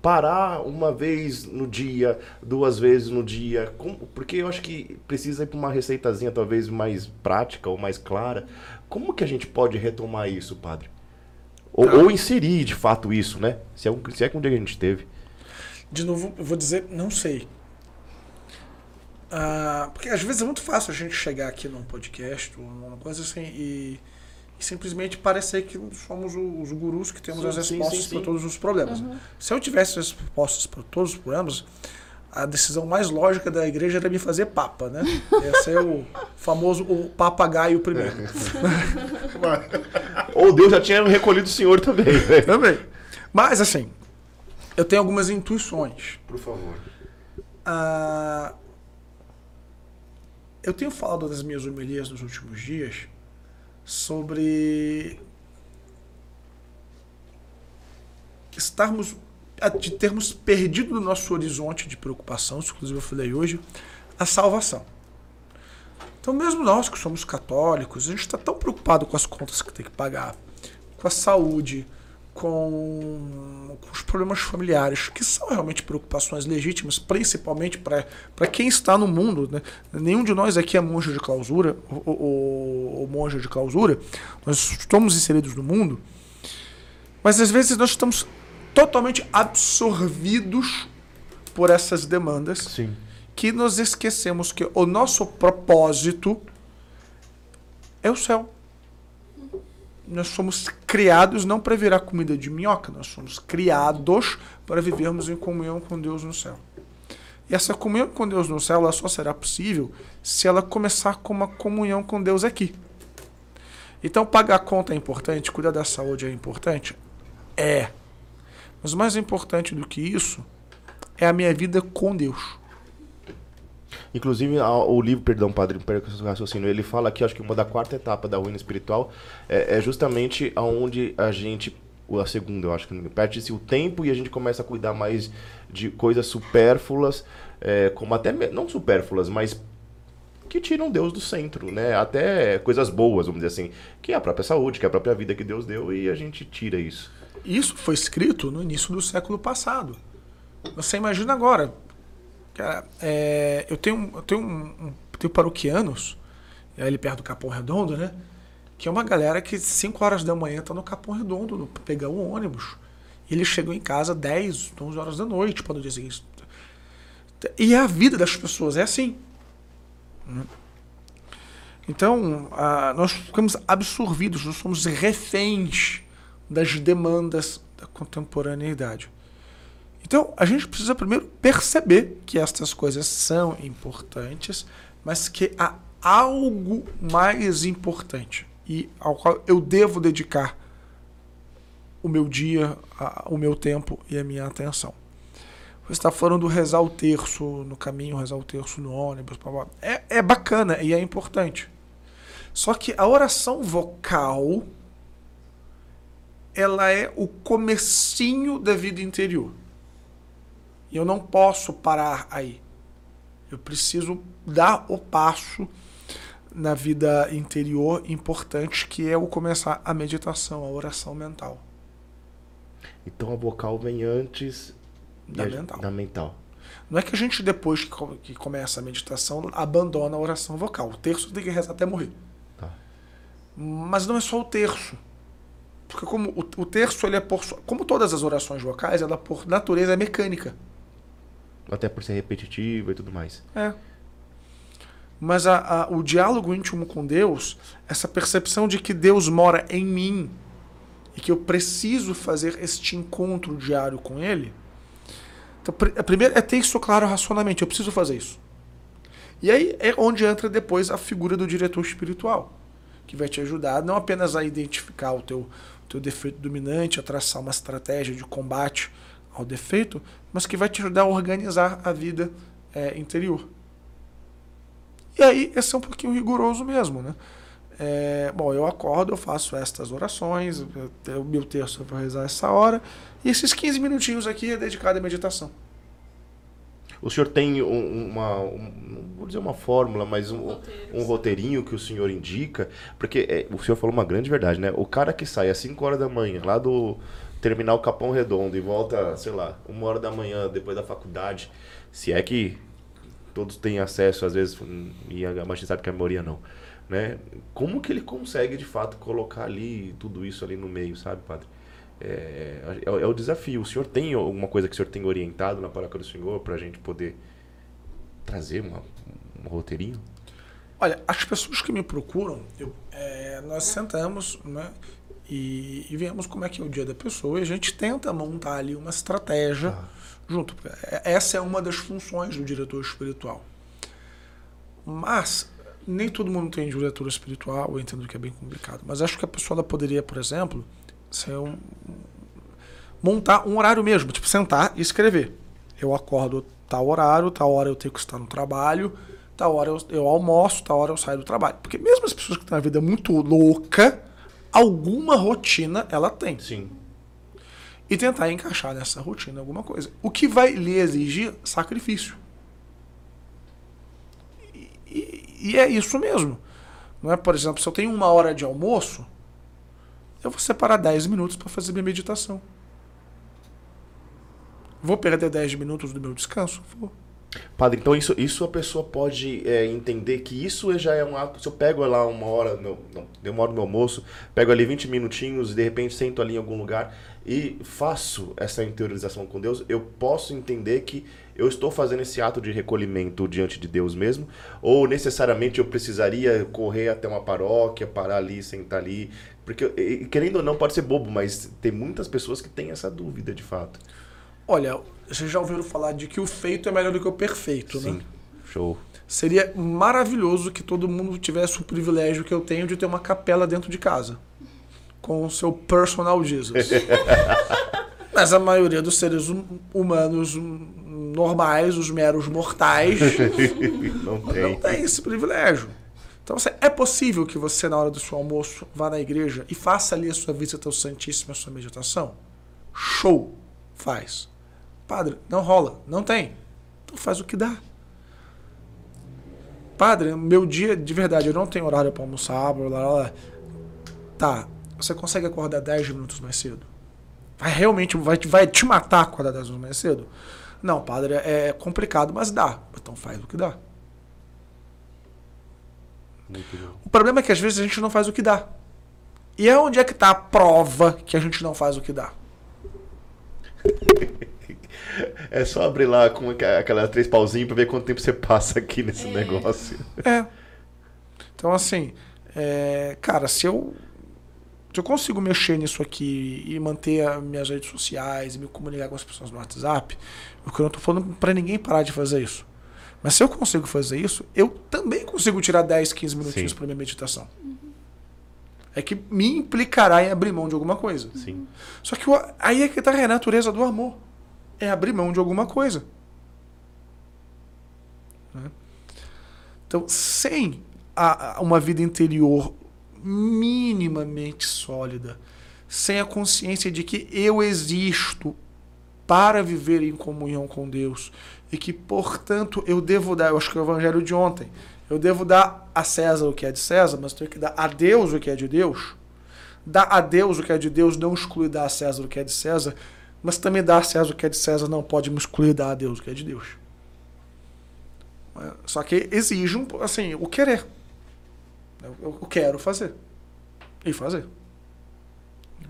parar uma vez no dia, duas vezes no dia, como, porque eu acho que precisa ir para uma receitazinha talvez mais prática ou mais clara. Como que a gente pode retomar isso, padre? Ou, tá. ou, inserir de fato isso, né? Se é, se é que um dia a gente teve. De novo, eu vou dizer, não sei. Ah, porque às vezes é muito fácil a gente chegar aqui num podcast ou numa coisa assim e, e simplesmente parecer que somos os gurus que temos sim, as respostas para todos os problemas. Uhum. Se eu tivesse as respostas para todos os problemas, a decisão mais lógica da igreja era me fazer papa, né? Esse é o famoso o papagaio primeiro. Ou Deus já tinha recolhido o senhor também. Né? Também. Mas assim, eu tenho algumas intuições. Por favor. Ah, eu tenho falado nas minhas homilias nos últimos dias sobre estarmos de termos perdido no nosso horizonte de preocupação, inclusive eu falei hoje, a salvação. Então, mesmo nós que somos católicos, a gente está tão preocupado com as contas que tem que pagar, com a saúde, com, com os problemas familiares, que são realmente preocupações legítimas, principalmente para quem está no mundo. Né? Nenhum de nós aqui é monge de clausura ou, ou, ou monja de clausura, nós estamos inseridos no mundo, mas às vezes nós estamos totalmente absorvidos por essas demandas. Sim. Que nos esquecemos que o nosso propósito é o céu. Nós somos criados não para virar comida de minhoca, nós somos criados para vivermos em comunhão com Deus no céu. E essa comunhão com Deus no céu ela só será possível se ela começar com uma comunhão com Deus aqui. Então, pagar a conta é importante, cuidar da saúde é importante? É. Mas mais importante do que isso é a minha vida com Deus. Inclusive, o livro, perdão, padre, perca o raciocínio, ele fala que acho que uma da quarta etapa da ruína espiritual é, é justamente aonde a gente, a segunda, eu acho que perde-se o tempo e a gente começa a cuidar mais de coisas supérfluas, é, como até, não supérfluas, mas que tiram Deus do centro, né? Até coisas boas, vamos dizer assim, que é a própria saúde, que é a própria vida que Deus deu e a gente tira isso. Isso foi escrito no início do século passado. Você imagina agora. Cara, é, eu tenho, eu tenho, um, um, tenho paroquianos, é ali perto do Capão Redondo, né? Que é uma galera que 5 horas da manhã tá no Capão Redondo, no, pegar o ônibus. E eles chegam em casa 10, 11 horas da noite para no dia seguinte. E a vida das pessoas é assim. Então, a, nós ficamos absorvidos, nós somos reféns das demandas da contemporaneidade. Então, a gente precisa primeiro perceber que estas coisas são importantes, mas que há algo mais importante e ao qual eu devo dedicar o meu dia, o meu tempo e a minha atenção. Você está falando do rezar o terço no caminho, rezar o terço no ônibus, blá blá. É, é bacana e é importante. Só que a oração vocal ela é o comecinho da vida interior. E eu não posso parar aí. Eu preciso dar o passo na vida interior importante, que é o começar a meditação, a oração mental. Então a vocal vem antes E a- Fundamental. Da mental. Não é que a gente, depois que, que começa a meditação, abandona a oração vocal. O terço tem que rezar até morrer. Tá. Mas não é só o terço. Porque como o, o terço, ele é por... Como todas as orações vocais, ela por natureza é mecânica. Até por ser repetitivo e tudo mais. É. Mas a- a- o diálogo íntimo com Deus, essa percepção de que Deus mora em mim e que eu preciso fazer este encontro diário com Ele. Então, a primeira é ter isso claro racionalmente, eu preciso fazer isso. E aí é onde entra depois a figura do diretor espiritual, que vai te ajudar não apenas a identificar o teu, teu defeito dominante, a traçar uma estratégia de combate ao defeito, mas que vai te ajudar a organizar a vida é, interior. E aí, esse é um pouquinho rigoroso mesmo, né? É, bom, eu acordo, eu faço estas orações, o meu texto eu vou rezar essa hora, e esses 15 minutinhos aqui é dedicado à meditação. O senhor tem um- uma, um- não vou dizer uma fórmula, mas um, um roteirinho que o senhor indica, porque é, o senhor falou uma grande verdade, né? O cara que sai às 5 horas da manhã, lá do terminal Capão Redondo, e volta, sei lá, uma hora da manhã, depois da faculdade, se é que todos têm acesso, às vezes, hum, e a gente sabe que a maioria não, né? Como que ele consegue, de fato, colocar ali tudo isso ali no meio, sabe, padre? É, é, é o desafio. O senhor tem alguma coisa que o senhor tem orientado na paróquia do senhor para a gente poder trazer uma, um roteirinho? Olha, as pessoas que me procuram, eu- é, nós sentamos né, e, e vemos como é que é o dia da pessoa e a gente tenta montar ali uma estratégia junto. É- Essa é uma das funções do diretor espiritual. Mas nem todo mundo tem diretor espiritual, eu entendo que é bem complicado. Mas acho que a pessoa poderia, por exemplo, ser um, montar um horário mesmo, tipo sentar e escrever. Eu acordo tal horário, tal hora eu tenho que estar no trabalho, tal hora eu, eu almoço, tal hora eu saio do trabalho. Porque mesmo as pessoas que têm uma vida muito louca, alguma rotina ela tem. Sim. E tentar encaixar nessa rotina alguma coisa. O que vai lhe exigir sacrifício. E, e- e é isso mesmo. Não é, por exemplo, se eu tenho uma hora de almoço, eu vou separar 10 minutos para fazer minha meditação. Vou perder 10 minutos do meu descanso? Vou. Padre, então isso, isso a pessoa pode é, entender que isso já é um ato. Se eu pego lá uma hora, no, não, no meu almoço, pego ali 20 minutinhos e de repente sento ali em algum lugar e faço essa interiorização com Deus, eu posso entender que eu estou fazendo esse ato de recolhimento diante de Deus mesmo? Ou necessariamente eu precisaria correr até uma paróquia, parar ali, sentar ali? Porque, querendo ou não, pode ser bobo, mas tem muitas pessoas que têm essa dúvida de fato. Olha, vocês já ouviram falar de que o feito é melhor do que o perfeito, Sim, né? show. Seria maravilhoso que todo mundo tivesse o privilégio que eu tenho de ter uma capela dentro de casa. Com o seu personal Jesus. Mas a maioria dos seres hum- humanos hum, normais, os meros mortais, Não não tem. tem esse privilégio. Então é possível que você, na hora do seu almoço, vá na igreja e faça ali a sua visita ao Santíssimo, a sua meditação? Show! Faz. Padre, não rola. Não tem. Então faz o que dá. Padre, meu dia, de verdade, eu não tenho horário para almoçar, blá, blá, blá. Tá, você consegue acordar 10 minutos mais cedo? Vai realmente, vai, vai te matar acordar 10 minutos mais cedo? Não, padre, é complicado, mas dá. Então faz o que dá. O problema é que às vezes a gente não faz o que dá. E é onde é que tá a prova que a gente não faz o que dá. É só abrir lá com aquela três pauzinhos pra ver quanto tempo você passa aqui nesse negócio. É. Então, assim, é, cara, se eu, se eu consigo mexer nisso aqui e manter as minhas redes sociais e me comunicar com as pessoas no WhatsApp, o que eu não tô falando pra ninguém parar de fazer isso. Mas se eu consigo fazer isso, eu também consigo tirar 10, 15 minutinhos para minha meditação. É que me implicará em abrir mão de alguma coisa. Sim. Só que o- aí é que tá a natureza do amor. É abrir mão de alguma coisa. Né? Então, sem a- a- uma vida interior minimamente sólida, sem a consciência de que eu existo para viver em comunhão com Deus e que, portanto, eu devo dar, eu acho que é o evangelho de ontem, eu devo dar a César o que é de César, mas tenho que dar a Deus o que é de Deus. Dar a Deus o que é de Deus não exclui dar a César o que é de César, Mas também dar a César o que é de César não pode me excluir dar a Deus o que é de Deus. Só que exige um, assim, o querer. Eu, eu quero fazer. E fazer.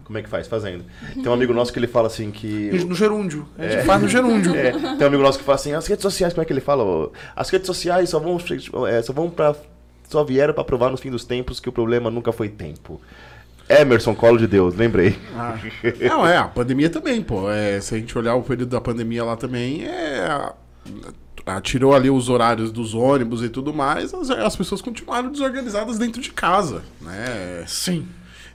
Como é que faz? Fazendo. Tem um amigo nosso que ele fala assim que. No gerúndio. A gente faz no gerúndio. É, tem um amigo nosso que fala assim, as redes sociais, como é que ele fala? As redes sociais só vão, é, só vão para só vieram para provar no fim dos tempos que o problema nunca foi tempo. Emerson, colo de Deus, lembrei. Ah. Não, é, a pandemia também, pô. É, se a gente olhar o período da pandemia lá também, é. Tirou ali os horários dos ônibus e tudo mais, as, as pessoas continuaram desorganizadas dentro de casa, né? Sim.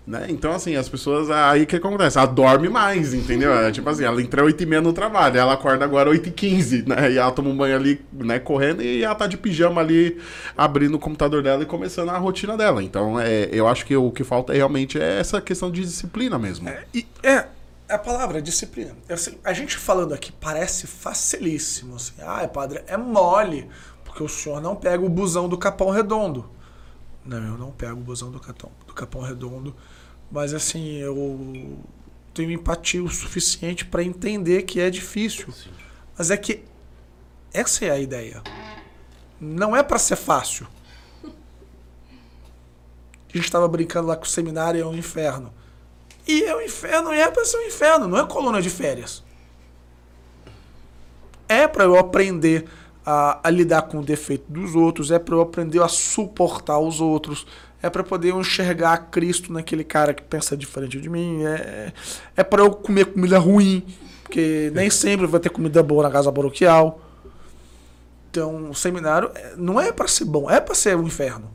Né? Então, assim, as pessoas. Aí que acontece? Ela dorme mais, entendeu? É, tipo assim, ela entra 8 e meia no trabalho, ela acorda agora 8 e 15, né? E ela toma um banho ali, né, correndo, e ela tá de pijama ali, abrindo o computador dela e começando a rotina dela. Então, é, eu acho que o que falta realmente é essa questão de disciplina mesmo. É, e, é a palavra é disciplina. Assim, a gente falando aqui parece facilíssimo. Assim, ah, padre, é mole, porque o senhor não pega o busão do Capão Redondo. Não, eu não pego o busão do Capão, do Capão Redondo mas assim, eu tenho empatia o suficiente para entender que é difícil. Sim. Mas é que essa é a ideia. Não é para ser fácil. A gente estava brincando lá que o seminário é um inferno. E é um inferno, e é para ser um inferno, não é coluna de férias. É para eu aprender a, a, lidar com o defeito dos outros, é para eu aprender a suportar os outros, é para poder enxergar Cristo naquele cara que pensa diferente de mim, é, é para eu comer comida ruim, porque nem sempre vai ter comida boa na casa paroquial. Então, o seminário é, não é para ser bom, é para ser um inferno.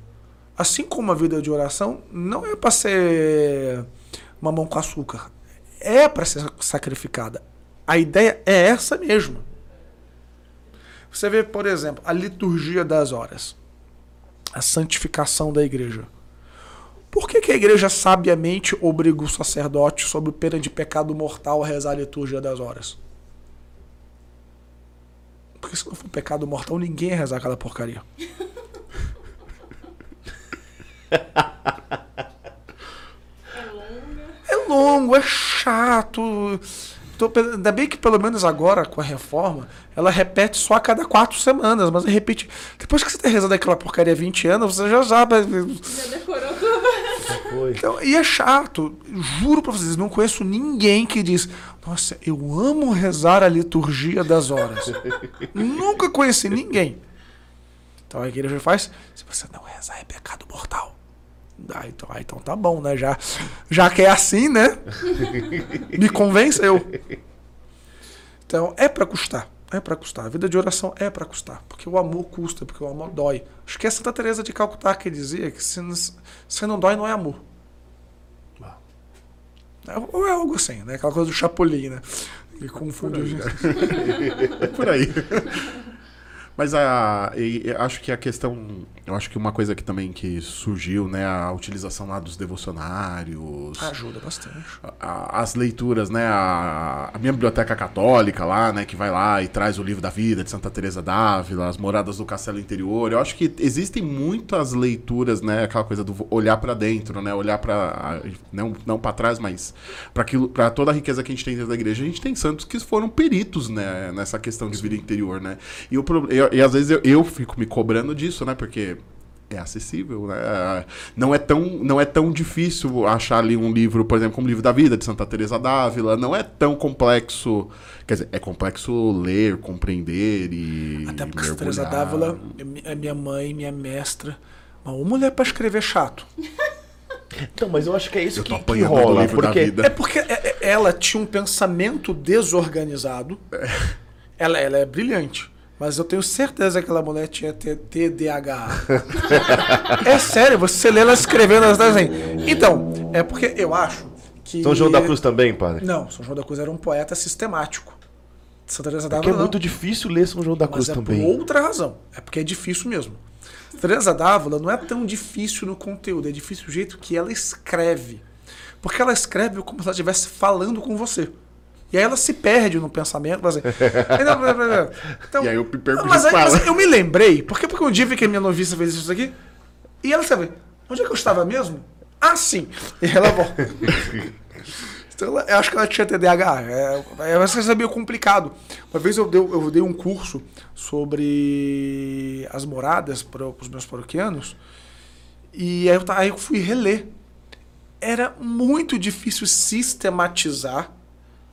Assim como a vida de oração não é para ser mamão com açúcar, é para ser sacrificada. A ideia é essa mesmo. Você vê, por exemplo, a liturgia das horas, a santificação da igreja. Por que, que, a igreja sabiamente obriga o sacerdote, sob pena de pecado mortal, a rezar a liturgia das horas? Porque se não for pecado mortal, ninguém ia rezar aquela porcaria. É. É longo, é chato. Tô, ainda bem que pelo menos agora, com a reforma, ela repete só a cada quatro semanas, mas repete. Depois que você tá rezando aquela porcaria 20 anos, você já sabe. Já decorou tudo. Então, e é chato. Juro pra vocês, não conheço ninguém que diz: Nossa, eu amo rezar a liturgia das horas. Nunca conheci ninguém. Então a igreja faz: Se você não rezar, é pecado mortal. Ah, então, ah, então tá bom, né? Já, já que é assim, né? Me convenceu. Então, é para custar. É para custar. A vida de oração é para custar. Porque o amor custa, porque o amor dói. Acho que é Santa Teresa de Calcutá que dizia que se, se não dói, não é amor. Ah. Ou é algo assim, né? Aquela coisa do Chapolin, né? Ele confunde. Por aí. Mas a, acho que a questão, eu acho que uma coisa que também que surgiu, né, a utilização lá dos devocionários, ajuda bastante. A, as leituras, né, a, a, minha biblioteca católica lá, né, que vai lá e traz o livro da vida de Santa Teresa d'Ávila, as moradas do Castelo Interior. Eu acho que existem muitas leituras, né, aquela coisa do olhar para dentro, né, olhar para não não para trás, mas para aquilo, para toda a riqueza que a gente tem dentro da igreja. A gente tem santos que foram peritos, né, nessa questão de vida interior, né? E o problema e às vezes eu, eu fico me cobrando disso, né? Porque é acessível, né? Não é tão, não é tão difícil achar ali um livro, por exemplo, como o livro da vida de Santa Teresa d'Ávila, não é tão complexo, quer dizer, é complexo ler, compreender e Até porque Santa Teresa d'Ávila é minha mãe, minha mestra, uma mulher para escrever chato. Então, mas eu acho que é isso que, que rola, porque é porque é, é, ela tinha um pensamento desorganizado. É. Ela, ela é brilhante. Mas eu tenho certeza que aquela mulher tinha TDAH. é sério, você lê ela escrevendo as assim. Então, é porque eu acho que. São João da Cruz também, padre? Não, São João da Cruz era um poeta sistemático. Santa Teresa d'Ávila. Porque é muito difícil ler São João da Cruz Mas é também. Por outra razão. É porque é difícil mesmo. Teresa d'Ávila não é tão difícil no conteúdo, é difícil o jeito que ela escreve. Porque ela escreve como se ela estivesse falando com você. E aí ela se perde no pensamento. Assim, então, e aí eu me pergunto mas, mas eu me lembrei, porque, porque um dia vi que a minha noviça fez isso aqui, e ela sabe, onde é que eu estava mesmo? Ah, sim. E ela volta. Então, ela- eu acho que ela tinha TDAH. É, é, é meio complicado. Uma vez eu dei, eu dei um curso sobre as moradas para os meus paroquianos. E aí eu, aí eu fui reler. Era muito difícil sistematizar,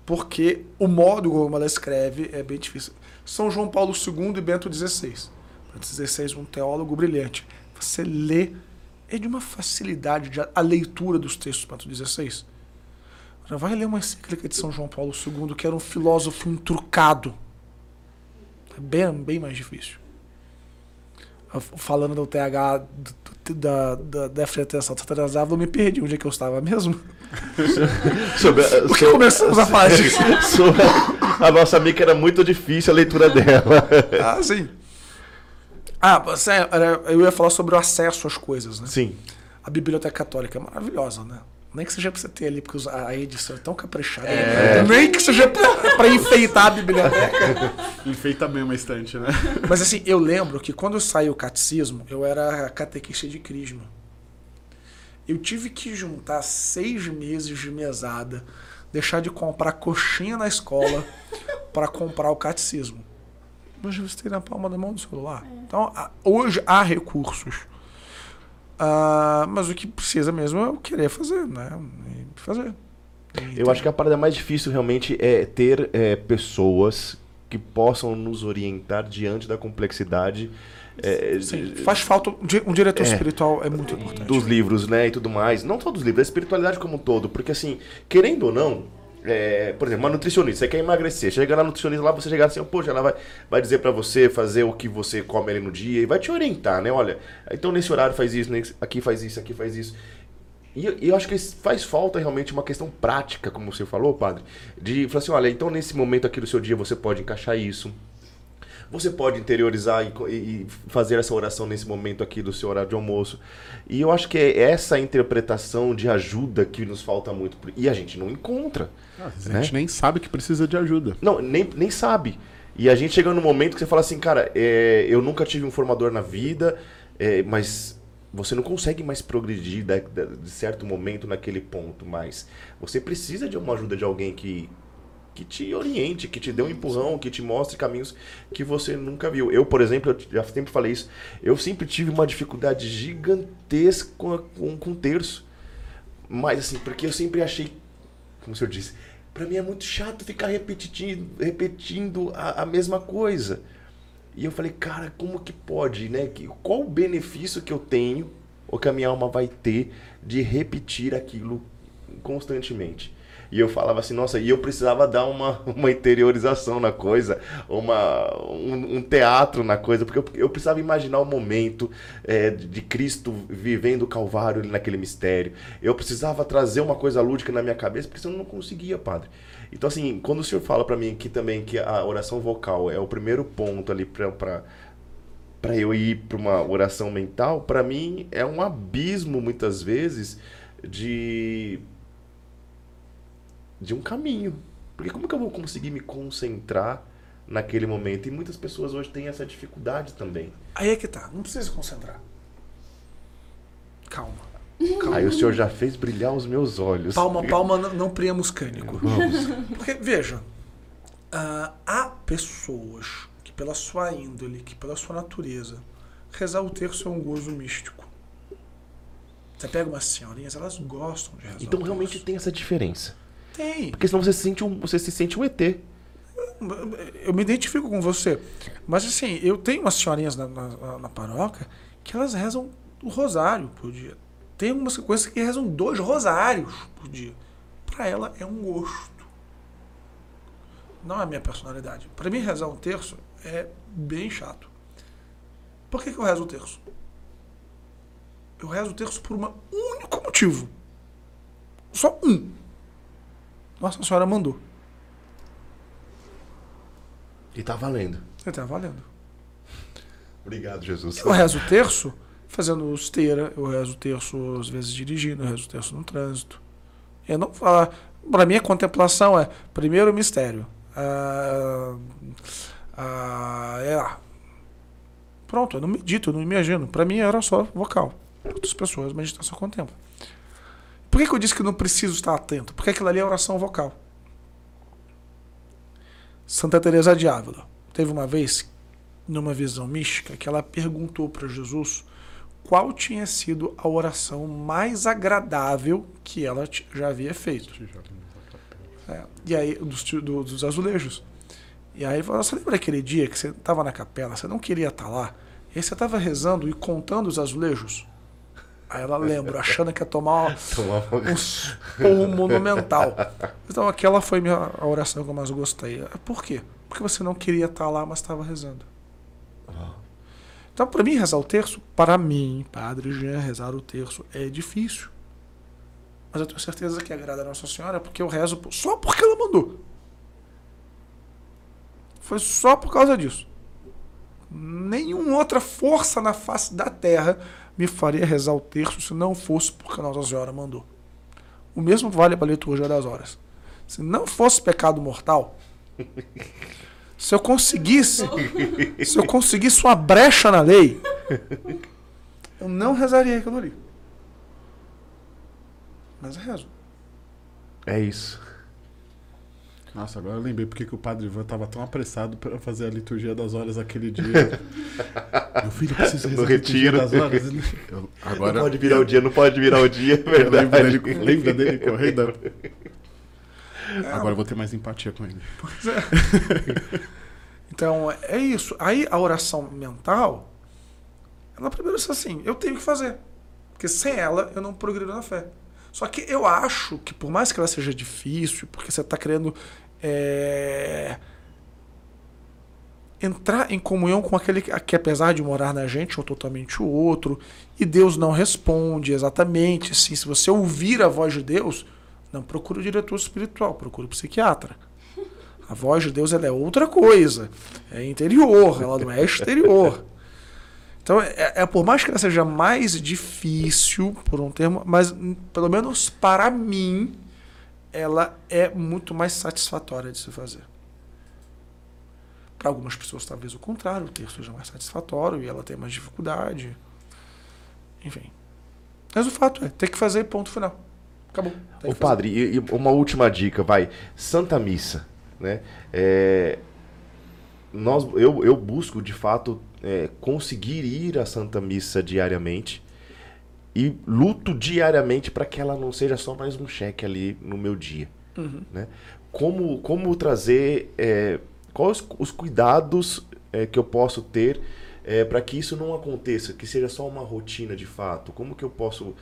porque o modo como ela escreve é bem difícil. São João Paulo II e Bento XVI. Bento XVI, um teólogo brilhante. Você lê, é de uma facilidade de a, leitura dos textos do Bento XVI. Agora, vai ler uma encíclica de São João Paulo II, que era um filósofo intrucado. É bem, bem mais difícil. Falando do TH da, da, déficit de atenção atrasava, eu me perdi onde é que eu estava mesmo. Sobre, Porque começamos a falar disso. sobre a nossa amiga era muito difícil a leitura dela. Ah, sim. Ah, você- era- eu ia falar sobre o acesso às coisas, né? Sim. A Biblioteca Católica é maravilhosa, né? Nem que seja pra você ter ali, porque os- a edição é tão caprichada. É. Nem que seja pra, pra enfeitar a biblioteca. Enfeita mesmo a estante, né? Mas assim, eu lembro que quando saiu o catecismo, eu era catequista de crisma. Eu tive que juntar seis meses de mesada, deixar de comprar coxinha na escola para comprar o catecismo. Hoje você tem na palma da mão do celular. Então, a- hoje há recursos. Ah, mas o que precisa mesmo é eu querer fazer, né? E fazer. Eu acho que a parada mais difícil realmente é ter é, pessoas que possam nos orientar diante da complexidade é, Sim, de- faz falta. um di- diretor É. espiritual é muito importante. dos livros, né, e tudo mais. Não só dos livros, da espiritualidade como um todo. Porque, assim, querendo ou não, é, por exemplo, uma nutricionista, você quer emagrecer, chega na nutricionista lá, você chegar assim, poxa, ela vai, vai dizer pra você fazer o que você come ali no dia e vai te orientar, né? Olha, então nesse horário faz isso, nesse- aqui faz isso, aqui faz isso. E e eu acho que faz falta realmente uma questão prática, como você falou, padre, de falar assim, olha, então nesse momento aqui do seu dia você pode encaixar isso. Você pode interiorizar e, e- fazer essa oração nesse momento aqui do seu horário de almoço. E eu acho que é essa interpretação de ajuda que nos falta muito. E a gente não encontra. A gente nem sabe que precisa de ajuda. Não, nem, nem sabe. E a gente chega num momento que você fala assim, cara, é, eu nunca tive um formador na vida, é, mas você não consegue mais progredir da- da- de certo momento naquele ponto, mas você precisa de uma ajuda de alguém que, que te oriente, que te dê um empurrão, que te mostre caminhos que você nunca viu. Eu, por exemplo, eu já sempre falei isso, eu sempre tive uma dificuldade gigantesca com, com, terço. Mas assim, porque eu sempre achei como o senhor disse, pra mim é muito chato ficar repetindo, repetindo a, a mesma coisa. E eu falei, cara, como que pode, né? Qual o benefício que eu tenho, ou que a minha alma vai ter, de repetir aquilo constantemente? E eu falava assim, nossa, e eu precisava dar uma, uma interiorização na coisa, uma, um, um teatro na coisa, porque eu, eu precisava imaginar o momento é, de Cristo vivendo o Calvário ali naquele mistério. Eu precisava trazer uma coisa lúdica na minha cabeça, porque senão eu não conseguia, padre. Então, assim, quando o senhor fala para mim que também que a oração vocal é o primeiro ponto ali para para eu ir para uma oração mental, para mim é um abismo muitas vezes de de um caminho. Porque como que eu vou conseguir me concentrar naquele momento? E muitas pessoas hoje têm essa dificuldade também. Aí é que tá. Não precisa se concentrar. Calma. Calma. Aí o senhor já fez brilhar os meus olhos. Palma, palma, não, não priemos cânico. Porque, veja, ah, há pessoas que, pela sua índole, que pela sua natureza, rezar o terço é um gozo místico. Você pega umas senhorinhas, elas gostam de rezar. Então o realmente tem essa diferença. Tem. Porque senão você se sente um, você se sente um ET. Eu me identifico com você. Mas assim, eu tenho umas senhorinhas na, na, na paróquia que elas rezam o rosário por dia. Tem algumas coisas que rezam dois rosários por dia. Para ela é um gosto. Não é a minha personalidade. Para mim, rezar um terço é bem chato. Por que, que eu rezo o terço? Eu rezo o terço por um único motivo. Só um. Nossa Senhora mandou. E tá valendo. Ele tá valendo. Obrigado, Jesus. Eu rezo o terço fazendo esteira, eu rezo o terço às vezes dirigindo, eu rezo o terço no trânsito. Eu não falo. Para mim, a contemplação é primeiro o mistério. Ah, ah, é lá. Pronto, eu não medito, eu não imagino. Para mim era só vocal. Outras pessoas meditam só contemplam. Por que, que eu disse que não preciso estar atento? Porque aquilo ali é oração vocal. Santa Teresa de Ávila teve uma vez, numa visão mística, que ela perguntou para Jesus qual tinha sido a oração mais agradável que ela já havia feito. É, e aí, dos, do- dos azulejos. E aí Você lembra aquele dia que você estava na capela, você não queria estar lá, e aí você estava rezando e contando os azulejos? Aí ela lembra, achando que ia tomar um esporro monumental. Então aquela foi minha, a oração que eu mais gostei. Por quê? Porque você não queria estar lá, mas estava rezando. Então, para mim, rezar o terço, para mim, Padre Jean, rezar o terço é difícil. Mas eu tenho certeza que agrada a Nossa Senhora porque eu rezo só porque ela mandou. Foi só por causa disso. Nenhuma outra força na face da terra me faria rezar o terço se não fosse porque a Nossa Senhora mandou. O mesmo vale para a liturgia das horas. Se não fosse pecado mortal, se eu conseguisse, se eu conseguisse uma brecha na lei, eu não rezaria aquilo ali. Mas rezo. É isso. Nossa, agora eu lembrei porque que o padre Ivan tava tão apressado para fazer a liturgia das horas aquele dia. Meu filho precisa rezar a liturgia retiro. das horas. Eu- agora Não pode virar o dia, não pode virar o dia, é verdade. dele, lembra dele correndo? Agora eu vou ter mais empatia com ele. Então é isso. Aí a oração mental, ela primeiro diz assim, eu tenho que fazer. Porque sem ela eu não progredo na fé. Só que eu acho que por mais que ela seja difícil, porque você está querendo é, entrar em comunhão com aquele que apesar de morar na gente ou totalmente o outro, e Deus não responde exatamente, assim, se você ouvir a voz de Deus, não procure o diretor espiritual, procure o psiquiatra. A voz de Deus ela é outra coisa. É interior, ela não é exterior. Então, é, é por mais que ela seja mais difícil, por um termo, mas pelo menos para mim, ela é muito mais satisfatória de se fazer. Para algumas pessoas, talvez o contrário, o terço seja mais satisfatório e ela tem mais dificuldade. Enfim. Mas o fato é, tem que fazer ponto final. Acabou. Fazer. padre, e, e uma última dica, vai. Santa Missa, né? É, nós, eu, eu busco, de fato, é, conseguir ir à Santa Missa diariamente e luto diariamente para que ela não seja só mais um cheque ali no meu dia. Né? Como, como trazer, é, quais os, os cuidados é, que eu posso ter para que isso não aconteça, que seja só uma rotina de fato? Como que eu posso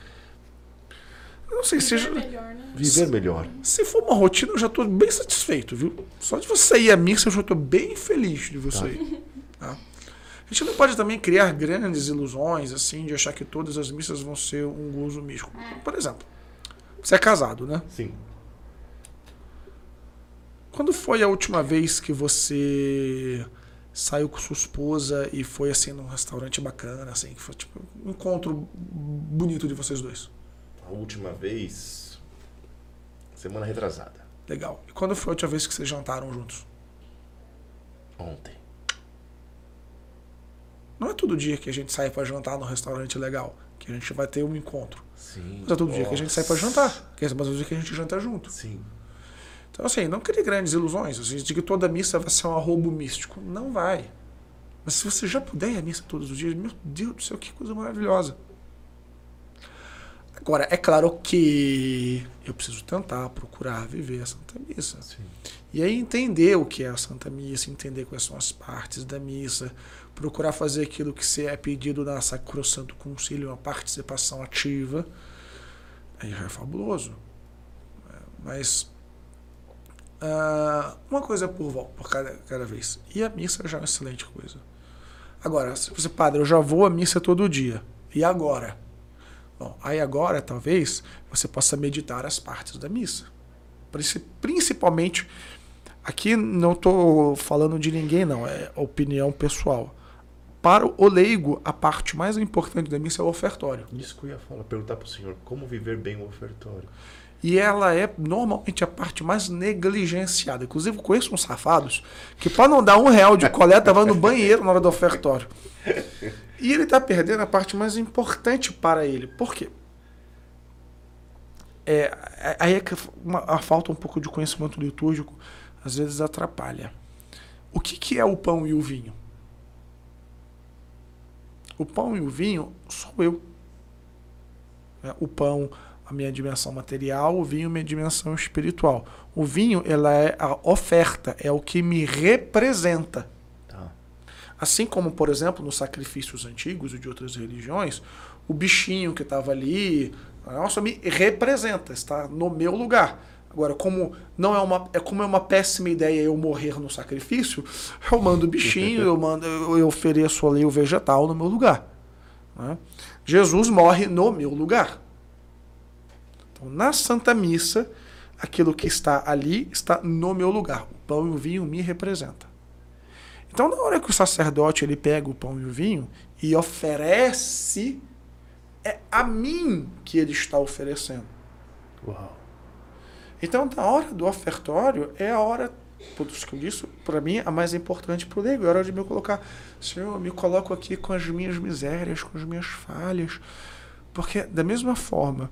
não sei se Viver seja. melhor, né? viver melhor? Se for uma rotina, eu já estou bem satisfeito, viu? Só de você ir à missa, eu já estou bem feliz de você ir. tá? A gente não pode também criar grandes ilusões, assim, de achar que todas as missas vão ser um gozo místico. Por exemplo, você é casado, né? Sim. Quando foi a última vez que você saiu com sua esposa e foi, assim, num restaurante bacana, assim, que foi, tipo, um encontro bonito de vocês dois? A última vez. Semana retrasada. Legal. E quando foi a última vez que vocês jantaram juntos? Ontem. Não é todo dia que a gente sai pra jantar num restaurante legal, que a gente vai ter um encontro. Sim. Mas é todo dia que a gente sai pra jantar, que é é todo dia que a gente janta junto. Sim. Então, assim, não crie grandes ilusões, assim, de que toda missa vai ser um arrobo místico. Não vai. Mas se você já puder ir à missa todos os dias, meu Deus do céu, que coisa maravilhosa. Agora, é claro que eu preciso tentar procurar viver a Santa Missa. Sim. E aí entender o que é a Santa Missa, entender quais são as partes da missa, procurar fazer aquilo que se é pedido na Sacrosanto Concílio, uma participação ativa. Aí é fabuloso. É, Mas ah, uma coisa por, vol- por cada, cada vez. E a missa já é uma excelente coisa. Agora, se você, padre, eu já vou à missa todo dia. E agora? Bom, aí agora talvez você possa meditar as partes da missa. Princi- Principalmente, aqui não estou falando de ninguém, não, é opinião pessoal. Para o leigo, a parte mais importante da missa é o ofertório. Isso que eu ia falar, perguntar pro senhor, como viver bem o ofertório? E ela é normalmente a parte mais negligenciada. Inclusive, conheço uns safados que, para não dar um real de coleta, vai no banheiro na hora do ofertório. E ele está perdendo a parte mais importante para ele. Por quê? é, aí é que uma, a falta um pouco de conhecimento litúrgico às vezes atrapalha. O que, que é o pão e o vinho? O pão e o vinho sou eu. É, o pão, a minha dimensão material, o vinho, minha dimensão espiritual. O vinho, ela é a oferta, é o que me representa. Tá. Assim como, por exemplo, nos sacrifícios antigos e de outras religiões, o bichinho que estava ali, nossa, me representa, está no meu lugar. Agora, como não é uma, é como é uma péssima ideia eu morrer no sacrifício, eu mando bichinho, eu mando, eu ofereço ali o vegetal no meu lugar. Né? Jesus morre no meu lugar. Então, na Santa Missa, aquilo que está ali está no meu lugar. O pão e o vinho me representam. Então, na hora que o sacerdote ele pega o pão e o vinho e oferece, é a mim que ele está oferecendo. Uau. Então, na hora do ofertório, é a hora, por isso para mim, a mais importante para o leigo. É a hora de me colocar, Senhor, eu me coloco aqui com as minhas misérias, com as minhas falhas. Porque, da mesma forma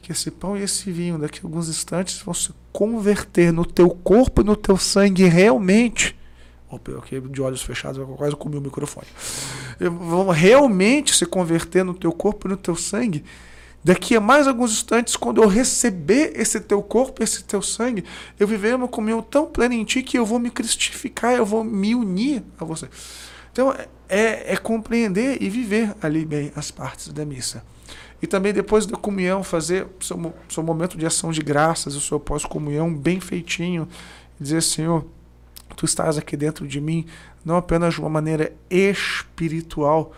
que esse pão e esse vinho, daqui a alguns instantes, vão se converter no teu corpo e no teu sangue realmente. Aqui de olhos fechados, eu quase comi o microfone. Vão realmente se converter no teu corpo e no teu sangue Daqui a mais alguns instantes, quando eu receber esse teu corpo, esse teu sangue, eu viverei uma comunhão tão plena em ti que eu vou me cristificar, eu vou me unir a você. Então, é, é compreender e viver ali bem as partes da missa. E também depois da comunhão, fazer seu, seu momento de ação de graças, o seu pós-comunhão bem feitinho, dizer, Senhor, tu estás aqui dentro de mim, não apenas de uma maneira espiritual,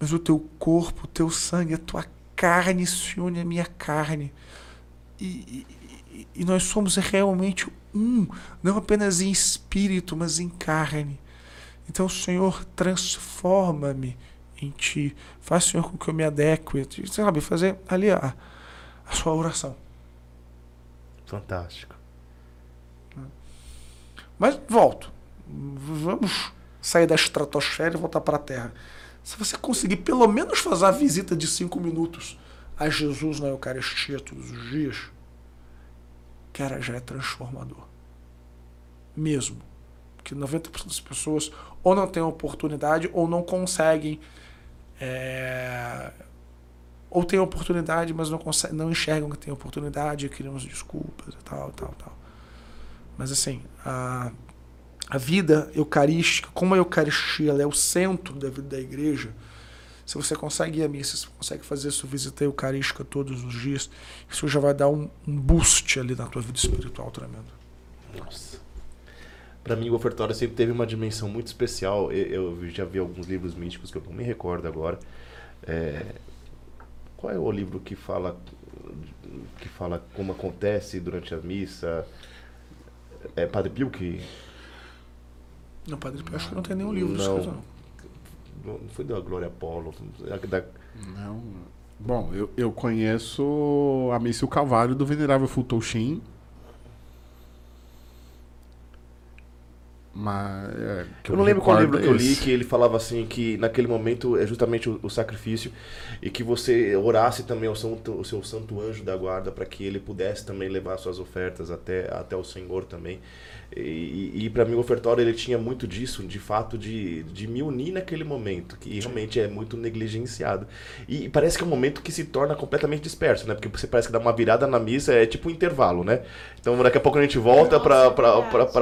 mas o teu corpo, o teu sangue, a tua carne se une à minha carne. E, e, e, nós somos realmente um, não apenas em espírito, mas em carne. Então, Senhor, transforma-me em Ti. Faz, Senhor, com que eu me adeque. Sabe, fazer ali a, a sua oração. Fantástico. Mas volto. Vamos sair da estratosfera e voltar para a Terra. Se você conseguir pelo menos fazer a visita de cinco minutos a Jesus na Eucaristia todos os dias, cara, já é transformador. Mesmo. Porque 90% das pessoas ou não têm oportunidade ou não conseguem. É, ou têm oportunidade, mas não, conseguem, não enxergam que tem oportunidade, criam desculpas e tal, tal, tal. Mas assim, a a vida eucarística, como a Eucaristia é o centro da vida da igreja, se você consegue ir à missa, se você consegue fazer sua visita eucarística todos os dias, isso já vai dar um, um boost ali na tua vida espiritual tremendo. Nossa. Para mim, o ofertório sempre teve uma dimensão muito especial. Eu, eu, já vi alguns livros místicos que eu não me recordo agora. É... Qual é o livro que fala que fala como acontece durante a missa? É Padre Pio que não, Padre Pio, acho que não tem nenhum livro não, escrito, não. Não foi da Glória Paulo. Da... Não. Bom, eu, eu conheço a Missa e o Calvário do Venerável Futoshin. Mas, é, eu, eu não lembro qual livro que eu li que ele falava assim que naquele momento é justamente o, o sacrifício e que você orasse também ao santo, o seu santo anjo da guarda para que ele pudesse também levar suas ofertas até, até o Senhor também. E, e para mim o ofertório ele tinha muito disso, de fato, de, de me unir naquele momento, que realmente é muito negligenciado. E parece que é um momento que se torna completamente disperso, né? Porque você parece que dá uma virada na missa, é tipo um intervalo, né? Então daqui a pouco a gente volta para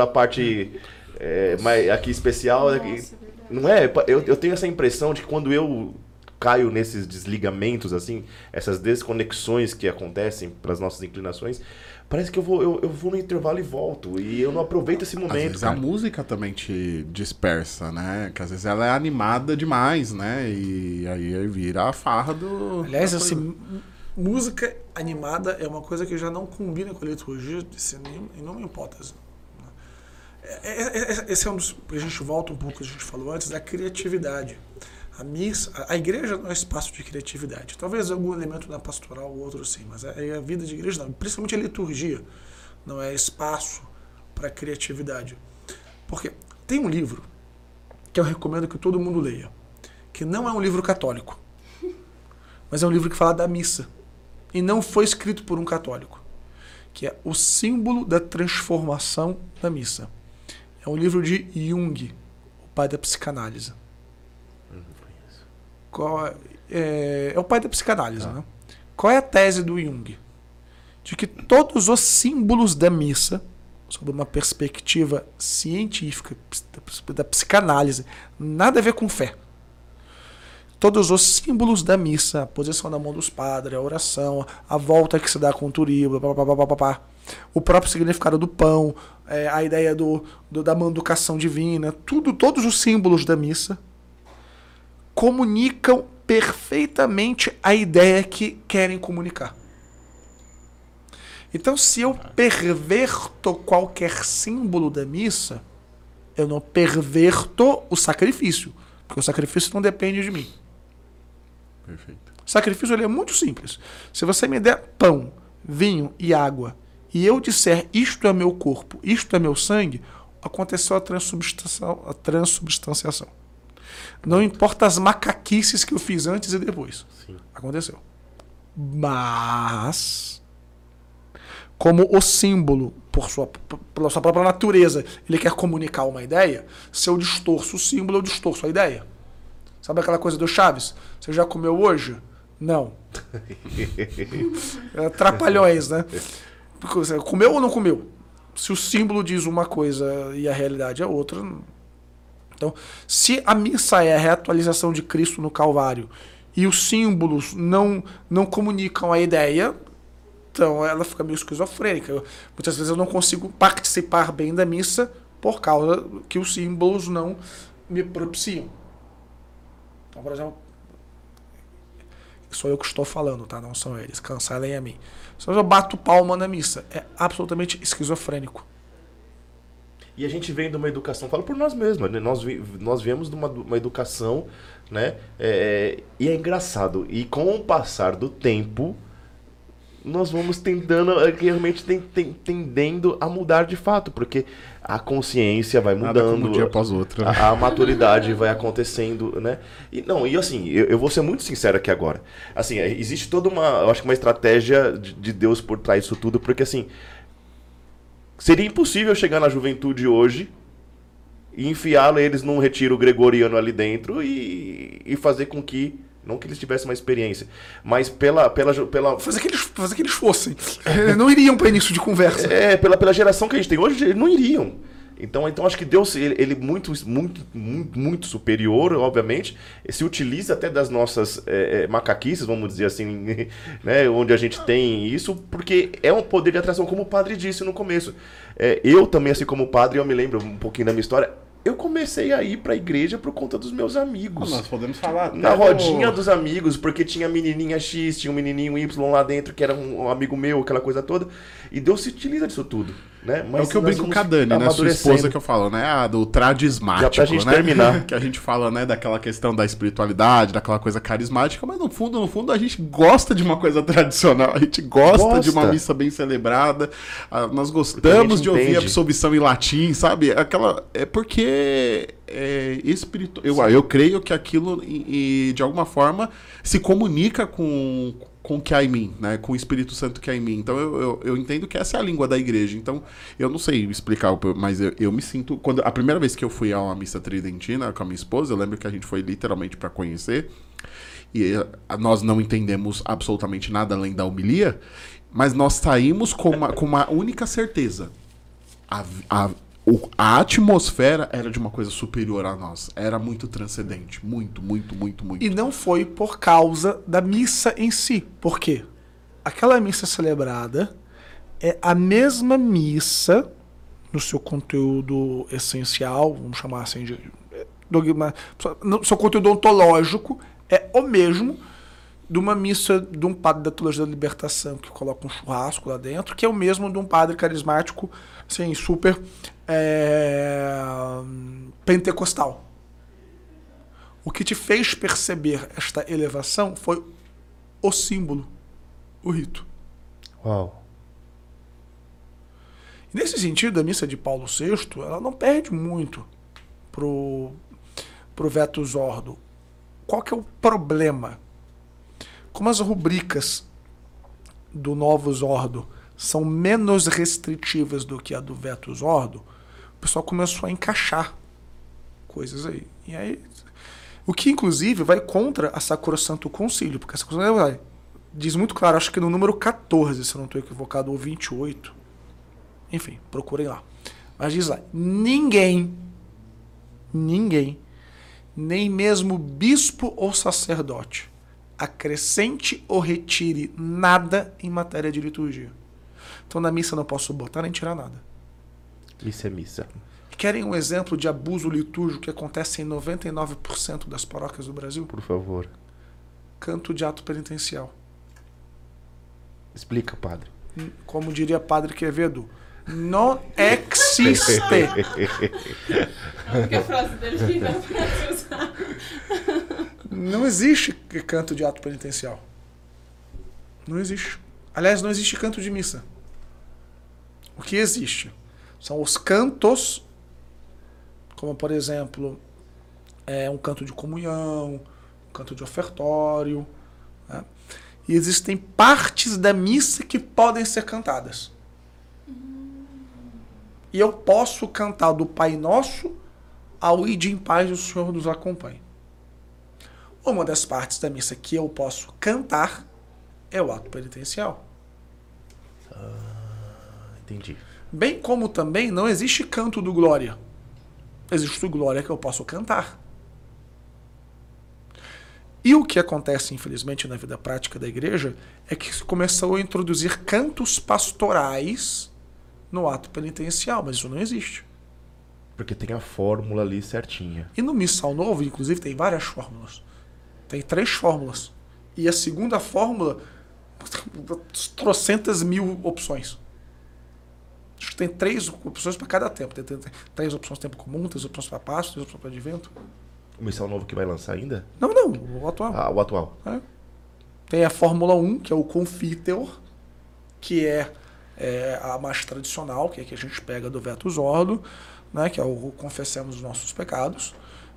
a parte é, mais, aqui especial. Nossa, aqui, não é? Eu, eu tenho essa impressão de que quando eu caio nesses desligamentos, assim, essas desconexões que acontecem para as nossas inclinações, parece que eu vou, eu, eu vou no intervalo e volto. E eu não aproveito esse momento. Às vezes a música também te dispersa, né? Que às vezes ela é animada demais, né? E aí vira a farra do. Aliás, assim, música animada é uma coisa que já não combina com a liturgia em nenhuma hipótese. É, é, é, esse é um dos. A gente volta um pouco que a gente falou antes, da criatividade. A missa, a igreja não é espaço de criatividade. Talvez algum elemento na pastoral, outro sim, mas a, a vida de igreja não. Principalmente a liturgia não é espaço para criatividade. Porque tem um livro que eu recomendo que todo mundo leia, que não é um livro católico, mas é um livro que fala da missa. e não foi escrito por um católico, que é O Símbolo da Transformação da Missa. É um livro de Jung, o pai da psicanálise. Qual é, é, é o pai da psicanálise, né? Qual é a tese do Jung? De que todos os símbolos da missa, sob uma perspectiva científica da psicanálise, nada a ver com fé. Todos os símbolos da missa, a posição da mão dos padres, a oração, a volta que se dá com o turíbulo, o próprio significado do pão, é, a ideia do, do, da manducação divina, tudo, todos os símbolos da missa comunicam perfeitamente a ideia que querem comunicar. Então, se eu perverto qualquer símbolo da missa, eu não perverto o sacrifício, porque o sacrifício não depende de mim. Perfeito. O sacrifício ele é muito simples. Se você me der pão, vinho e água, e eu disser isto é meu corpo, isto é meu sangue, aconteceu a transubstanciação. A transubstanciação. Não importa as macaquices que eu fiz antes e depois. Sim. Aconteceu. Mas, como o símbolo, por sua, pela sua própria natureza, ele quer comunicar uma ideia, se eu distorço o símbolo, eu distorço a ideia. Sabe aquela coisa do Chaves? Você já comeu hoje? Não. é trapalhões, né? Comeu ou não comeu? Se o símbolo diz uma coisa e a realidade é outra, então, se a missa é a reatualização de Cristo no Calvário e os símbolos não, não comunicam a ideia, então ela fica meio esquizofrênica. Muitas vezes eu não consigo participar bem da missa por causa que os símbolos não me propiciam. Então, por exemplo, sou eu que estou falando, tá? Não são eles. Cancelem a mim. Se eu bato palma na missa, é absolutamente esquizofrênico. E a gente vem de uma educação, falo por nós mesmos, né? nós, nós viemos de uma, uma educação, né? É, e é engraçado. E com o passar do tempo, nós vamos tentando, é, realmente tendendo a mudar de fato, porque a consciência vai mudando. um dia após outro. Né? A, a, maturidade vai acontecendo, né? E não, e assim, eu, eu, vou ser muito sincero aqui agora. Assim, é, existe toda uma, eu acho que uma estratégia de, de Deus por trás disso tudo, porque assim, Seria impossível chegar na juventude hoje e enfiá-los eles num retiro gregoriano ali dentro e, e fazer com que não que eles tivessem uma experiência, mas pela. pela, pela... Fazer, que eles, fazer que eles fossem. não iriam para início de conversa. É, pela, pela geração que a gente tem hoje, eles não iriam. Então, então acho que Deus, ele, ele muito, muito, muito, muito superior, obviamente, se utiliza até das nossas é, é, macaquices, vamos dizer assim, né, onde a gente tem isso, porque é um poder de atração, como o padre disse no começo. É, eu também, assim como o padre, eu me lembro um pouquinho da minha história, eu comecei a ir pra igreja por conta dos meus amigos. nós podemos falar. Na rodinha dos amigos, porque tinha menininha X, tinha um menininho Y lá dentro, que era um amigo meu, aquela coisa toda. E Deus se utiliza disso tudo. Né? Mas é o que eu brinco com a Dani, né? Sua esposa que eu falo, né? Ah, do tradismático. Já pra gente né? terminar. que a gente fala, né, daquela questão da espiritualidade, daquela coisa carismática, mas no fundo, no fundo, a gente gosta de uma coisa tradicional. A gente gosta, gosta. de uma missa bem celebrada. Nós gostamos de ouvir absolvição em latim, sabe? Aquela. É porque é, espiritu... eu, eu creio que aquilo, e, de alguma forma, se comunica com com o que há em mim, né? Com o Espírito Santo que há em mim. Então eu, eu, eu, entendo que essa é a língua da igreja. Então eu não sei explicar, mas eu, eu me sinto. quando A primeira vez que eu fui a uma missa tridentina com a minha esposa, eu lembro que a gente foi literalmente para conhecer. E eh, nós não entendemos absolutamente nada além da homilia, mas nós saímos com uma, com uma única certeza. A, a, o, a atmosfera era de uma coisa superior a nós. Era muito transcendente. Muito, muito, muito, muito. E não foi por causa da missa em si. Por quê? Aquela missa celebrada é a mesma missa no seu conteúdo essencial, vamos chamar assim de. Dogma, no seu conteúdo ontológico é o mesmo de uma missa de um padre da Teologia da Libertação que coloca um churrasco lá dentro, que é o mesmo de um padre carismático, assim, super é, pentecostal. O que te fez perceber esta elevação foi o símbolo, o rito. Uau. E nesse sentido, a missa de Paulo VI ela não perde muito pro, pro Vetus Ordo. Qual que é o problema? Como as rubricas do Novus Ordo são menos restritivas do que a do Vetus Ordo, o pessoal começou a encaixar coisas aí. E aí o que, inclusive, vai contra a Sacrosanto Concílio, porque a Sacrosanto diz muito claro, acho que no número 14, se eu não estou equivocado, ou 28. Enfim, procurem lá. Mas diz lá: ninguém, ninguém, nem mesmo bispo ou sacerdote, acrescente ou retire nada em matéria de liturgia. Então na missa não posso botar nem tirar nada. Isso é missa. Querem um exemplo de abuso litúrgico que acontece em 99% das paróquias do Brasil? Por favor. Canto de ato penitencial. Explica, padre. Como diria Padre Quevedo, não existe. A única frase dele que dá pra usar. Não existe canto de ato penitencial. Não existe. Aliás, não existe canto de missa. O que existe são os cantos como por exemplo é, um canto de comunhão, um canto de ofertório. Né? E existem partes da missa que podem ser cantadas. E eu posso cantar do Pai Nosso ao Ide em Paz o Senhor nos acompanhe. Uma das partes da missa que eu posso cantar é o ato penitencial. Ah, entendi. Bem como também não existe canto do glória existe glória que eu posso cantar. E o que acontece, infelizmente, na vida prática da igreja é que começou a introduzir cantos pastorais no ato penitencial, mas isso não existe. Porque tem a fórmula ali certinha. E no Missal Novo, inclusive, tem várias fórmulas. Tem três fórmulas. E a segunda fórmula, trocentas mil opções. Acho que tem três opções para cada tempo. Tem, tem, tem, três opções tempo comum, três opções para passo, três opções para advento. O missal novo que vai lançar ainda? Não, não, o atual. Ah, o atual. É. Tem a Fórmula 1, que é o Confiteor, que é, é, a mais tradicional, que é que a gente pega do Vetus Ordo, né, que é o Confessemos os Nossos Pecados,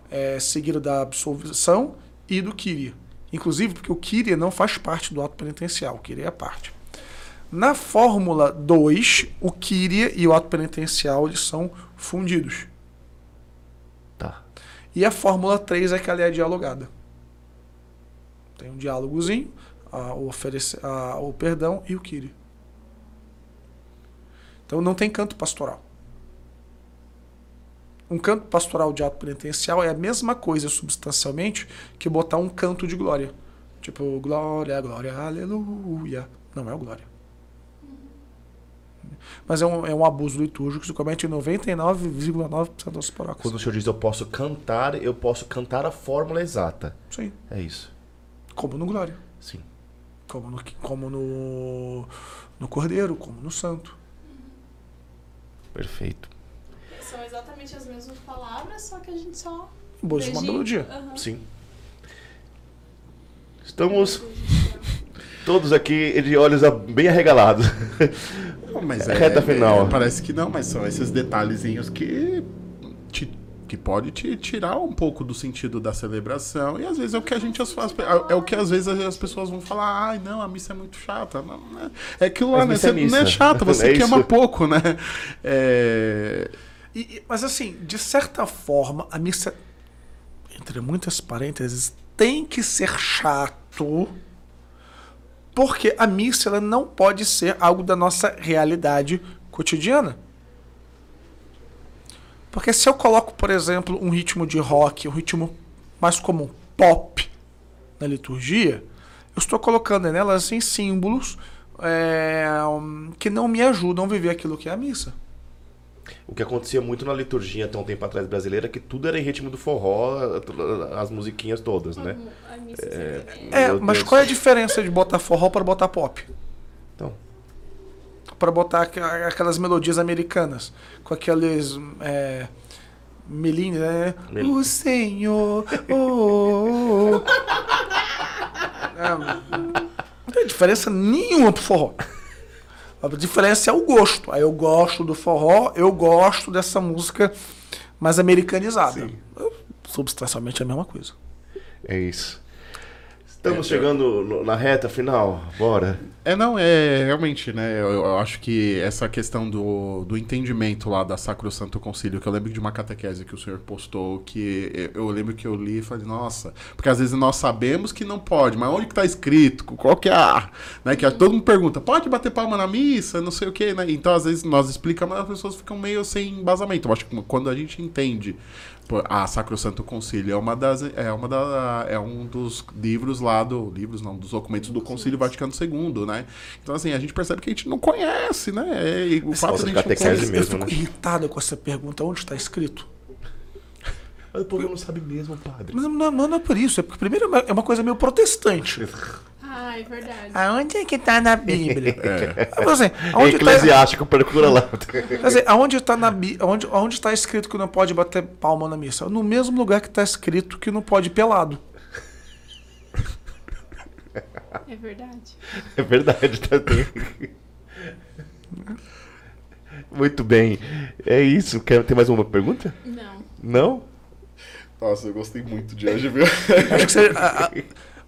é, seguido da absolvição e do Kyrie. Inclusive porque o Kyrie não faz parte do ato penitencial, o Kyrie é parte. Na Fórmula 2, o Kyria e o ato penitencial eles são fundidos. Tá. E a Fórmula 3 é que ela é dialogada. Tem um diálogozinho, a, o, oferecer, a, o perdão e o Kyria. Então não tem canto pastoral. Um canto pastoral de ato penitencial é a mesma coisa substancialmente que botar um canto de glória. Tipo, glória, glória, aleluia. Não é o glória. Mas é um, é um abuso litúrgico que se comete em 99,9% das paróquias. Quando o senhor diz eu posso cantar, eu posso cantar a fórmula exata. Sim. É isso. Como no Glória. Sim. Como no, como no, no Cordeiro, como no Santo. Perfeito. São exatamente as mesmas palavras, só que a gente só. Boas uma melodia. Uhum. Sim. Estamos todos aqui de olhos bem arregalados. Não, mas é, Reta final. É, parece que não, mas são esses detalhezinhos que te, que pode te tirar um pouco do sentido da celebração. E às vezes é o que a gente faz, é o que às vezes as pessoas vão falar, ai, não, a missa é muito chata. Não, né? É aquilo lá, né? Você é não é chata, você é queima pouco, né? É... E, mas assim, de certa forma, a missa, entre muitas parênteses, tem que ser chato porque a missa ela não pode ser algo da nossa realidade cotidiana. Porque se eu coloco, por exemplo, um ritmo de rock, um ritmo mais comum, pop, na liturgia, eu estou colocando nelas assim, símbolos é, que não me ajudam a viver aquilo que é a missa. O que acontecia muito na liturgia até um tempo atrás brasileira é que tudo era em ritmo do forró, as musiquinhas todas, né? É, é mas qual é a diferença de botar forró para botar pop? Então. Para botar aquelas melodias americanas, com aqueles. É, Meline, né? O Senhor. Oh, oh, oh. não tem diferença nenhuma pro forró. A diferença é o gosto. Aí eu gosto do forró, eu gosto dessa música mais americanizada. Substancialmente é a mesma coisa. É isso. Estamos chegando no- na reta final. Bora. É, não, é realmente, né? Eu, eu acho que essa questão do, do entendimento lá da Sacro Santo Concílio, que eu lembro de uma catequese que o senhor postou, que eu, eu lembro que eu li e falei, nossa, porque às vezes nós sabemos que não pode, mas onde que tá escrito? Qual que é a. Né? Que todo mundo pergunta, pode bater palma na missa? Não sei o quê, né? Então, às vezes, nós explicamos, mas as pessoas ficam meio sem embasamento. Eu acho que quando a gente entende a Sacro Santo Concílio é uma das é uma da é um dos livros lá do livros não dos documentos do Concílio Vaticano II, né? Então assim a gente percebe que a gente não conhece, né? E o fato nossa de a gente não conhecer- mesmo, eu fico né? irritado com essa pergunta. Onde está escrito? Mas o povo não sabe mesmo, padre. Mas não, não, não é por isso. É porque, primeiro, é uma- é uma coisa meio protestante. Ah, é verdade. Aonde é que está na Bíblia? É. Mas, assim, aonde tá, eclesiástico, procura lá. quer dizer, aonde está na Bí- aonde, aonde está escrito que não pode bater palma na missa? No mesmo lugar que está escrito que não pode ir pelado. É verdade. É verdade, tá tem. Muito bem. É isso. Quer, tem mais uma pergunta? Não. Não? Nossa, eu gostei muito de hoje, viu? Acho que você, a, a-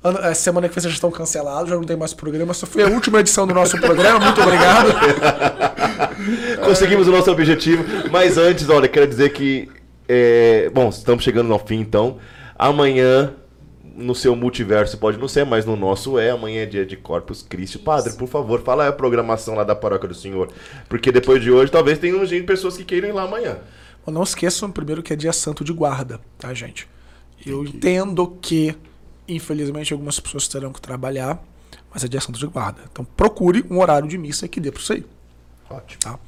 a- a semana que vem vocês já estão cancelados, já não tem mais programa. Essa foi a última edição do nosso programa. Muito obrigado. Conseguimos o nosso objetivo. Mas antes, olha, quero dizer que. é, bom, estamos chegando ao fim, então. Amanhã, no seu multiverso pode não ser, mas no nosso é. Amanhã é dia de Corpus Christi. Padre, por favor, fala aí a programação lá da paróquia do senhor. Porque depois de hoje, talvez tenham gente, pessoas que queiram ir lá amanhã. Bom, Não esqueçam primeiro que é dia santo de guarda, tá, gente? Eu entendo que, infelizmente, algumas pessoas terão que trabalhar, mas é dia santo de guarda. Então procure um horário de missa que dê para você ir. Ótimo. Tá?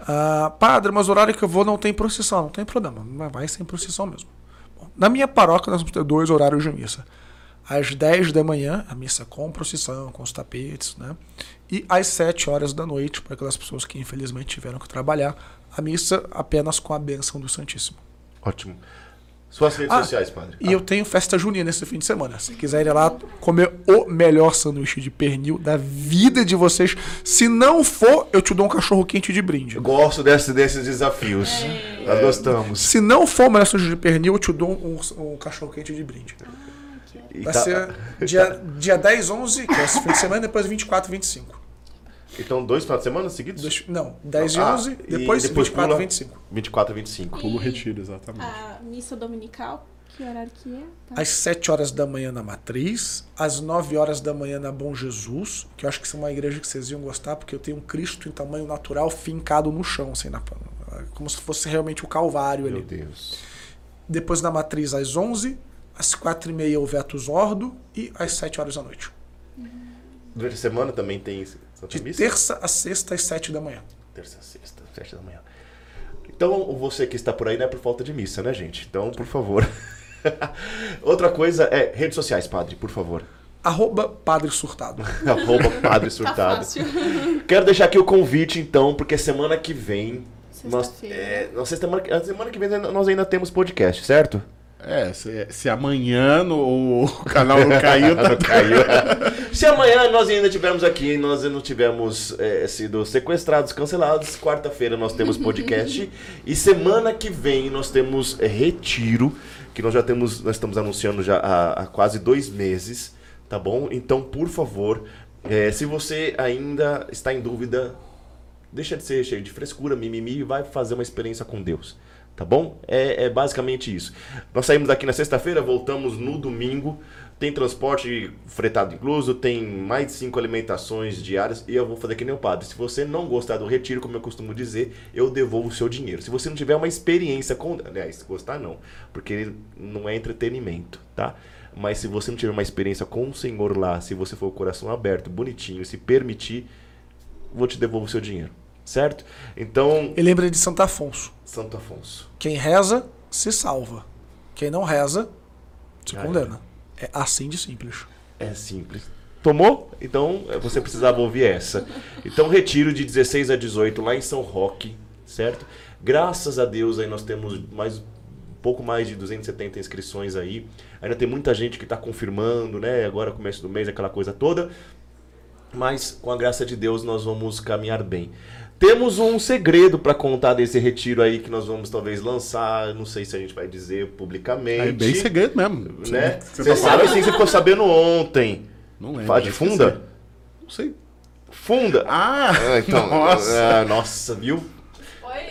Ah, padre, mas o horário que eu vou não tem procissão. Não tem problema, mas vai sem procissão mesmo. Bom, na minha paróquia nós vamos ter dois horários de missa. Às 10 da manhã, a missa com procissão, com os tapetes, né? E às 7 horas da noite, para aquelas pessoas que infelizmente tiveram que trabalhar, a missa apenas com a bênção do Santíssimo. Ótimo. Suas redes Ah, sociais, padre. E eu tenho festa junina nesse fim de semana. Se quiserem ir lá comer o melhor sanduíche de pernil da vida de vocês, se não for, eu te dou um cachorro quente de brinde. Eu gosto desse- desses desafios. Nós gostamos. Se não for o melhor sanduíche de pernil, eu te dou um, um cachorro quente de brinde. E Vai tá- ser dia, dia 10, 11, que é esse fim de semana, depois 24, 25. Então, dois finais de semana seguidos? Dois- não, 10 e Ah, 11, e depois, depois 24 pula? e 25. 24 e 25. Pulo retiro, exatamente. A missa dominical, que horário que é? Tá? Às 7 horas da manhã na Matriz, às 9 horas da manhã na Bom Jesus, que eu acho que isso é uma igreja que vocês iam gostar, porque eu tenho um Cristo em tamanho natural fincado no chão, assim, na, como se fosse realmente o Calvário Meu ali. Deus. Depois na Matriz às 11, às 4 e meia o Vetus Ordo e às 7 horas da noite. Durante a semana também tem De Missa? terça a sexta às 7 da manhã. Terça, sexta, sete da manhã. Então, você que está por aí não é por falta de missa, né, gente? Então, por favor. Outra coisa é redes sociais, padre, por favor. Arroba Padre Surtado. Arroba Padre Tá Surtado. fácil. Quero deixar aqui o convite, então, porque semana que vem. Nós, é, nós- semana, a semana que vem nós ainda temos podcast, certo? É, se, se amanhã no, o canal não caiu, tá Caiu. Se amanhã nós ainda tivermos aqui, nós não tivermos é, sido sequestrados, cancelados, quarta-feira nós temos podcast e semana que vem nós temos é, retiro, que nós já temos, nós estamos anunciando já há, há quase dois meses, tá bom? Então, por favor, é, se você ainda está em dúvida, deixa de ser cheio de frescura, mimimi e vai fazer uma experiência com Deus. Tá bom? É, é basicamente isso. Nós saímos daqui na sexta-feira, voltamos no domingo. Tem transporte fretado incluso, tem mais de cinco alimentações diárias. E eu vou fazer que nem o padre. Se você não gostar do retiro, como eu costumo dizer, eu devolvo o seu dinheiro. Se você não tiver uma experiência com. Aliás, gostar não, porque não é entretenimento, tá? Mas se você não tiver uma experiência com o Senhor lá, se você for o coração aberto, bonitinho, se permitir, vou te devolver o seu dinheiro. Certo? Então, E lembra de Santo Afonso. Santo Afonso. Quem reza, se salva. Quem não reza, se Já condena. É assim de simples. É simples. Tomou? Então eh, você precisava ouvir essa. Então, retiro de 16 a 18 lá em São Roque, certo? Graças a Deus aí nós temos mais um pouco mais de 270 inscrições aí. Ainda tem muita gente que está confirmando, né? Agora começo do mês, aquela coisa toda. Mas com a graça de Deus nós vamos caminhar bem. Temos um segredo para contar desse retiro aí que nós vamos talvez lançar. Não sei se a gente vai dizer publicamente. É bem segredo mesmo. Né? Você Você sabe assim, você ficou sabendo ontem. Não lembro. Fala de funda? Não sei. Funda. Ah, Ah, então, nossa. ah, nossa, viu?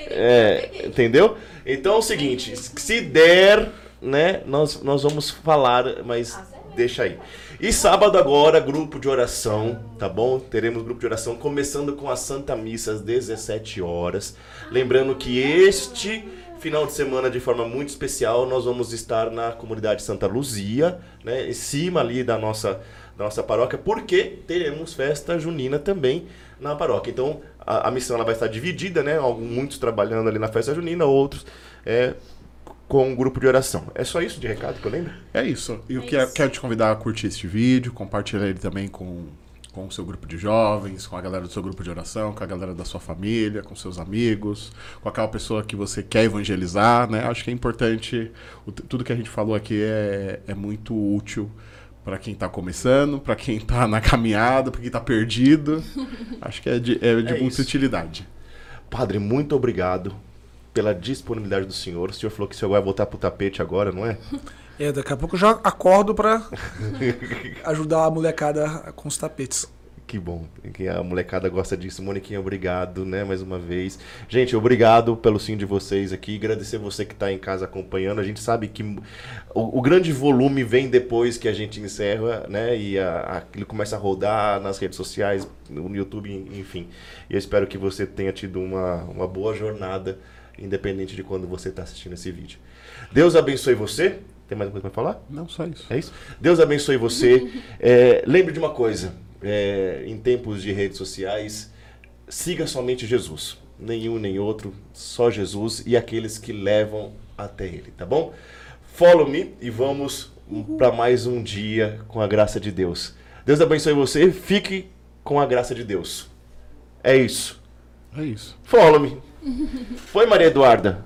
É, entendeu? Então é o seguinte, se der, né, nós, nós vamos falar, mas deixa aí. E sábado agora, grupo de oração, tá bom? Teremos grupo de oração começando com a Santa Missa às 17 horas. Lembrando que este final de semana, de forma muito especial, nós vamos estar na comunidade Santa Luzia, né, em cima ali da nossa, da nossa paróquia, porque teremos festa junina também na paróquia. Então, a, a missão ela vai estar dividida, né? Alguns, muitos trabalhando ali na festa junina, outros é, com um grupo de oração. É só isso de recado que eu lembro? É isso. E eu É quero, isso. quero te convidar a curtir este vídeo, compartilhar ele também com, com o seu grupo de jovens, com a galera do seu grupo de oração, com a galera da sua família, com seus amigos, com aquela pessoa que você quer evangelizar, né? Acho que é importante, o- tudo que a gente falou aqui é, é muito útil para quem está começando, para quem está na caminhada, para quem está perdido. Acho que é de, é de É muita isso. utilidade. Padre, muito obrigado pela disponibilidade do senhor. O senhor falou que o senhor vai voltar pro tapete agora, não é? É, daqui a pouco eu já acordo pra ajudar a molecada com os tapetes. Que bom, que a molecada gosta disso. Moniquinha, obrigado, né, mais uma vez. Gente, obrigado pelo sim de vocês aqui. Agradecer você que está em casa acompanhando. A gente sabe que o, o grande volume vem depois que a gente encerra, né, e a, aquilo começa a rodar nas redes sociais, no YouTube, enfim. E eu espero que você tenha tido uma, uma boa jornada, independente de quando você está assistindo esse vídeo. Deus abençoe você. Tem mais alguma coisa para falar? Não só isso. É isso? Deus abençoe você. É, lembre de uma coisa: é, em tempos de redes sociais, siga somente Jesus. Nenhum nem outro, só Jesus e aqueles que levam até Ele, tá bom? Follow me e vamos para mais um dia com a graça de Deus. Deus abençoe você. Fique com a graça de Deus. É isso. É isso. Follow me. Foi, Maria Eduarda?